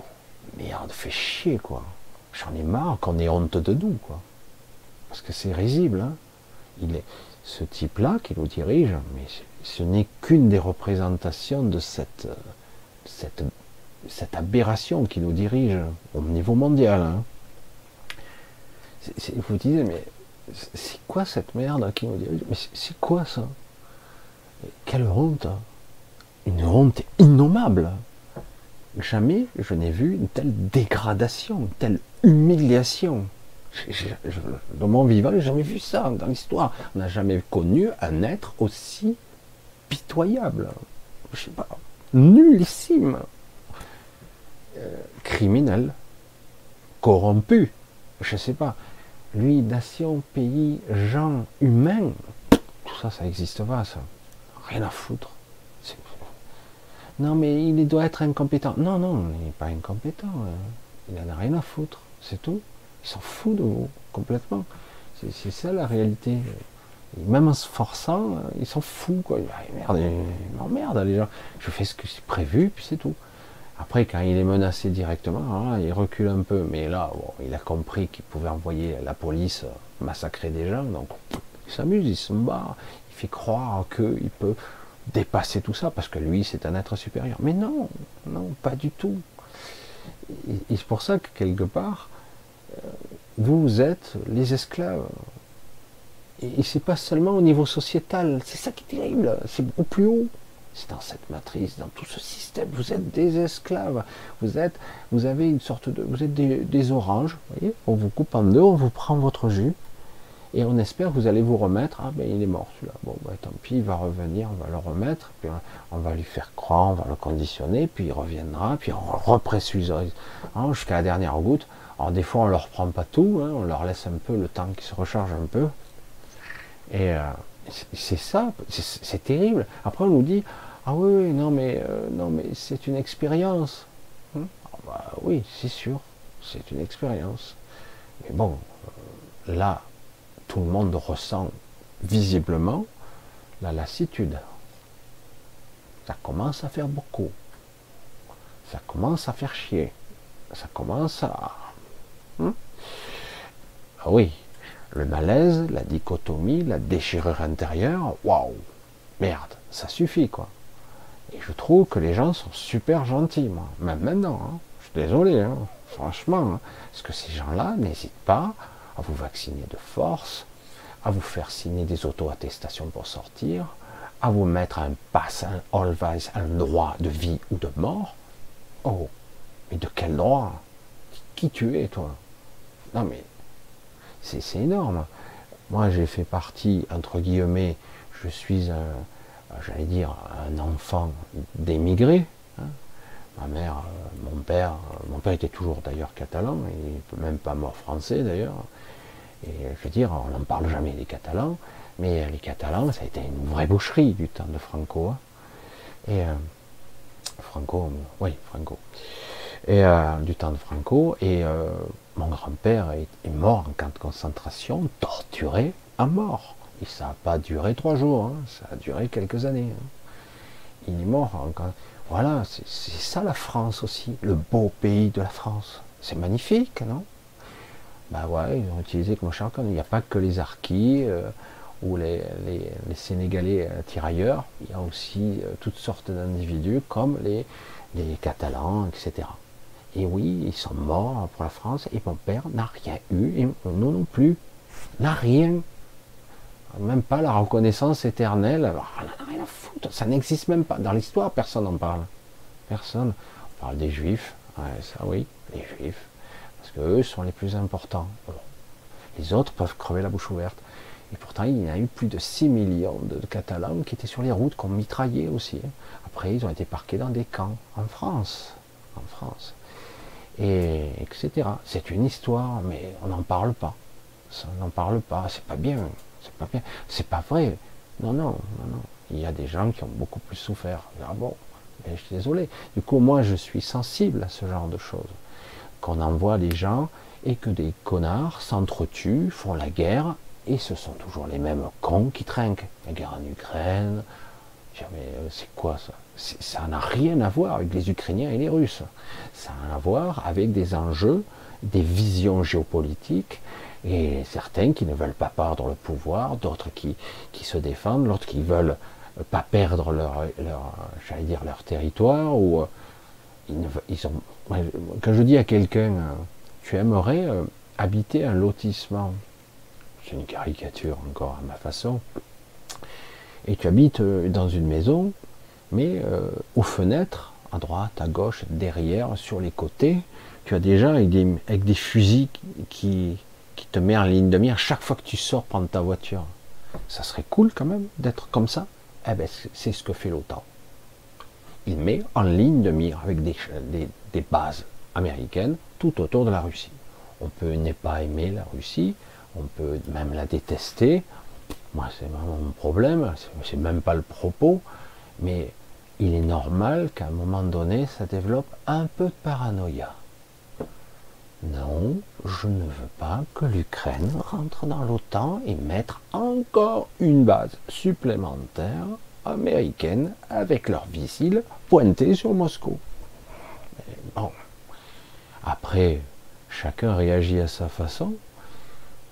merde, fait chier quoi. J'en ai marre qu'on ait honte de nous quoi. Parce que c'est risible. Hein. Il est ce type-là qui nous dirige, mais ce n'est qu'une des représentations de cette, cette, cette aberration qui nous dirige au niveau mondial. Hein. vous disiez, mais c'est quoi cette merde qui nous dirige? Mais c'est quoi ça? Quelle honte hein. Une honte innommable jamais je n'ai vu une telle dégradation, une telle humiliation. dans mon vivant, j'ai jamais vu ça dans l'histoire. On n'a jamais connu un être aussi pitoyable. Je sais pas, nullissime, euh, criminel, corrompu. Je sais pas. Lui, nation, pays, gens, humains, tout ça, ça n'existe pas, ça. Rien à foutre. Non, mais il doit être incompétent. Non, non, il n'est pas incompétent. Hein. Il n'en a rien à foutre. C'est tout. Il s'en fout de vous, complètement. C'est ça la réalité. même en se forçant, il s'en fout. Quoi. merde, il m'emmerde, les gens. Je fais ce que c'est prévu, puis c'est tout. Après, quand il est menacé directement, il recule un peu. Mais là, il a compris qu'il pouvait envoyer la police massacrer des gens. Donc, il s'amuse, il se bat. Il fait croire qu'il peut dépasser tout ça, parce que lui, c'est un être supérieur. Mais non, non, pas du tout. Et, c'est pour ça que quelque part, euh, vous êtes les esclaves. Et, c'est pas seulement au niveau sociétal, c'est ça qui est terrible, c'est beaucoup plus haut. C'est dans cette matrice, dans tout ce système. Vous êtes des esclaves. Vous êtes, vous avez une sorte de, vous êtes des, oranges. Vous voyez on vous coupe en deux, on vous prend votre jus. Et on espère que vous allez vous remettre. Ah ben il est mort celui-là. Bon ben tant pis, il va revenir, on va le remettre, puis on va lui faire croire, on va le conditionner, puis il reviendra, puis on repressurise hein, jusqu'à la dernière goutte. Alors des fois on leur prend pas tout, hein, on leur laisse un peu le temps qu'ils se recharge un peu. Et euh, c'est ça, c'est terrible. Après on nous dit ah oui, non mais euh, non mais c'est une expérience. Hein? Ah, bah, oui, c'est sûr, c'est une expérience. Mais bon, euh, là, tout le monde ressent visiblement la lassitude. Ça commence à faire beaucoup. Ça commence à faire chier. Ça commence à... Hein? Ah oui, le malaise, la dichotomie, la déchirure intérieure, waouh, merde, ça suffit quoi. Et je trouve que les gens sont super gentils, moi, même maintenant. Hein. Je suis désolé, hein. franchement, parce que ces gens-là n'hésitent pas à vous vacciner de force, à vous faire signer des auto-attestations pour sortir, à vous mettre un pass, un always, un droit de vie ou de mort. Oh, mais de quel droit? Qui tu es, toi? Non, mais c'est énorme. Moi, j'ai fait partie, entre guillemets, je suis j'allais dire, un enfant d'émigrés. Hein. Ma mère, euh, mon père, mon père était toujours d'ailleurs catalan, il n'est même pas mort français d'ailleurs. Et je veux dire, on n'en parle jamais des Catalans, mais les Catalans, ça a été une vraie boucherie du temps de Franco. Hein. Et euh, Franco, oui, Franco. Et euh, du temps de Franco. Et euh, mon grand-père est, mort en camp de concentration, torturé à mort. Et ça n'a pas duré trois jours, hein. ça a duré quelques années. Hein. Il est mort. En... Voilà, c'est ça la France aussi, le beau pays de la France. C'est magnifique, non? Bah ouais, ils ont utilisé comme chacun. Il n'y a pas que les arquis euh, ou les, Sénégalais euh, tirailleurs, il y a aussi euh, toutes sortes d'individus comme les, les Catalans, etc. Et oui, ils sont morts pour la France et mon père n'a rien eu, et nous non plus, n'a rien. Même pas la reconnaissance éternelle, alors, on n'a rien à foutre, ça n'existe même pas. Dans l'histoire, personne n'en parle. Personne. On parle des juifs, ça oui, les juifs qu'eux sont les plus importants. Les autres peuvent crever la bouche ouverte. Et pourtant, il y a eu plus de 6 millions de Catalans qui étaient sur les routes, qu'on mitraillait aussi. Hein. Après, ils ont été parqués dans des camps en France. En France. Et etc. C'est une histoire, mais on n'en parle pas. on n'en parle pas. C'est pas bien. C'est pas bien. C'est pas vrai. Non, non, non, non. Il y a des gens qui ont beaucoup plus souffert. Ah bon, mais je suis désolé. Du coup, moi, je suis sensible à ce genre de choses qu'on envoie les gens et que des connards s'entretuent, font la guerre, et ce sont toujours les mêmes cons qui trinquent. La guerre en Ukraine, mais euh, c'est quoi ça? Ça n'a rien à voir avec les Ukrainiens et les Russes. Ça a à voir avec des enjeux, des visions géopolitiques, et certains qui ne veulent pas perdre le pouvoir, d'autres qui, se défendent, d'autres qui veulent pas perdre leur, leur leur territoire ou quand je dis à quelqu'un, euh, tu aimerais euh, habiter un lotissement, c'est une caricature encore à ma façon, et tu habites euh, dans une maison, mais aux fenêtres, à droite, à gauche, derrière, sur les côtés, tu as déjà avec des, fusils qui, qui te mettent en ligne de mire chaque fois que tu sors prendre ta voiture. Ça serait cool quand même d'être comme ça. Eh ben, c'est ce que fait l'OTAN il met en ligne de mire avec des, bases américaines tout autour de la Russie. On peut ne pas aimer la Russie, on peut même la détester. Moi, c'est vraiment mon problème, c'est même pas le propos, mais il est normal qu'à un moment donné, ça développe un peu de paranoïa. Non, je ne veux pas que l'Ukraine rentre dans l'OTAN et mettre encore une base supplémentaire américaines avec leurs missiles pointés sur Moscou. bon. Après, chacun réagit à sa façon.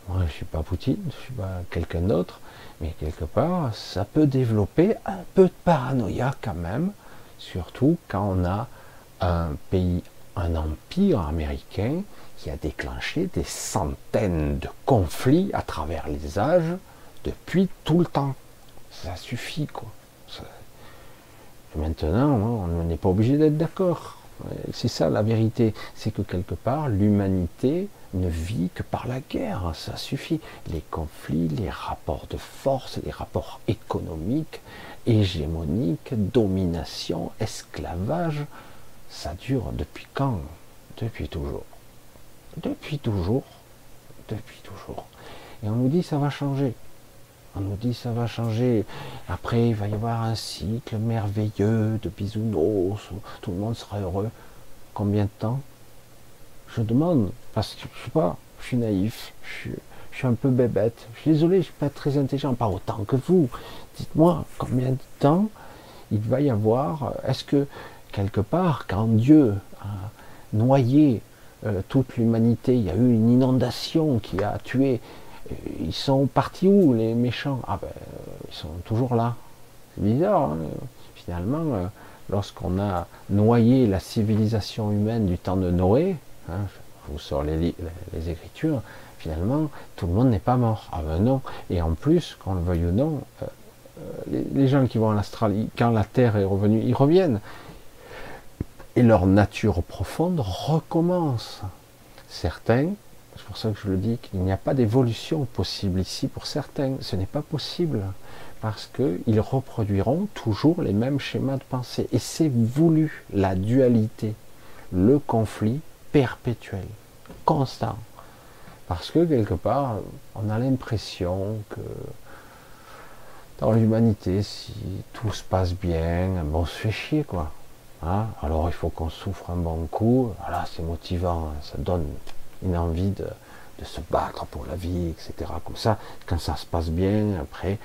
Moi, je ne suis pas Poutine, je ne suis pas quelqu'un d'autre, mais quelque part, ça peut développer un peu de paranoïa quand même, surtout quand on a un pays, un empire américain qui a déclenché des centaines de conflits à travers les âges depuis tout le temps. Ça suffit, quoi. Maintenant, on n'est pas obligé d'être d'accord. C'est ça la vérité, c'est que quelque part, l'humanité ne vit que par la guerre, ça suffit. Les conflits, les rapports de force, les rapports économiques, hégémoniques, domination, esclavage, ça dure depuis quand? Depuis toujours. Depuis toujours. Depuis toujours. Et on nous dit ça va changer. On nous dit ça va changer. Après, il va y avoir un cycle merveilleux de bisounours tout le monde sera heureux. Combien de temps? Je demande, parce que je sais pas, je suis naïf, je suis, un peu bébête. Je suis désolé, je suis pas très intelligent, pas autant que vous. Dites-moi, combien de temps il va y avoir? Est-ce que quelque part, quand Dieu a noyé euh, toute l'humanité, il y a eu une inondation qui a tué ils sont partis où les méchants? Ah ben, ils sont toujours là. C'est bizarre. Hein. Finalement, euh, lorsqu'on a noyé la civilisation humaine du temps de Noé, hein, je vous sors les, écritures, finalement, tout le monde n'est pas mort. Ah ben non. Et en plus, qu'on le veuille ou non, euh, euh, les, gens qui vont en Australie, quand la Terre est revenue, ils reviennent. Et leur nature profonde recommence. Certains c'est pour ça que je le dis qu'il n'y a pas d'évolution possible ici pour certains. Ce n'est pas possible parce qu'ils reproduiront toujours les mêmes schémas de pensée. Et c'est voulu, la dualité, le conflit perpétuel, constant. Parce que quelque part, on a l'impression que dans l'humanité, si tout se passe bien, bon, on se fait chier, quoi. Hein? Alors il faut qu'on souffre un bon coup. Voilà, c'est motivant, hein. ça donne une envie de, se battre pour la vie, etc. Comme ça, quand ça se passe bien, après,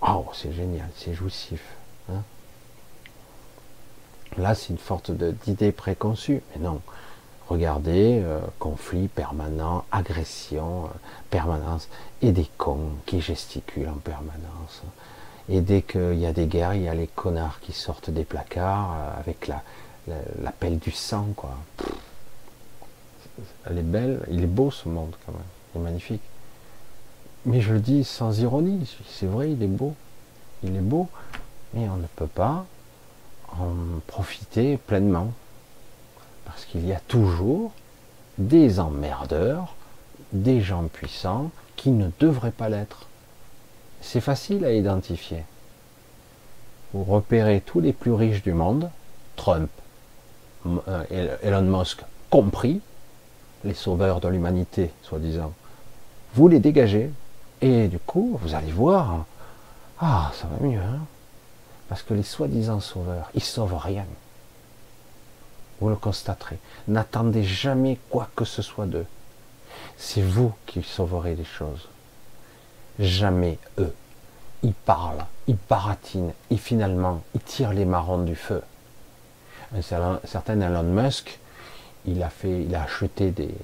oh, c'est génial, c'est jouissif. Hein. Là, c'est une sorte d'idée préconçue, mais non. Regardez, euh, conflit permanent, agression, euh, permanence, et des cons qui gesticulent en permanence. Et dès qu'il y a des guerres, il y a les connards qui sortent des placards euh, avec la, la, pelle du sang, quoi elle est belle, il est beau ce monde quand même, il est magnifique. Mais je le dis sans ironie, c'est vrai, il est beau, il est beau, mais on ne peut pas en profiter pleinement. Parce qu'il y a toujours des emmerdeurs, des gens puissants qui ne devraient pas l'être. C'est facile à identifier. Vous repérez tous les plus riches du monde, Trump, euh, Elon Musk compris, les sauveurs de l'humanité, soi-disant. Vous les dégagez, et du coup, vous allez voir, ah, ça va mieux, hein parce que les soi-disant sauveurs, ils sauvent rien. Vous le constaterez. N'attendez jamais quoi que ce soit d'eux. C'est vous qui sauverez les choses. Jamais eux. Ils parlent, ils baratinent, et finalement, ils tirent les marrons du feu. Un certain Elon Musk, il a acheté des,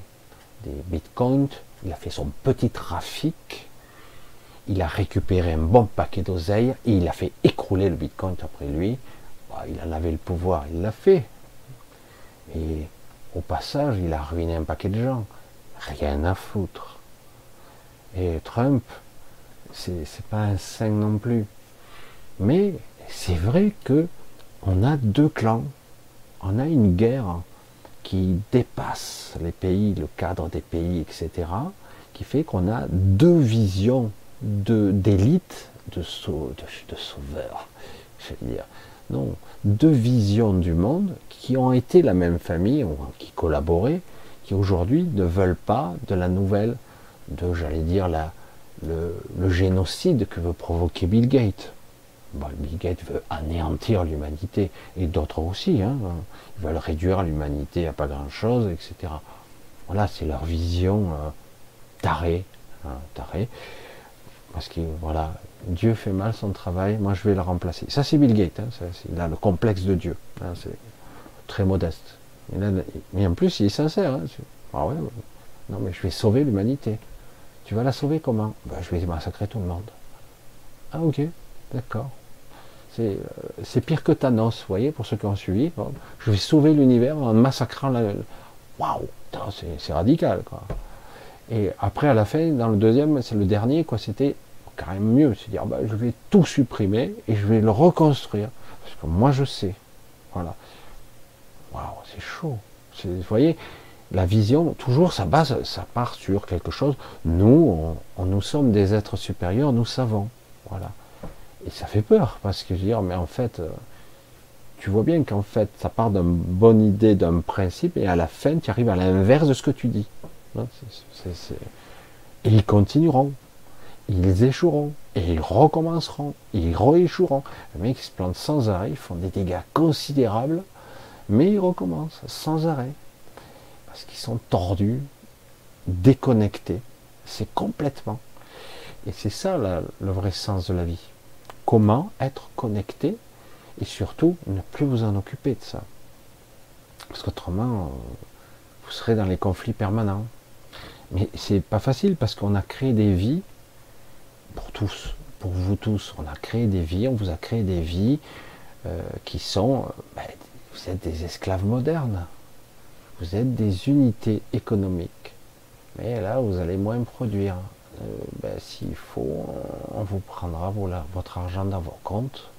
bitcoins, il a fait son petit trafic, il a récupéré un bon paquet d'oseille et il a fait écrouler le bitcoin après lui. Bah, il en avait le pouvoir, il l'a fait. Et au passage, il a ruiné un paquet de gens. Rien à foutre. Et Trump, c'est pas un saint non plus. Mais c'est vrai que on a deux clans. On a une guerre qui dépasse les pays, le cadre des pays, etc., qui fait qu'on a deux visions d'élite, de, de, sauveurs, je veux dire. Non, deux visions du monde qui ont été la même famille, qui collaboraient, qui aujourd'hui ne veulent pas de la nouvelle, de, j'allais dire, la, le génocide que veut provoquer Bill Gates. Bah, Bill Gates veut anéantir l'humanité, et d'autres aussi, hein. ils veulent réduire l'humanité à pas grand-chose, etc. Voilà, c'est leur vision euh, tarée, hein, tarée, parce que voilà, Dieu fait mal son travail, moi je vais le remplacer. Ça c'est Bill Gates, hein, il a le complexe de Dieu, hein, c'est très modeste. mais en plus il est sincère. Ah ouais, non mais je vais sauver l'humanité. Tu vas la sauver comment? Ben, Je vais massacrer tout le monde. Ah ok, d'accord. Euh, c'est pire que Thanos, vous voyez, pour ceux qui ont suivi. je vais sauver l'univers en massacrant la. Waouh, c'est radical, quoi. Et après, à la fin, dans le deuxième, c'est le dernier, quoi, c'était carrément mieux. C'est dire, bah, je vais tout supprimer et je vais le reconstruire. que moi je sais. Voilà. Waouh, c'est chaud. Vous voyez, la vision, toujours, ça base, ça part sur quelque chose. Nous, on, nous sommes des êtres supérieurs, nous savons. Voilà. Et ça fait peur, parce que je veux dire, mais en fait, euh, tu vois bien qu'en fait, ça part d'une bonne idée, d'un principe, et à la fin, tu arrives à l'inverse de ce que tu dis. Hein, et ils continueront. Ils échoueront. Et ils recommenceront. Ils rééchoueront. Les mecs, se plantent sans arrêt, ils font des dégâts considérables, mais ils recommencent sans arrêt. Parce qu'ils sont tordus, déconnectés. C'est complètement. Et c'est ça le vrai sens de la vie. Comment être connecté et surtout ne plus vous en occuper de ça. Parce qu'autrement, vous serez dans les conflits permanents. Mais c'est pas facile parce qu'on a créé des vies pour tous, pour vous tous. On a créé des vies, on vous a créé des vies euh, qui sont, euh, ben, vous êtes des esclaves modernes. Vous êtes des unités économiques. Mais là, vous allez moins produire. Euh, ben, s'il faut, on vous prendra votre argent dans vos comptes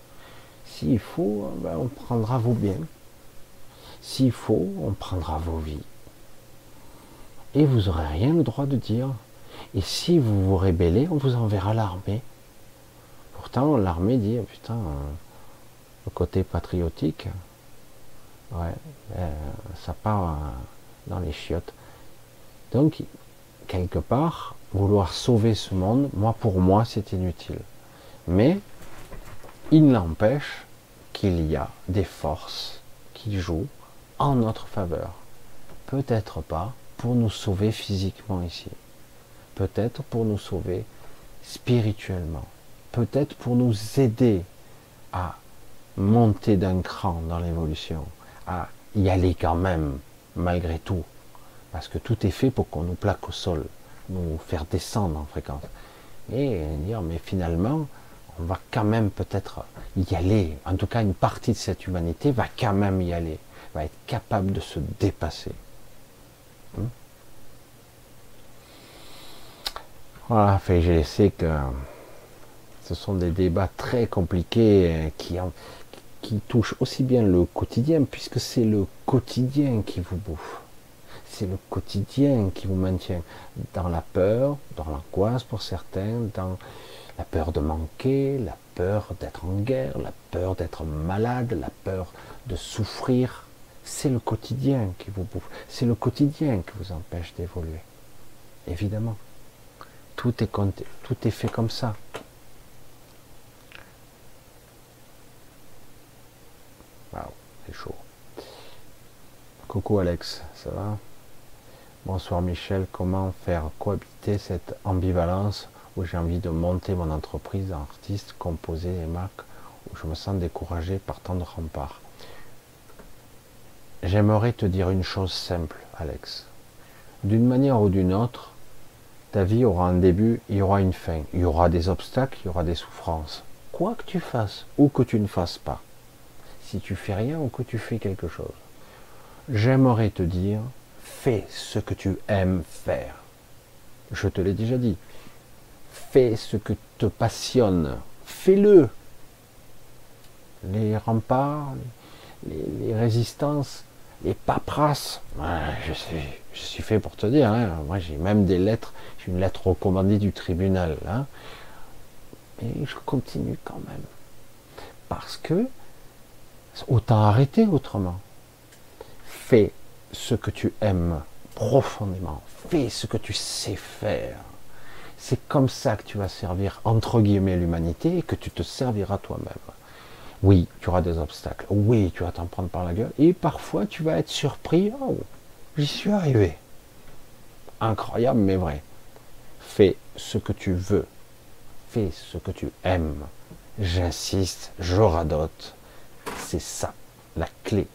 s'il faut, ben, on prendra vos biens. S'il faut, on prendra vos vies. Et vous n'aurez rien le droit de dire. Et si vous vous rébellez, on vous enverra l'armée. Pourtant, l'armée dit, oh, putain, euh, le côté patriotique, ouais, ça part euh, dans les chiottes. Donc, quelque part, vouloir sauver ce monde, moi, pour moi, c'est inutile. Mais, il n'empêche qu'il y a des forces qui jouent en notre faveur. Peut-être pas pour nous sauver physiquement ici. Peut-être pour nous sauver spirituellement. Peut-être pour nous aider à monter d'un cran dans l'évolution, à y aller quand même, malgré tout. Parce que tout est fait pour qu'on nous plaque au sol, nous faire descendre en fréquence. Et dire, mais finalement, on va quand même peut-être y aller. En tout cas, une partie de cette humanité va quand même y aller, va être capable de se dépasser. Hmm? Voilà, je sais que ce sont des débats très compliqués euh, qui touchent aussi bien le quotidien, puisque c'est le quotidien qui vous bouffe. C'est le quotidien qui vous maintient dans la peur, dans l'angoisse pour certains, dans la peur de manquer, la peur d'être en guerre, la peur d'être malade, la peur de souffrir. C'est le quotidien qui vous bouffe. C'est le quotidien qui vous empêche d'évoluer. Évidemment. Tout est, fait comme ça. Waouh, c'est chaud. Coucou Alex, ça va? Bonsoir Michel, comment faire cohabiter cette ambivalence où j'ai envie de monter mon entreprise d'artiste, composer des marques, où je me sens découragé par tant de remparts? J'aimerais te dire une chose simple, Alex. D'une manière ou d'une autre, ta vie aura un début, il y aura une fin, il y aura des obstacles, il y aura des souffrances. Quoi que tu fasses ou que tu ne fasses pas, si tu fais rien ou que tu fais quelque chose, j'aimerais te dire, fais ce que tu aimes faire. Je te l'ai déjà dit, fais ce que te passionne, fais-le. Les remparts, les, résistances, les paperasses, je, suis, je suis fait pour te dire, hein. moi j'ai même des lettres, j'ai une lettre recommandée du tribunal, hein. mais je continue quand même. Parce que, autant arrêter autrement. Fais ce que tu aimes profondément, fais ce que tu sais faire c'est comme ça que tu vas servir, entre guillemets, l'humanité et que tu te serviras toi-même. Oui, tu auras des obstacles. Oui, tu vas t'en prendre par la gueule. Et parfois, tu vas être surpris. Oh, j'y suis arrivé. Incroyable, mais vrai. Fais ce que tu veux. Fais ce que tu aimes. J'insiste, je radote. C'est ça, la clé.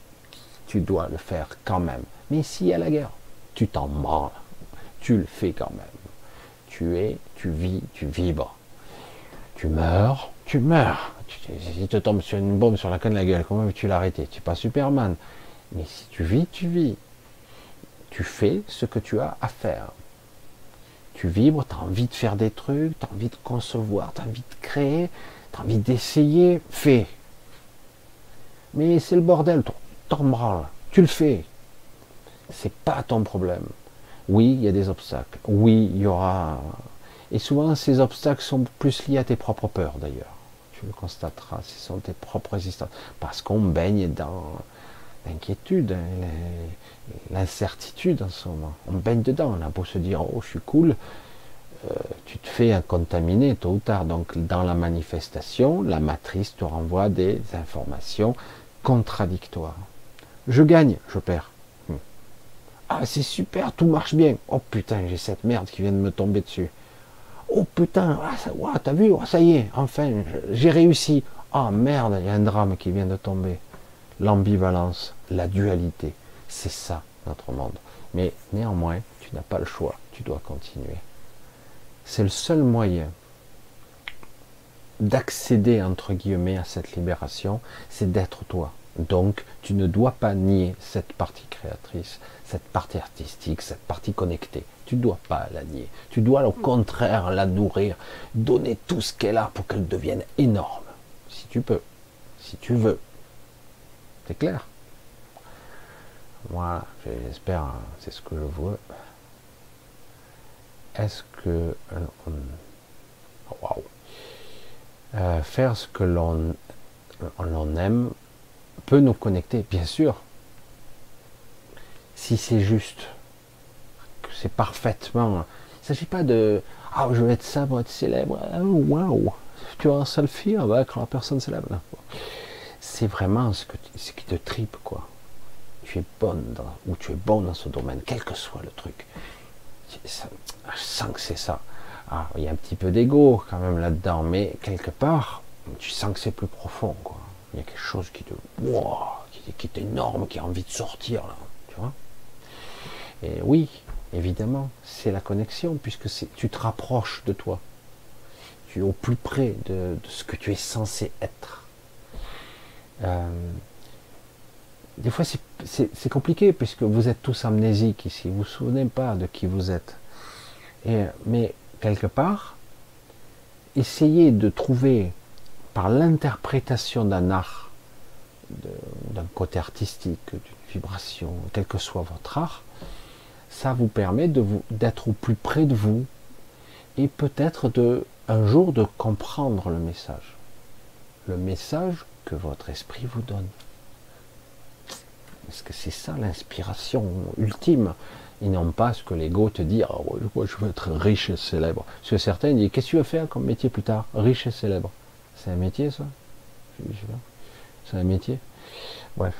Tu dois le faire quand même. Mais s'il y a la guerre, tu t'en branles. Tu le fais quand même tu es, tu vis, tu vibres. Tu meurs, tu meurs. si tu tombes sur une bombe sur la canne de la gueule, comment veux-tu l'arrêter? Tu n'es pas Superman. Mais si tu vis, tu vis. Tu fais ce que tu as à faire. Tu vibres, tu as envie de faire des trucs, tu as envie de concevoir, tu as envie de créer, tu as envie d'essayer, fais. Mais c'est le bordel, t'en branles, tu le fais. C'est pas ton problème. Oui, il y a des obstacles. Oui, il y aura. Et souvent, ces obstacles sont plus liés à tes propres peurs, d'ailleurs. Tu le constateras, ce sont tes propres résistances. Parce qu'on baigne dans l'inquiétude, hein, l'incertitude en ce moment. On baigne dedans. On a beau se dire, oh, je suis cool. Euh, tu te fais contaminer tôt ou tard. Donc, dans la manifestation, la matrice te renvoie des informations contradictoires. Je gagne, je perds. Hmm. Ah, c'est super, tout marche bien. Oh putain, j'ai cette merde qui vient de me tomber dessus. Oh putain, ah, t'as vu, oh, ça y est, enfin, j'ai réussi. Ah merde, il y a un drame qui vient de tomber. L'ambivalence, la dualité, c'est ça notre monde. Mais néanmoins, tu n'as pas le choix, tu dois continuer. C'est le seul moyen d'accéder entre guillemets à cette libération, c'est d'être toi. Donc, tu ne dois pas nier cette partie créatrice, cette partie artistique, cette partie connectée. Tu ne dois pas la nier. Tu dois au contraire la nourrir, donner tout ce qu'elle a pour qu'elle devienne énorme. Si tu peux, si tu veux. C'est clair? Voilà, j'espère, hein, c'est ce que je veux. Est-ce que euh, faire ce que l'on aime peut nous connecter, bien sûr. Si c'est juste, que c'est parfaitement. Il ne s'agit pas de Ah, je veux être ça pour être célèbre. Waouh Tu as un selfie avec la personne célèbre. C'est vraiment ce, que, ce qui te tripe, quoi. Tu es bonne dans, ou tu es bon dans ce domaine, quel que soit le truc. je sens que c'est ça. Ah, il y a un petit peu d'ego quand même là-dedans, mais quelque part, tu sens que c'est plus profond, quoi. Il y a quelque chose qui te, qui, est énorme, qui a envie de sortir là, tu vois. Et oui, évidemment, c'est la connexion puisque tu te rapproches de toi. Tu es au plus près de, ce que tu es censé être. Euh, des fois, c'est compliqué puisque vous êtes tous amnésiques ici. Vous vous souvenez pas de qui vous êtes. Et, mais quelque part, essayez de trouver par l'interprétation d'un art, d'un côté artistique, d'une vibration, quel que soit votre art, ça vous permet d'être au plus près de vous et peut-être un jour de comprendre le message, le message que votre esprit vous donne. Est-ce que c'est ça l'inspiration ultime et non pas ce que l'ego te dit, oh, je veux être riche et célèbre. Parce que certains disent, qu'est-ce que tu veux faire comme métier plus tard? Riche et célèbre. C'est un métier, ça C'est un métier Bref.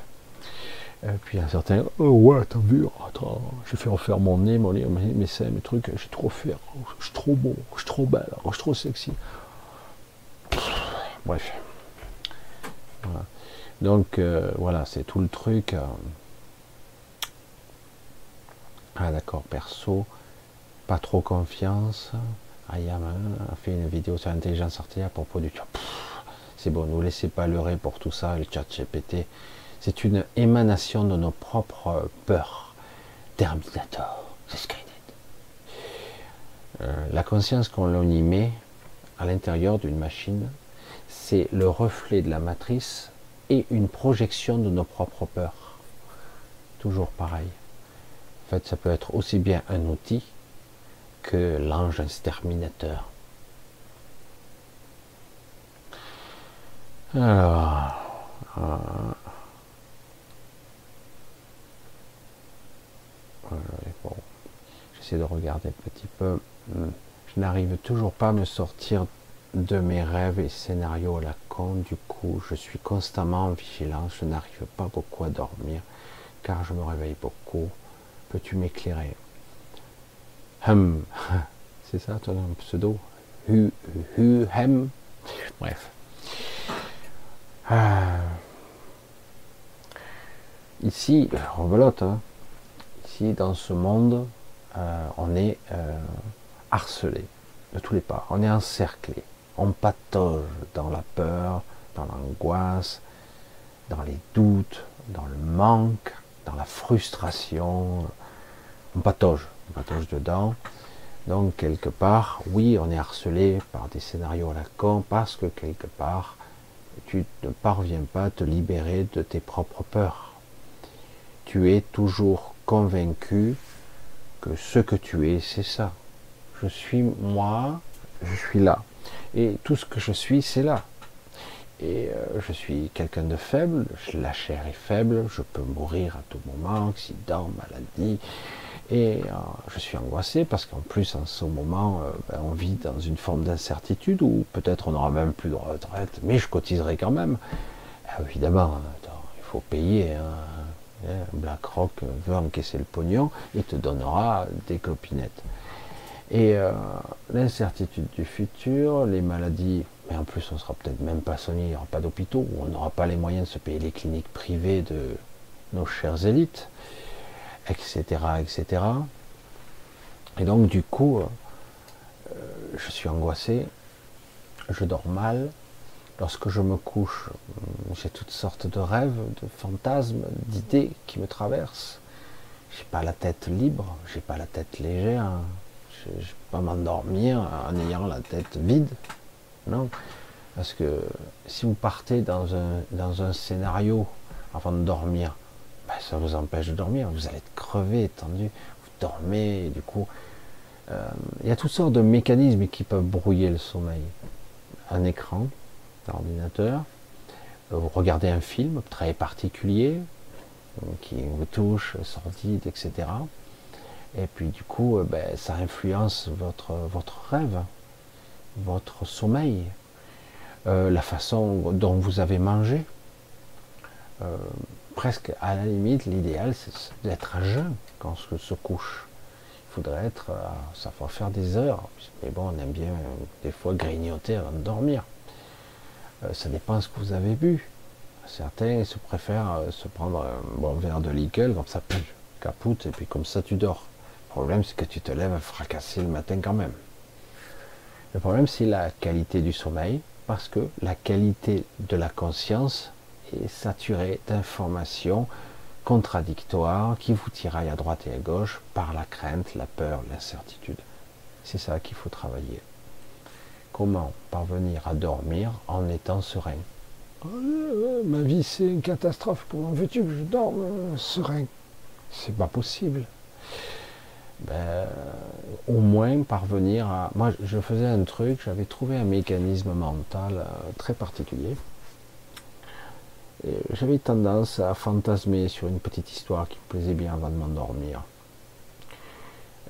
Et puis un certain, oh ouais, t'as vu, attends, je fait refaire mon nez, mon nez, mes seins, mes trucs, j'ai trop fait, je suis trop beau, je suis trop belle, je suis trop sexy. Bref. Donc euh, voilà, c'est tout le truc. Euh. Ah d'accord, perso, pas trop confiance. Ayama a fait une vidéo sur l'intelligence artificielle à propos du. C'est bon, ne vous laissez pas leurrer pour tout ça, le chat GPT. C'est une émanation de nos propres peurs. Terminator, c'est Skynet. Euh, la conscience qu'on y met à l'intérieur d'une machine, c'est le reflet de la matrice et une projection de nos propres peurs. Toujours pareil. En fait, ça peut être aussi bien un outil que l'ange exterminateur. Alors, euh, bon, j'essaie de regarder un petit peu. Hmm. Je n'arrive toujours pas à me sortir de mes rêves et scénarios à la con. Du coup, je suis constamment en vigilance. Je n'arrive pas beaucoup à dormir car je me réveille beaucoup. Peux-tu m'éclairer? Hum. [laughs] C'est ça ton pseudo Hu, hu, hem. Bref. Ah. Ici, rebelote, hein. ici dans ce monde, euh, on est euh, harcelé de tous les parts, on est encerclé, on patauge dans la peur, dans l'angoisse, dans les doutes, dans le manque, dans la frustration, on patauge patauge dedans. Donc quelque part, oui, on est harcelé par des scénarios à la con parce que quelque part, tu ne parviens pas à te libérer de tes propres peurs. Tu es toujours convaincu que ce que tu es, c'est ça. Je suis moi, je suis là. Et tout ce que je suis, c'est là. Et euh, je suis quelqu'un de faible, la chair est faible, je peux mourir à tout moment, accident, maladie. Et euh, je suis angoissé parce qu'en plus, en ce moment, euh, ben, on vit dans une forme d'incertitude où peut-être on n'aura même plus de retraite, mais je cotiserai quand même. Ah, évidemment, il faut payer. Hein. Hein, BlackRock veut encaisser le pognon et te donnera des clopinettes. Et l'incertitude du futur, les maladies mais en plus, on sera peut-être même pas soigné, il n'y aura pas d'hôpitaux, on n'aura pas les moyens de se payer les cliniques privées de nos chères élites, etc., etc. Et donc, du coup, euh, je suis angoissé, je dors mal. Lorsque je me couche, j'ai toutes sortes de rêves, de fantasmes, d'idées qui me traversent. J'ai pas la tête libre, j'ai pas la tête légère. Je ne peux pas m'endormir en ayant la tête vide. Non. Parce que si vous partez dans un, dans un scénario avant de dormir, ben, ça vous empêche de dormir. Vous allez être crevé, tendu. Vous dormez, du coup, euh, il y a toutes sortes de mécanismes qui peuvent brouiller le sommeil. Un écran d'ordinateur, euh, vous regardez un film très particulier euh, qui vous touche, sordide, etc. Et puis du coup, ben, ça influence votre, votre rêve votre sommeil, la façon dont vous avez mangé. Presque à la limite, l'idéal, c'est d'être à jeun quand on se couche. Il faudrait être, ça va faire des heures. Mais bon, on aime bien des fois grignoter avant de dormir. Euh, ça dépend de ce que vous avez bu. Certains se préfèrent se prendre un bon verre de liqueur, comme ça, capoute, et puis comme ça tu dors. Le problème, c'est que tu te lèves fracassé le matin quand même. Le problème, c'est la qualité du sommeil, parce que la qualité de la conscience est saturée d'informations contradictoires qui vous tiraillent à droite et à gauche par la crainte, la peur, l'incertitude. C'est ça qu'il faut travailler. Comment parvenir à dormir en étant serein? Euh, Ma vie, c'est une catastrophe. Comment veux-tu que je dorme euh, serein? C'est pas possible ben, au moins parvenir à... Moi, je faisais un truc, j'avais trouvé un mécanisme mental euh, très particulier. J'avais tendance à fantasmer sur une petite histoire qui me plaisait bien avant de m'endormir.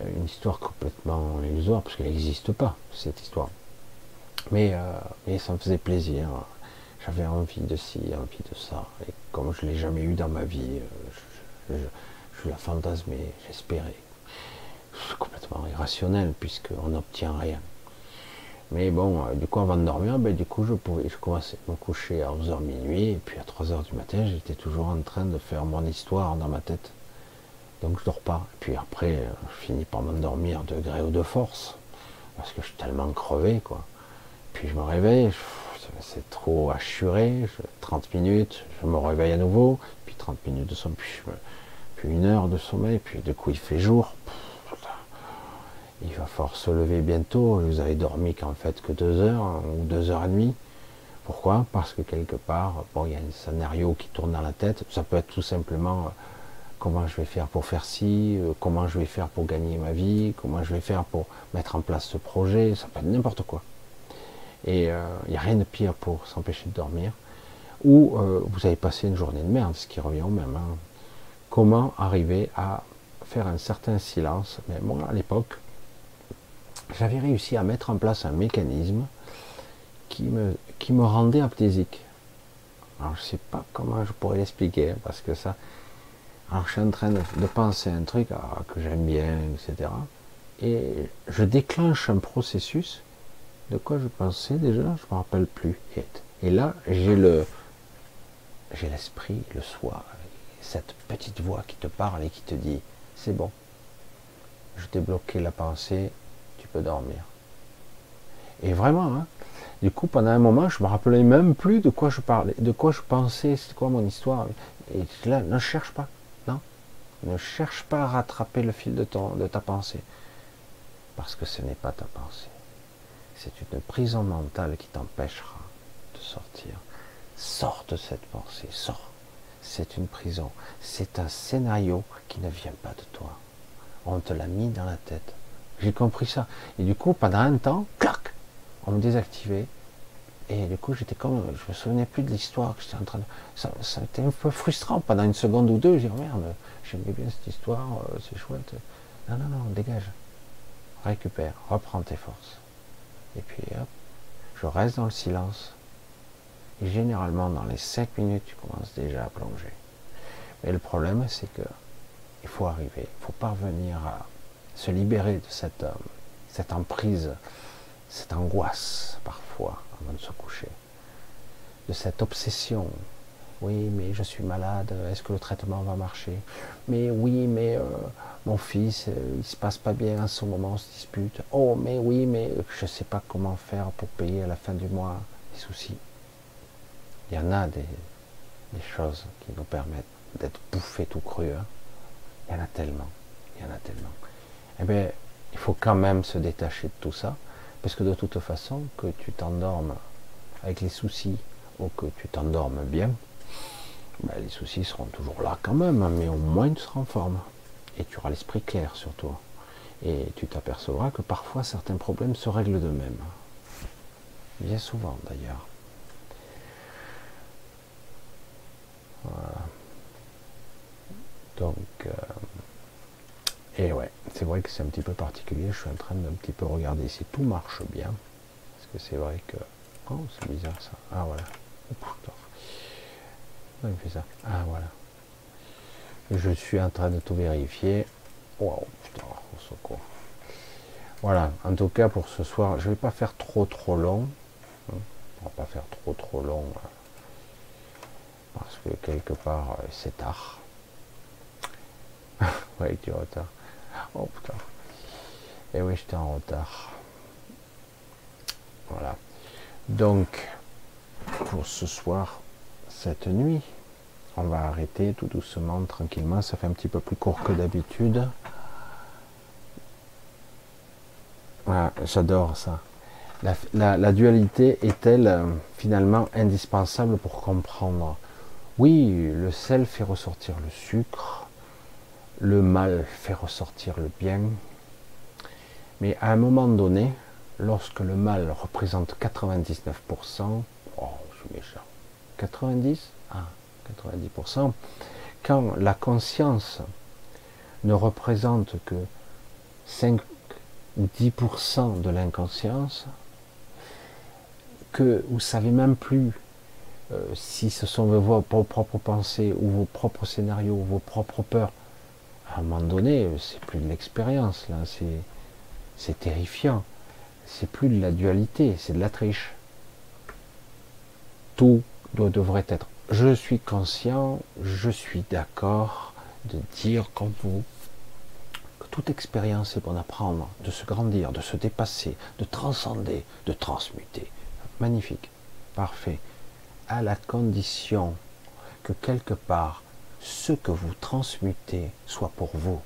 Euh, une histoire complètement illusoire, parce qu'elle n'existe pas, cette histoire. Mais, euh, mais ça me faisait plaisir. J'avais envie de ci, envie de ça. Et comme je ne l'ai jamais eu dans ma vie, je, je la fantasmais, j'espérais complètement irrationnel puisqu'on n'obtient rien. Mais bon, euh, du coup, avant de dormir, ben, du coup, je pouvais, je commençais à me coucher à 11h minuit, et puis à 3h du matin, j'étais toujours en train de faire mon histoire dans ma tête. Donc je dors pas. Et puis après, euh, je finis par m'endormir de gré ou de force, parce que je suis tellement crevé, quoi. Puis je me réveille, c'est trop assuré, 30 minutes, je me réveille à nouveau, puis 30 minutes de sommeil, puis, puis une heure de sommeil, puis du coup il fait jour il va falloir se lever bientôt, vous avez dormi qu'en fait que deux heures ou deux heures et demie. Pourquoi? Parce que quelque part, bon, il y a un scénario qui tourne dans la tête. Ça peut être tout simplement euh, comment je vais faire pour faire ci, euh, comment je vais faire pour gagner ma vie, comment je vais faire pour mettre en place ce projet, ça peut être n'importe quoi. Et euh, il n'y a rien de pire pour s'empêcher de dormir. Ou vous avez passé une journée de merde, ce qui revient au même. Hein. Comment arriver à faire un certain silence? Mais moi, à l'époque, j'avais réussi à mettre en place un mécanisme qui me, qui me rendait amnésique. Alors je ne sais pas comment je pourrais l'expliquer, parce que ça. Alors je suis en train de, penser un truc que j'aime bien, etc. Et je déclenche un processus. De quoi je pensais déjà Je ne me rappelle plus. Et, et là, j'ai le j'ai l'esprit, le soi, cette petite voix qui te parle et qui te dit c'est bon. Je t'ai bloqué la pensée, dormir. Et vraiment, hein, du coup, pendant un moment, je me rappelais même plus de quoi je parlais, de quoi je pensais, c'est quoi mon histoire. Et là, ne cherche pas, non, ne cherche pas à rattraper le fil de, ton, de ta pensée, parce que ce n'est pas ta pensée. C'est une prison mentale qui t'empêchera de sortir. Sors de cette pensée, sors. C'est une prison. C'est un scénario qui ne vient pas de toi. On te l'a mis dans la tête. J'ai compris ça. Et du coup, pendant un temps, clac, on me désactivait. Et du coup, j'étais comme, je me souvenais plus de l'histoire que j'étais en train de. Ça, a été un peu frustrant pendant une seconde ou deux. J'ai dit, oh merde, j'aimais bien cette histoire, euh, c'est chouette. Non, non, non, dégage. Récupère, reprends tes forces. Et puis hop, je reste dans le silence. Et généralement, dans les cinq minutes, tu commences déjà à plonger. Mais le problème, c'est que il faut arriver, il faut parvenir à se libérer de cette, euh, cette emprise, cette angoisse parfois avant de se coucher, de cette obsession. Oui, mais je suis malade, est-ce que le traitement va marcher? Mais oui, mais euh, mon fils, euh, il se passe pas bien en ce moment, on se dispute. Oh, mais oui, mais je ne sais pas comment faire pour payer à la fin du mois les soucis. Il y en a des, choses qui nous permettent d'être bouffés tout cru. Hein. Il y en a tellement, il y en a tellement. Eh bien, il faut quand même se détacher de tout ça, parce que de toute façon, que tu t'endormes avec les soucis ou que tu t'endormes bien, ben, les soucis seront toujours là quand même, mais au moins tu seras en forme. Et tu auras l'esprit clair sur toi. Et tu t'apercevras que parfois certains problèmes se règlent d'eux-mêmes. Bien souvent d'ailleurs. Voilà. Donc, euh, et ouais, c'est vrai que c'est un petit peu particulier. Je suis en train d'un petit peu regarder si tout marche bien. Parce que c'est vrai que. Oh, c'est bizarre ça. Ah voilà. Putain. il fait ça. Ah voilà. Je suis en train de tout vérifier. Waouh, putain, au secours. Voilà, en tout cas pour ce soir, je vais pas faire trop trop long. Hein. On va pas faire trop trop long. Parce que quelque part, euh, c'est tard. [laughs] ouais, du retard. Oh putain. Et eh oui, j'étais en retard. Voilà. Donc, pour ce soir, cette nuit, on va arrêter tout doucement, tranquillement. Ça fait un petit peu plus court que d'habitude. Voilà, j'adore ça. La, dualité est-elle euh, finalement indispensable pour comprendre? Oui, le sel fait ressortir le sucre, le mal fait ressortir le bien, mais à un moment donné, lorsque le mal représente 99%, oh, je suis méchant, 90 Ah, 90%, quand la conscience ne représente que 5 ou 10% de l'inconscience, que vous savez même plus euh, si ce sont vos propres pensées ou vos propres scénarios, vos propres peurs, à un moment donné, c'est plus de l'expérience, là, c'est terrifiant. C'est plus de la dualité, c'est de la triche. Tout devrait être. Je suis conscient, je suis d'accord de dire comme vous que toute expérience est pour apprendre, de se grandir, de se dépasser, de transcender, de transmuter. Magnifique, parfait. À la condition que quelque part, ce que vous transmutez soit pour vous.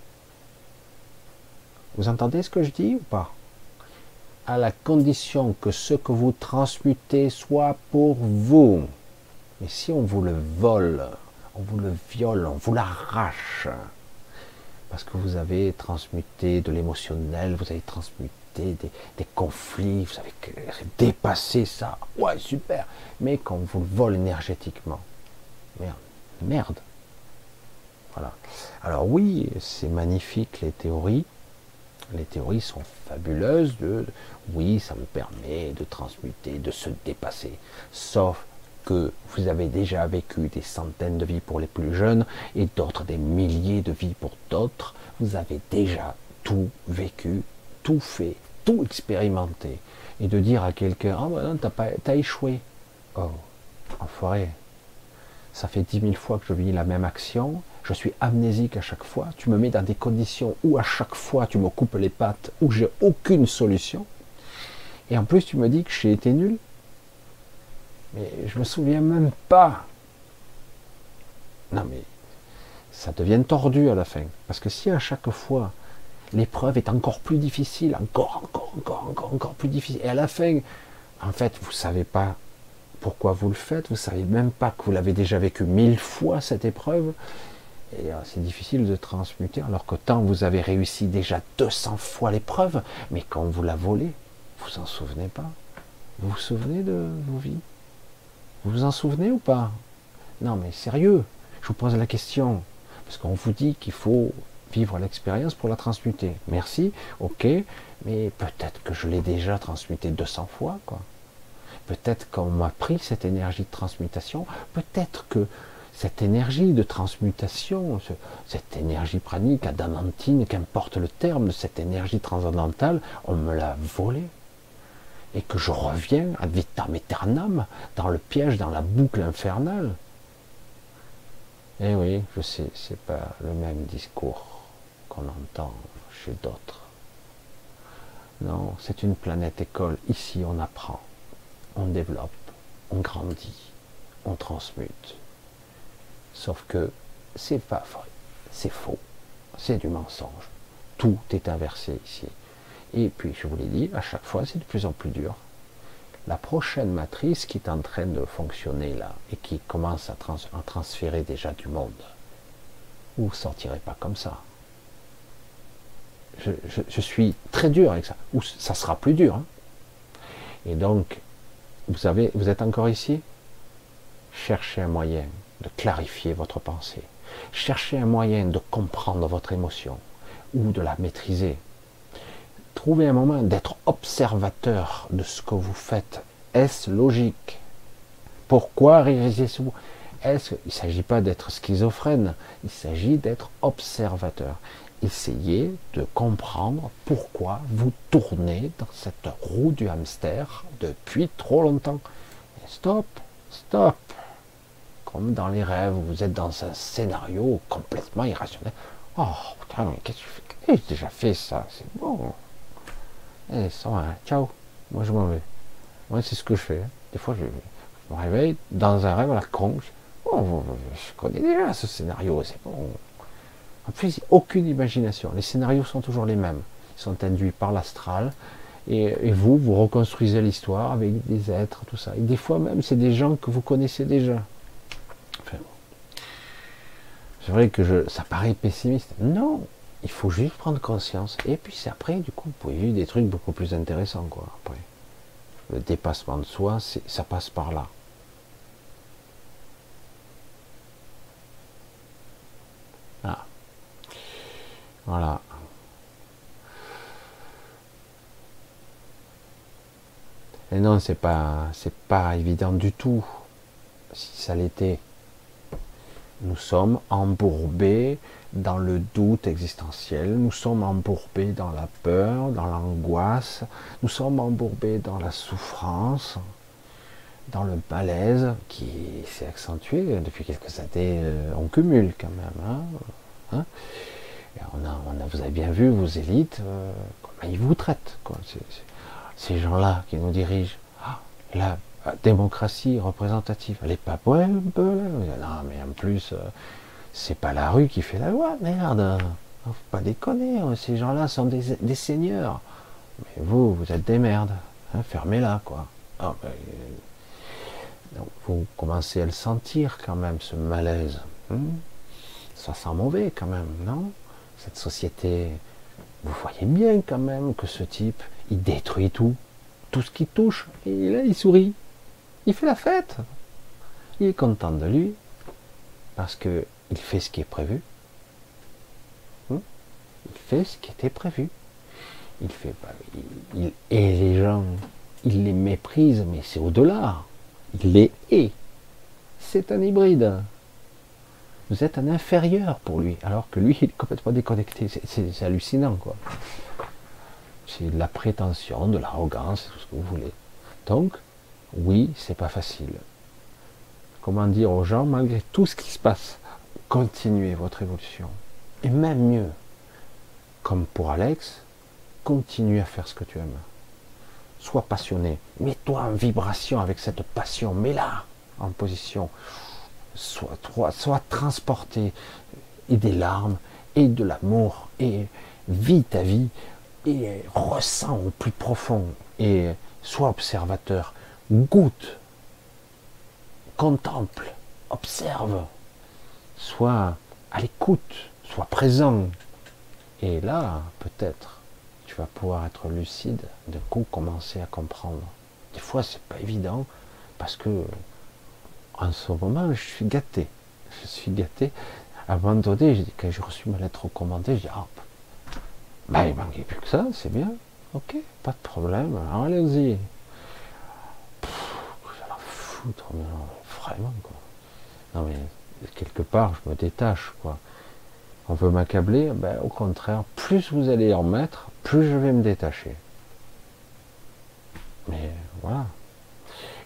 Vous entendez ce que je dis ou pas? À la condition que ce que vous transmutez soit pour vous. Mais si on vous le vole, on vous le viole, on vous l'arrache, parce que vous avez transmuté de l'émotionnel, vous avez transmuté des, conflits, vous avez dépassé ça, ouais super, mais qu'on vous le vole énergétiquement, merde, merde, alors oui, c'est magnifique les théories. Les théories sont fabuleuses. Oui, ça me permet de transmuter, de se dépasser. Sauf que vous avez déjà vécu des centaines de vies pour les plus jeunes et d'autres des milliers de vies pour d'autres. Vous avez déjà tout vécu, tout fait, tout expérimenté. Et de dire à quelqu'un, ah ben non, t'as, t'as échoué. Oh, enfoiré. Ça fait dix mille fois que je vis la même action je suis amnésique à chaque fois, tu me mets dans des conditions où à chaque fois tu me coupes les pattes, où j'ai aucune solution, et en plus tu me dis que j'ai été nul. Mais je me souviens même pas. Non mais ça devient tordu à la fin. Parce que si à chaque fois l'épreuve est encore plus difficile, encore, encore, encore, encore, encore plus difficile, et à la fin, en fait, vous savez pas pourquoi vous le faites, vous ne savez même pas que vous l'avez déjà vécu mille fois cette épreuve, euh, c'est difficile de transmuter, alors que tant vous avez réussi déjà 200 fois l'épreuve, mais quand vous la volez, vous en souvenez pas. Vous vous souvenez de vos vies? Vous vous en souvenez ou pas? Non mais sérieux, je vous pose la question, parce qu'on vous dit qu'il faut vivre l'expérience pour la transmuter. Merci, ok, mais peut-être que je l'ai déjà transmuté 200 fois, quoi. Peut-être qu'on m'a pris cette énergie de transmutation, peut-être que cette énergie de transmutation, cette énergie pranique, adamantine, qu'importe le terme cette énergie transcendantale, on me l'a volée. Et que je reviens à vitam aeternam dans le piège, dans la boucle infernale. Eh oui, je sais, c'est pas le même discours qu'on entend chez d'autres. Non, c'est une planète école. Ici, on apprend, on développe, on grandit, on transmute. Sauf que c'est pas vrai, c'est faux, c'est du mensonge. Tout est inversé ici. Et puis, je vous l'ai dit, à chaque fois, c'est de plus en plus dur. La prochaine matrice qui est en train de fonctionner là et qui commence à, transférer déjà du monde, vous ne sortirez pas comme ça. Je, suis très dur avec ça. Ou ça sera plus dur. Hein. Et donc, vous savez, vous êtes encore ici? Cherchez un moyen de clarifier votre pensée. Cherchez un moyen de comprendre votre émotion ou de la maîtriser. Trouvez un moment d'être observateur de ce que vous faites. Est-ce logique? Pourquoi réalisez-vous Est-ce Il ne s'agit pas d'être schizophrène, il s'agit d'être observateur. Essayez de comprendre pourquoi vous tournez dans cette roue du hamster depuis trop longtemps. stop, stop comme dans les rêves, vous êtes dans un scénario complètement irrationnel. Oh, putain, qu'est-ce que fais? J'ai déjà fait ça, c'est bon. Eh, ça va, ciao. Moi, je m'en vais. Moi, c'est ce que je fais. Hein. Des fois, je, me réveille dans un rêve à la con. Oh, je connais déjà ce scénario, c'est bon. En plus, aucune imagination. Les scénarios sont toujours les mêmes. Ils sont induits par l'astral. Et, vous, vous reconstruisez l'histoire avec des êtres, tout ça. Et des fois même, c'est des gens que vous connaissez déjà. C'est vrai que je, ça paraît pessimiste. Non, il faut juste prendre conscience. Et puis après, du coup, vous pouvez vivre des trucs beaucoup plus intéressants, quoi. Après, le dépassement de soi, ça passe par là. Ah. Voilà. Et non, c'est pas, c'est pas évident du tout. Si ça l'était, nous sommes embourbés dans le doute existentiel, nous sommes embourbés dans la peur, dans l'angoisse, nous sommes embourbés dans la souffrance, dans le malaise qui s'est accentué depuis quelques années. Euh, on cumule quand même. Hein, hein. on a, a, vous avez bien vu vos élites, euh, comment ils vous traitent. Ces gens-là qui nous dirigent. Ah, là, démocratie représentative. Elle est pas ouais, un peu Non, mais en plus, euh, c'est pas la rue qui fait la loi, merde. Faut pas déconner, hein. ces gens-là sont des, seigneurs. Mais vous, vous êtes des merdes. Hein, fermez-la, quoi. Ah, euh, vous commencez à le sentir quand même, ce malaise. Hein. Ça sent mauvais quand même, non? Cette société, vous voyez bien quand même que ce type, il détruit tout. Tout ce qui touche, là, il sourit. Il fait la fête. Il est content de lui parce que il fait ce qui est prévu. Hmm? Il fait ce qui était prévu. Il fait pas. et les gens, il les méprise, mais c'est au-delà. Il les hait. C'est un hybride. Vous êtes un inférieur pour lui, alors que lui, [laughs] il est complètement déconnecté. C'est hallucinant, quoi. C'est de la prétention, de l'arrogance, tout ce que vous voulez. Donc, oui, c'est pas facile. Comment dire aux gens, malgré tout ce qui se passe, continuez votre évolution. Et même mieux, comme pour Alex, continue à faire ce que tu aimes. Sois passionné. Mets-toi en vibration avec cette passion. Mets-la en position. Sois, sois transporté. Et des larmes, et de l'amour, et vis ta vie, et ressens au plus profond. Et sois observateur goûte contemple, observe, sois à l'écoute, sois présent. Et là, peut-être, tu vas pouvoir être lucide, de coup commencer à comprendre. Des fois, c'est pas évident parce que en ce moment, je suis gâté. Je suis gâté. À un moment donné, quand j'ai reçu ma lettre recommandée, j'ai dit, ah, bah, il manquait plus que ça, c'est bien. Ok, pas de problème. Alors J'ai la foutre, mais vraiment, quoi. Non, mais quelque part, je me détache, quoi. On veut m'accabler, ben, au contraire, plus vous allez en mettre, plus je vais me détacher. Mais voilà.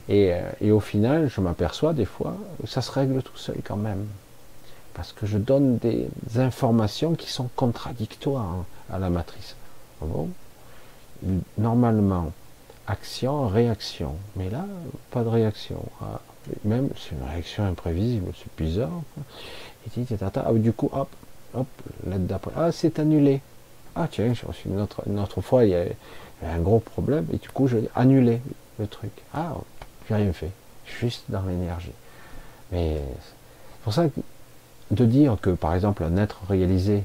Et, euh, et au final, je m'aperçois des fois, ça se règle tout seul quand même. Parce que je donne des informations qui sont contradictoires à la matrice. Bon, normalement, action, réaction. Mais là, pas de réaction. Ah, même, c'est une réaction imprévisible, c'est bizarre. Et ah, du coup, hop, hop, l'aide d'après. Ah, c'est annulé. Ah, tiens, j'ai reçu une autre, une autre fois, il y, a, un gros problème, et du coup, j'ai annulé le truc. Ah, j'ai rien fait. Juste dans l'énergie. Mais c'est pour ça que de dire que, par exemple, un être réalisé,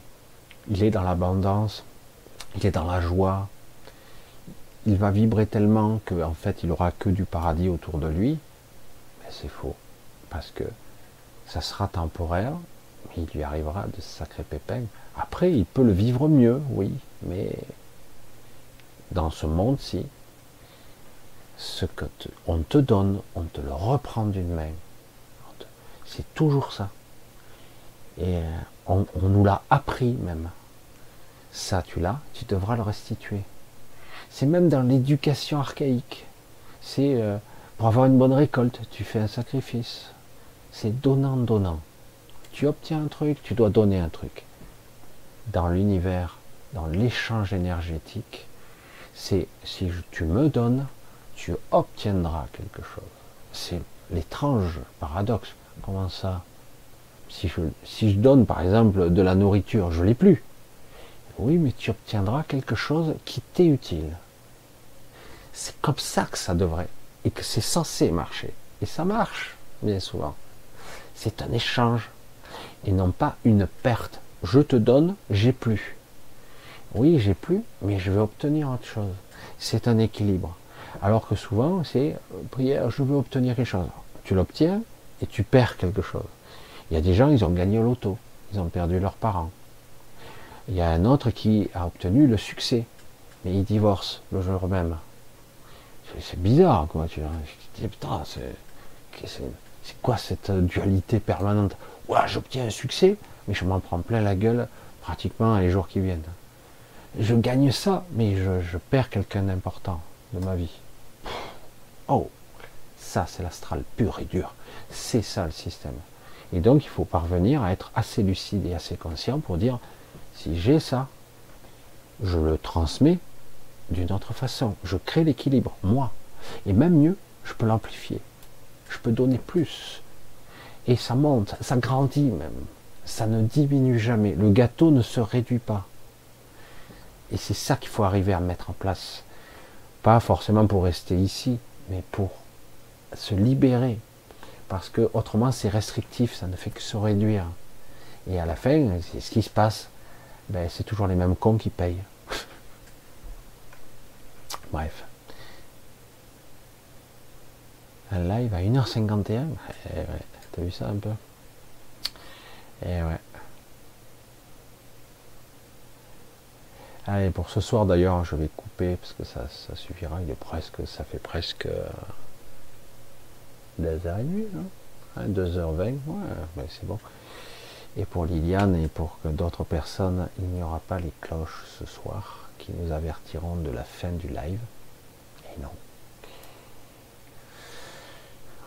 il est dans l'abondance, il est dans la joie, il va vibrer tellement qu'en fait il aura que du paradis autour de lui, mais c'est faux. Parce que ça sera temporaire, mais il lui arrivera de sacrés pépins. Après, il peut le vivre mieux, oui, mais dans ce monde-ci, ce que on te donne, on te le reprend d'une main. C'est toujours ça. Et euh, on nous l'a appris même. Ça, tu l'as, tu devras le restituer. C'est même dans l'éducation archaïque. C'est euh, pour avoir une bonne récolte, tu fais un sacrifice. C'est donnant-donnant. Tu obtiens un truc, tu dois donner un truc. Dans l'univers, dans l'échange énergétique, c'est si tu me donnes, tu obtiendras quelque chose. C'est l'étrange paradoxe. Comment ça? Si je, si je donne par exemple de la nourriture, je l'ai plus. Oui, mais tu obtiendras quelque chose qui t'est utile. C'est comme ça que ça devrait, et que c'est censé marcher. Et ça marche, bien souvent. C'est un échange, et non pas une perte. Je te donne, j'ai plus. Oui, j'ai plus, mais je vais obtenir autre chose. C'est un équilibre. Alors que souvent, c'est prière, je veux obtenir quelque chose. Tu l'obtiens et tu perds quelque chose. Il y a des gens, ils ont gagné au loto, ils ont perdu leurs parents. Il y a un autre qui a obtenu le succès, mais il divorce le jour même. C'est bizarre, quoi. Tu dis, putain, c'est quoi cette dualité permanente? Ouais, j'obtiens un succès, mais je m'en prends plein la gueule pratiquement les jours qui viennent. Je gagne ça, mais je, je perds quelqu'un d'important de ma vie. Oh, ça c'est l'astral pur et dur. C'est ça le système. Et donc il faut parvenir à être assez lucide et assez conscient pour dire, si j'ai ça, je le transmets d'une autre façon. Je crée l'équilibre, moi. Et même mieux, je peux l'amplifier. Je peux donner plus. Et ça monte, ça grandit même. Ça ne diminue jamais. Le gâteau ne se réduit pas. Et c'est ça qu'il faut arriver à mettre en place. Pas forcément pour rester ici, mais pour se libérer. Parce que autrement c'est restrictif, ça ne fait que se réduire. Et à la fin, c'est ce qui se passe ben, c'est toujours les mêmes cons qui payent. [laughs] Bref. Un live à 1h51 eh T'as vu ça un peu? Eh ouais. Allez, pour ce soir d'ailleurs, je vais couper parce que ça, suffira. Il est presque, ça fait presque 2h30, 2h20, ouais, c'est bon. Et pour Liliane et pour d'autres personnes, il n'y aura pas les cloches ce soir qui nous avertiront de la fin du live. Et non.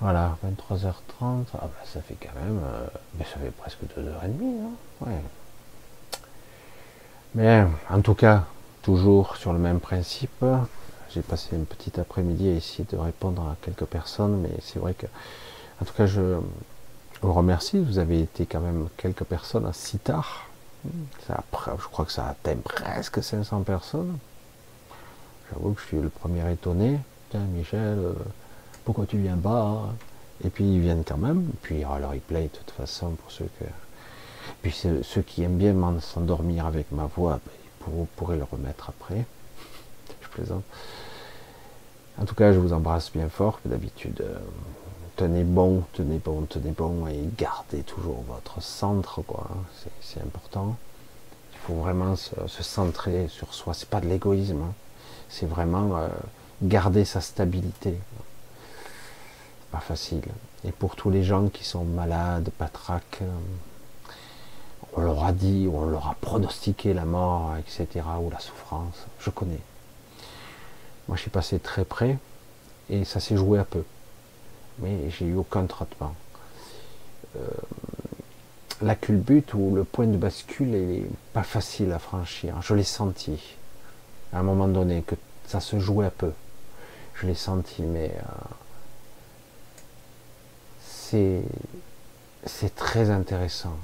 Voilà, 23h30, ah ben, ça fait quand même, euh, mais ça fait presque 2h30, hein ouais. Mais en tout cas, toujours sur le même principe, j'ai passé une petite après-midi à essayer de répondre à quelques personnes, mais c'est vrai que, en tout cas, je, je vous remercie, vous avez été quand même quelques personnes si tard. je crois que ça atteint presque 500 personnes. J'avoue que je suis le premier étonné. Tiens, Michel, euh, pourquoi tu viens pas Et puis ils viennent quand même. Et puis il y aura le replay de toute façon pour ceux que. Puis ceux, qui aiment bien s'endormir avec ma voix, ben, vous pourrez le remettre après. [laughs] Je plaisante. En tout cas, je vous embrasse bien fort, d'habitude. Tenez bon, tenez bon, tenez bon et gardez toujours votre centre, quoi. C'est important. Il faut vraiment se, centrer sur soi. C'est pas de l'égoïsme. Hein. C'est vraiment euh, garder sa stabilité. Pas facile. Et pour tous les gens qui sont malades, patraques, euh, on leur a dit, on leur a pronostiqué la mort, etc., ou la souffrance. Je connais. Moi, je suis passé très près et ça s'est joué un peu. Mais j'ai eu aucun traitement. Euh, la culbute ou le point de bascule est pas facile à franchir. Je l'ai senti à un moment donné que ça se jouait un peu. Je l'ai senti, mais euh, c'est très intéressant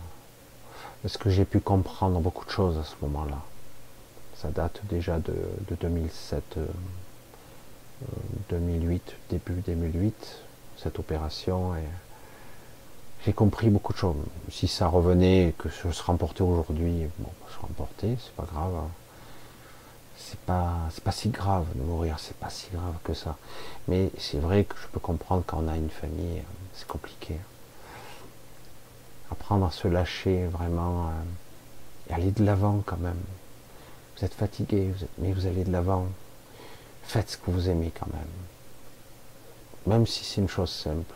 parce que j'ai pu comprendre beaucoup de choses à ce moment-là. Ça date déjà de, de 2007. 2008, début 2008, cette opération. Et j'ai compris beaucoup de choses. Si ça revenait, que je serais emporté aujourd'hui, bon, je serais emporté, c'est pas grave. Hein. C'est pas, c'est pas si grave de mourir, c'est pas si grave que ça. Mais c'est vrai que je peux comprendre quand on a une famille, c'est compliqué. Apprendre à se lâcher vraiment euh, et aller de l'avant quand même. Vous êtes fatigué, mais vous allez de l'avant faites ce que vous aimez quand même. Même si c'est une chose simple.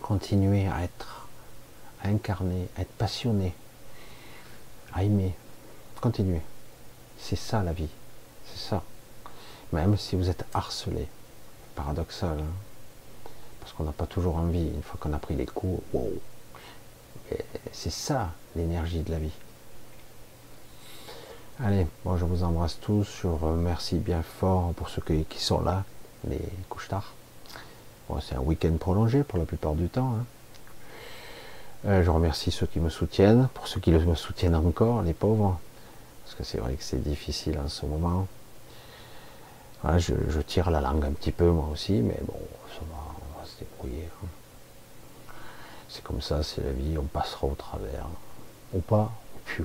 Continuez à être, à incarner, à être passionné, à aimer. Continuez. C'est ça la vie. C'est ça. Même si vous êtes harcelé. Paradoxal. Hein. Parce qu'on n'a pas toujours envie, une fois qu'on a pris les coups, wow. C'est ça l'énergie de la vie. Allez, bon, je vous embrasse tous. Je remercie bien fort pour ceux qui, sont là, les couches tard. Bon, c'est un week-end prolongé pour la plupart du temps. Hein. Euh, je remercie ceux qui me soutiennent, pour ceux qui me soutiennent encore, les pauvres, parce que c'est vrai que c'est difficile en ce moment. je, tire la langue un petit peu moi aussi, mais bon, ça va, on va se débrouiller. Hein. C'est comme ça, c'est la vie, on passera au travers. Ou pas, puis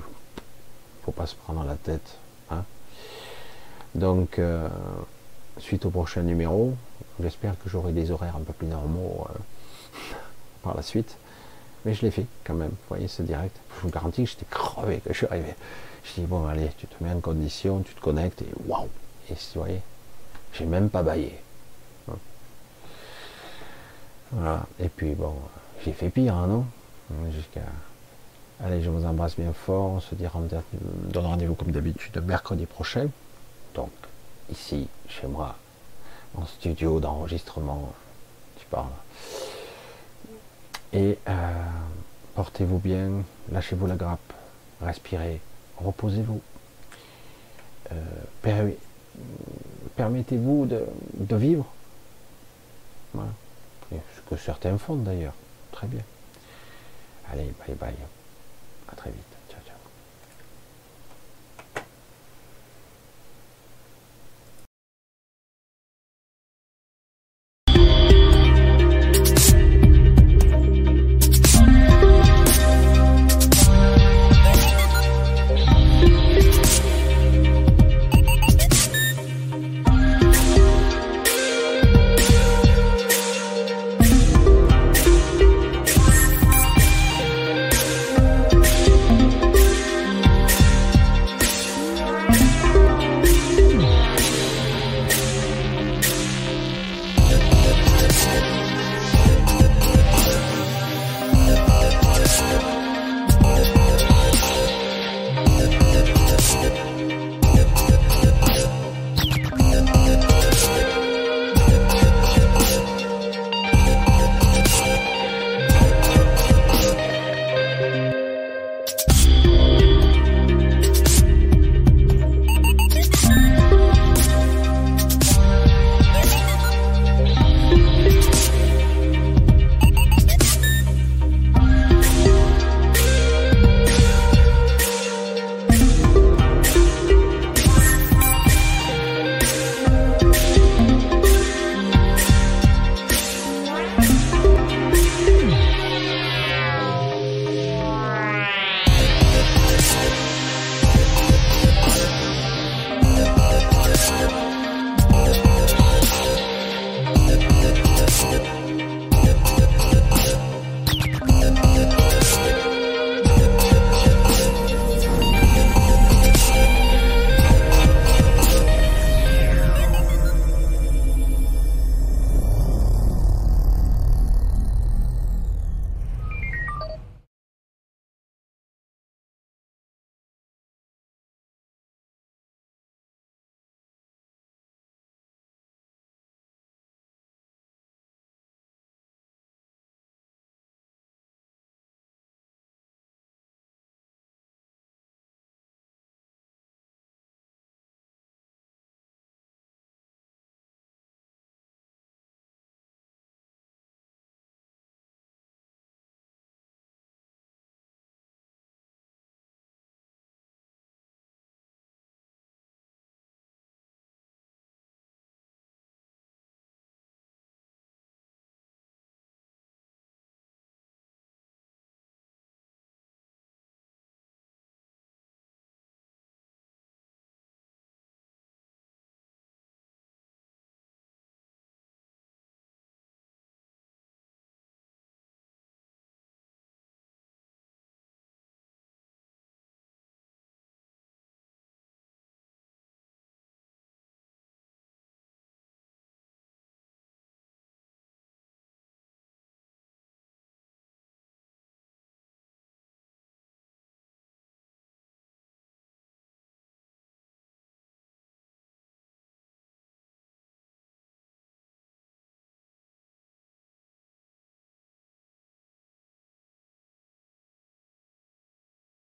faut pas se prendre la tête. Hein. Donc, euh, suite au prochain numéro, j'espère que j'aurai des horaires un peu plus normaux euh, [laughs] par la suite. Mais je l'ai fait quand même. Vous voyez, c'est direct. Je vous garantis que j'étais crevé que je suis arrivé. Je dis, bon, allez, tu te mets en condition, tu te connectes et waouh! Et vous voyez, j'ai même pas baillé. Hein. Voilà. Et puis, bon, j'ai fait pire, hein, non? Jusqu'à Allez, je vous embrasse bien fort. On se dit rendez-vous comme d'habitude mercredi prochain. Donc, ici, chez moi, en studio d'enregistrement, tu parles. Et euh, portez-vous bien, lâchez-vous la grappe, respirez, reposez-vous. Euh, permettez-vous de, vivre. Ce que certains font d'ailleurs. Très bien. Allez, bye bye. À très vite.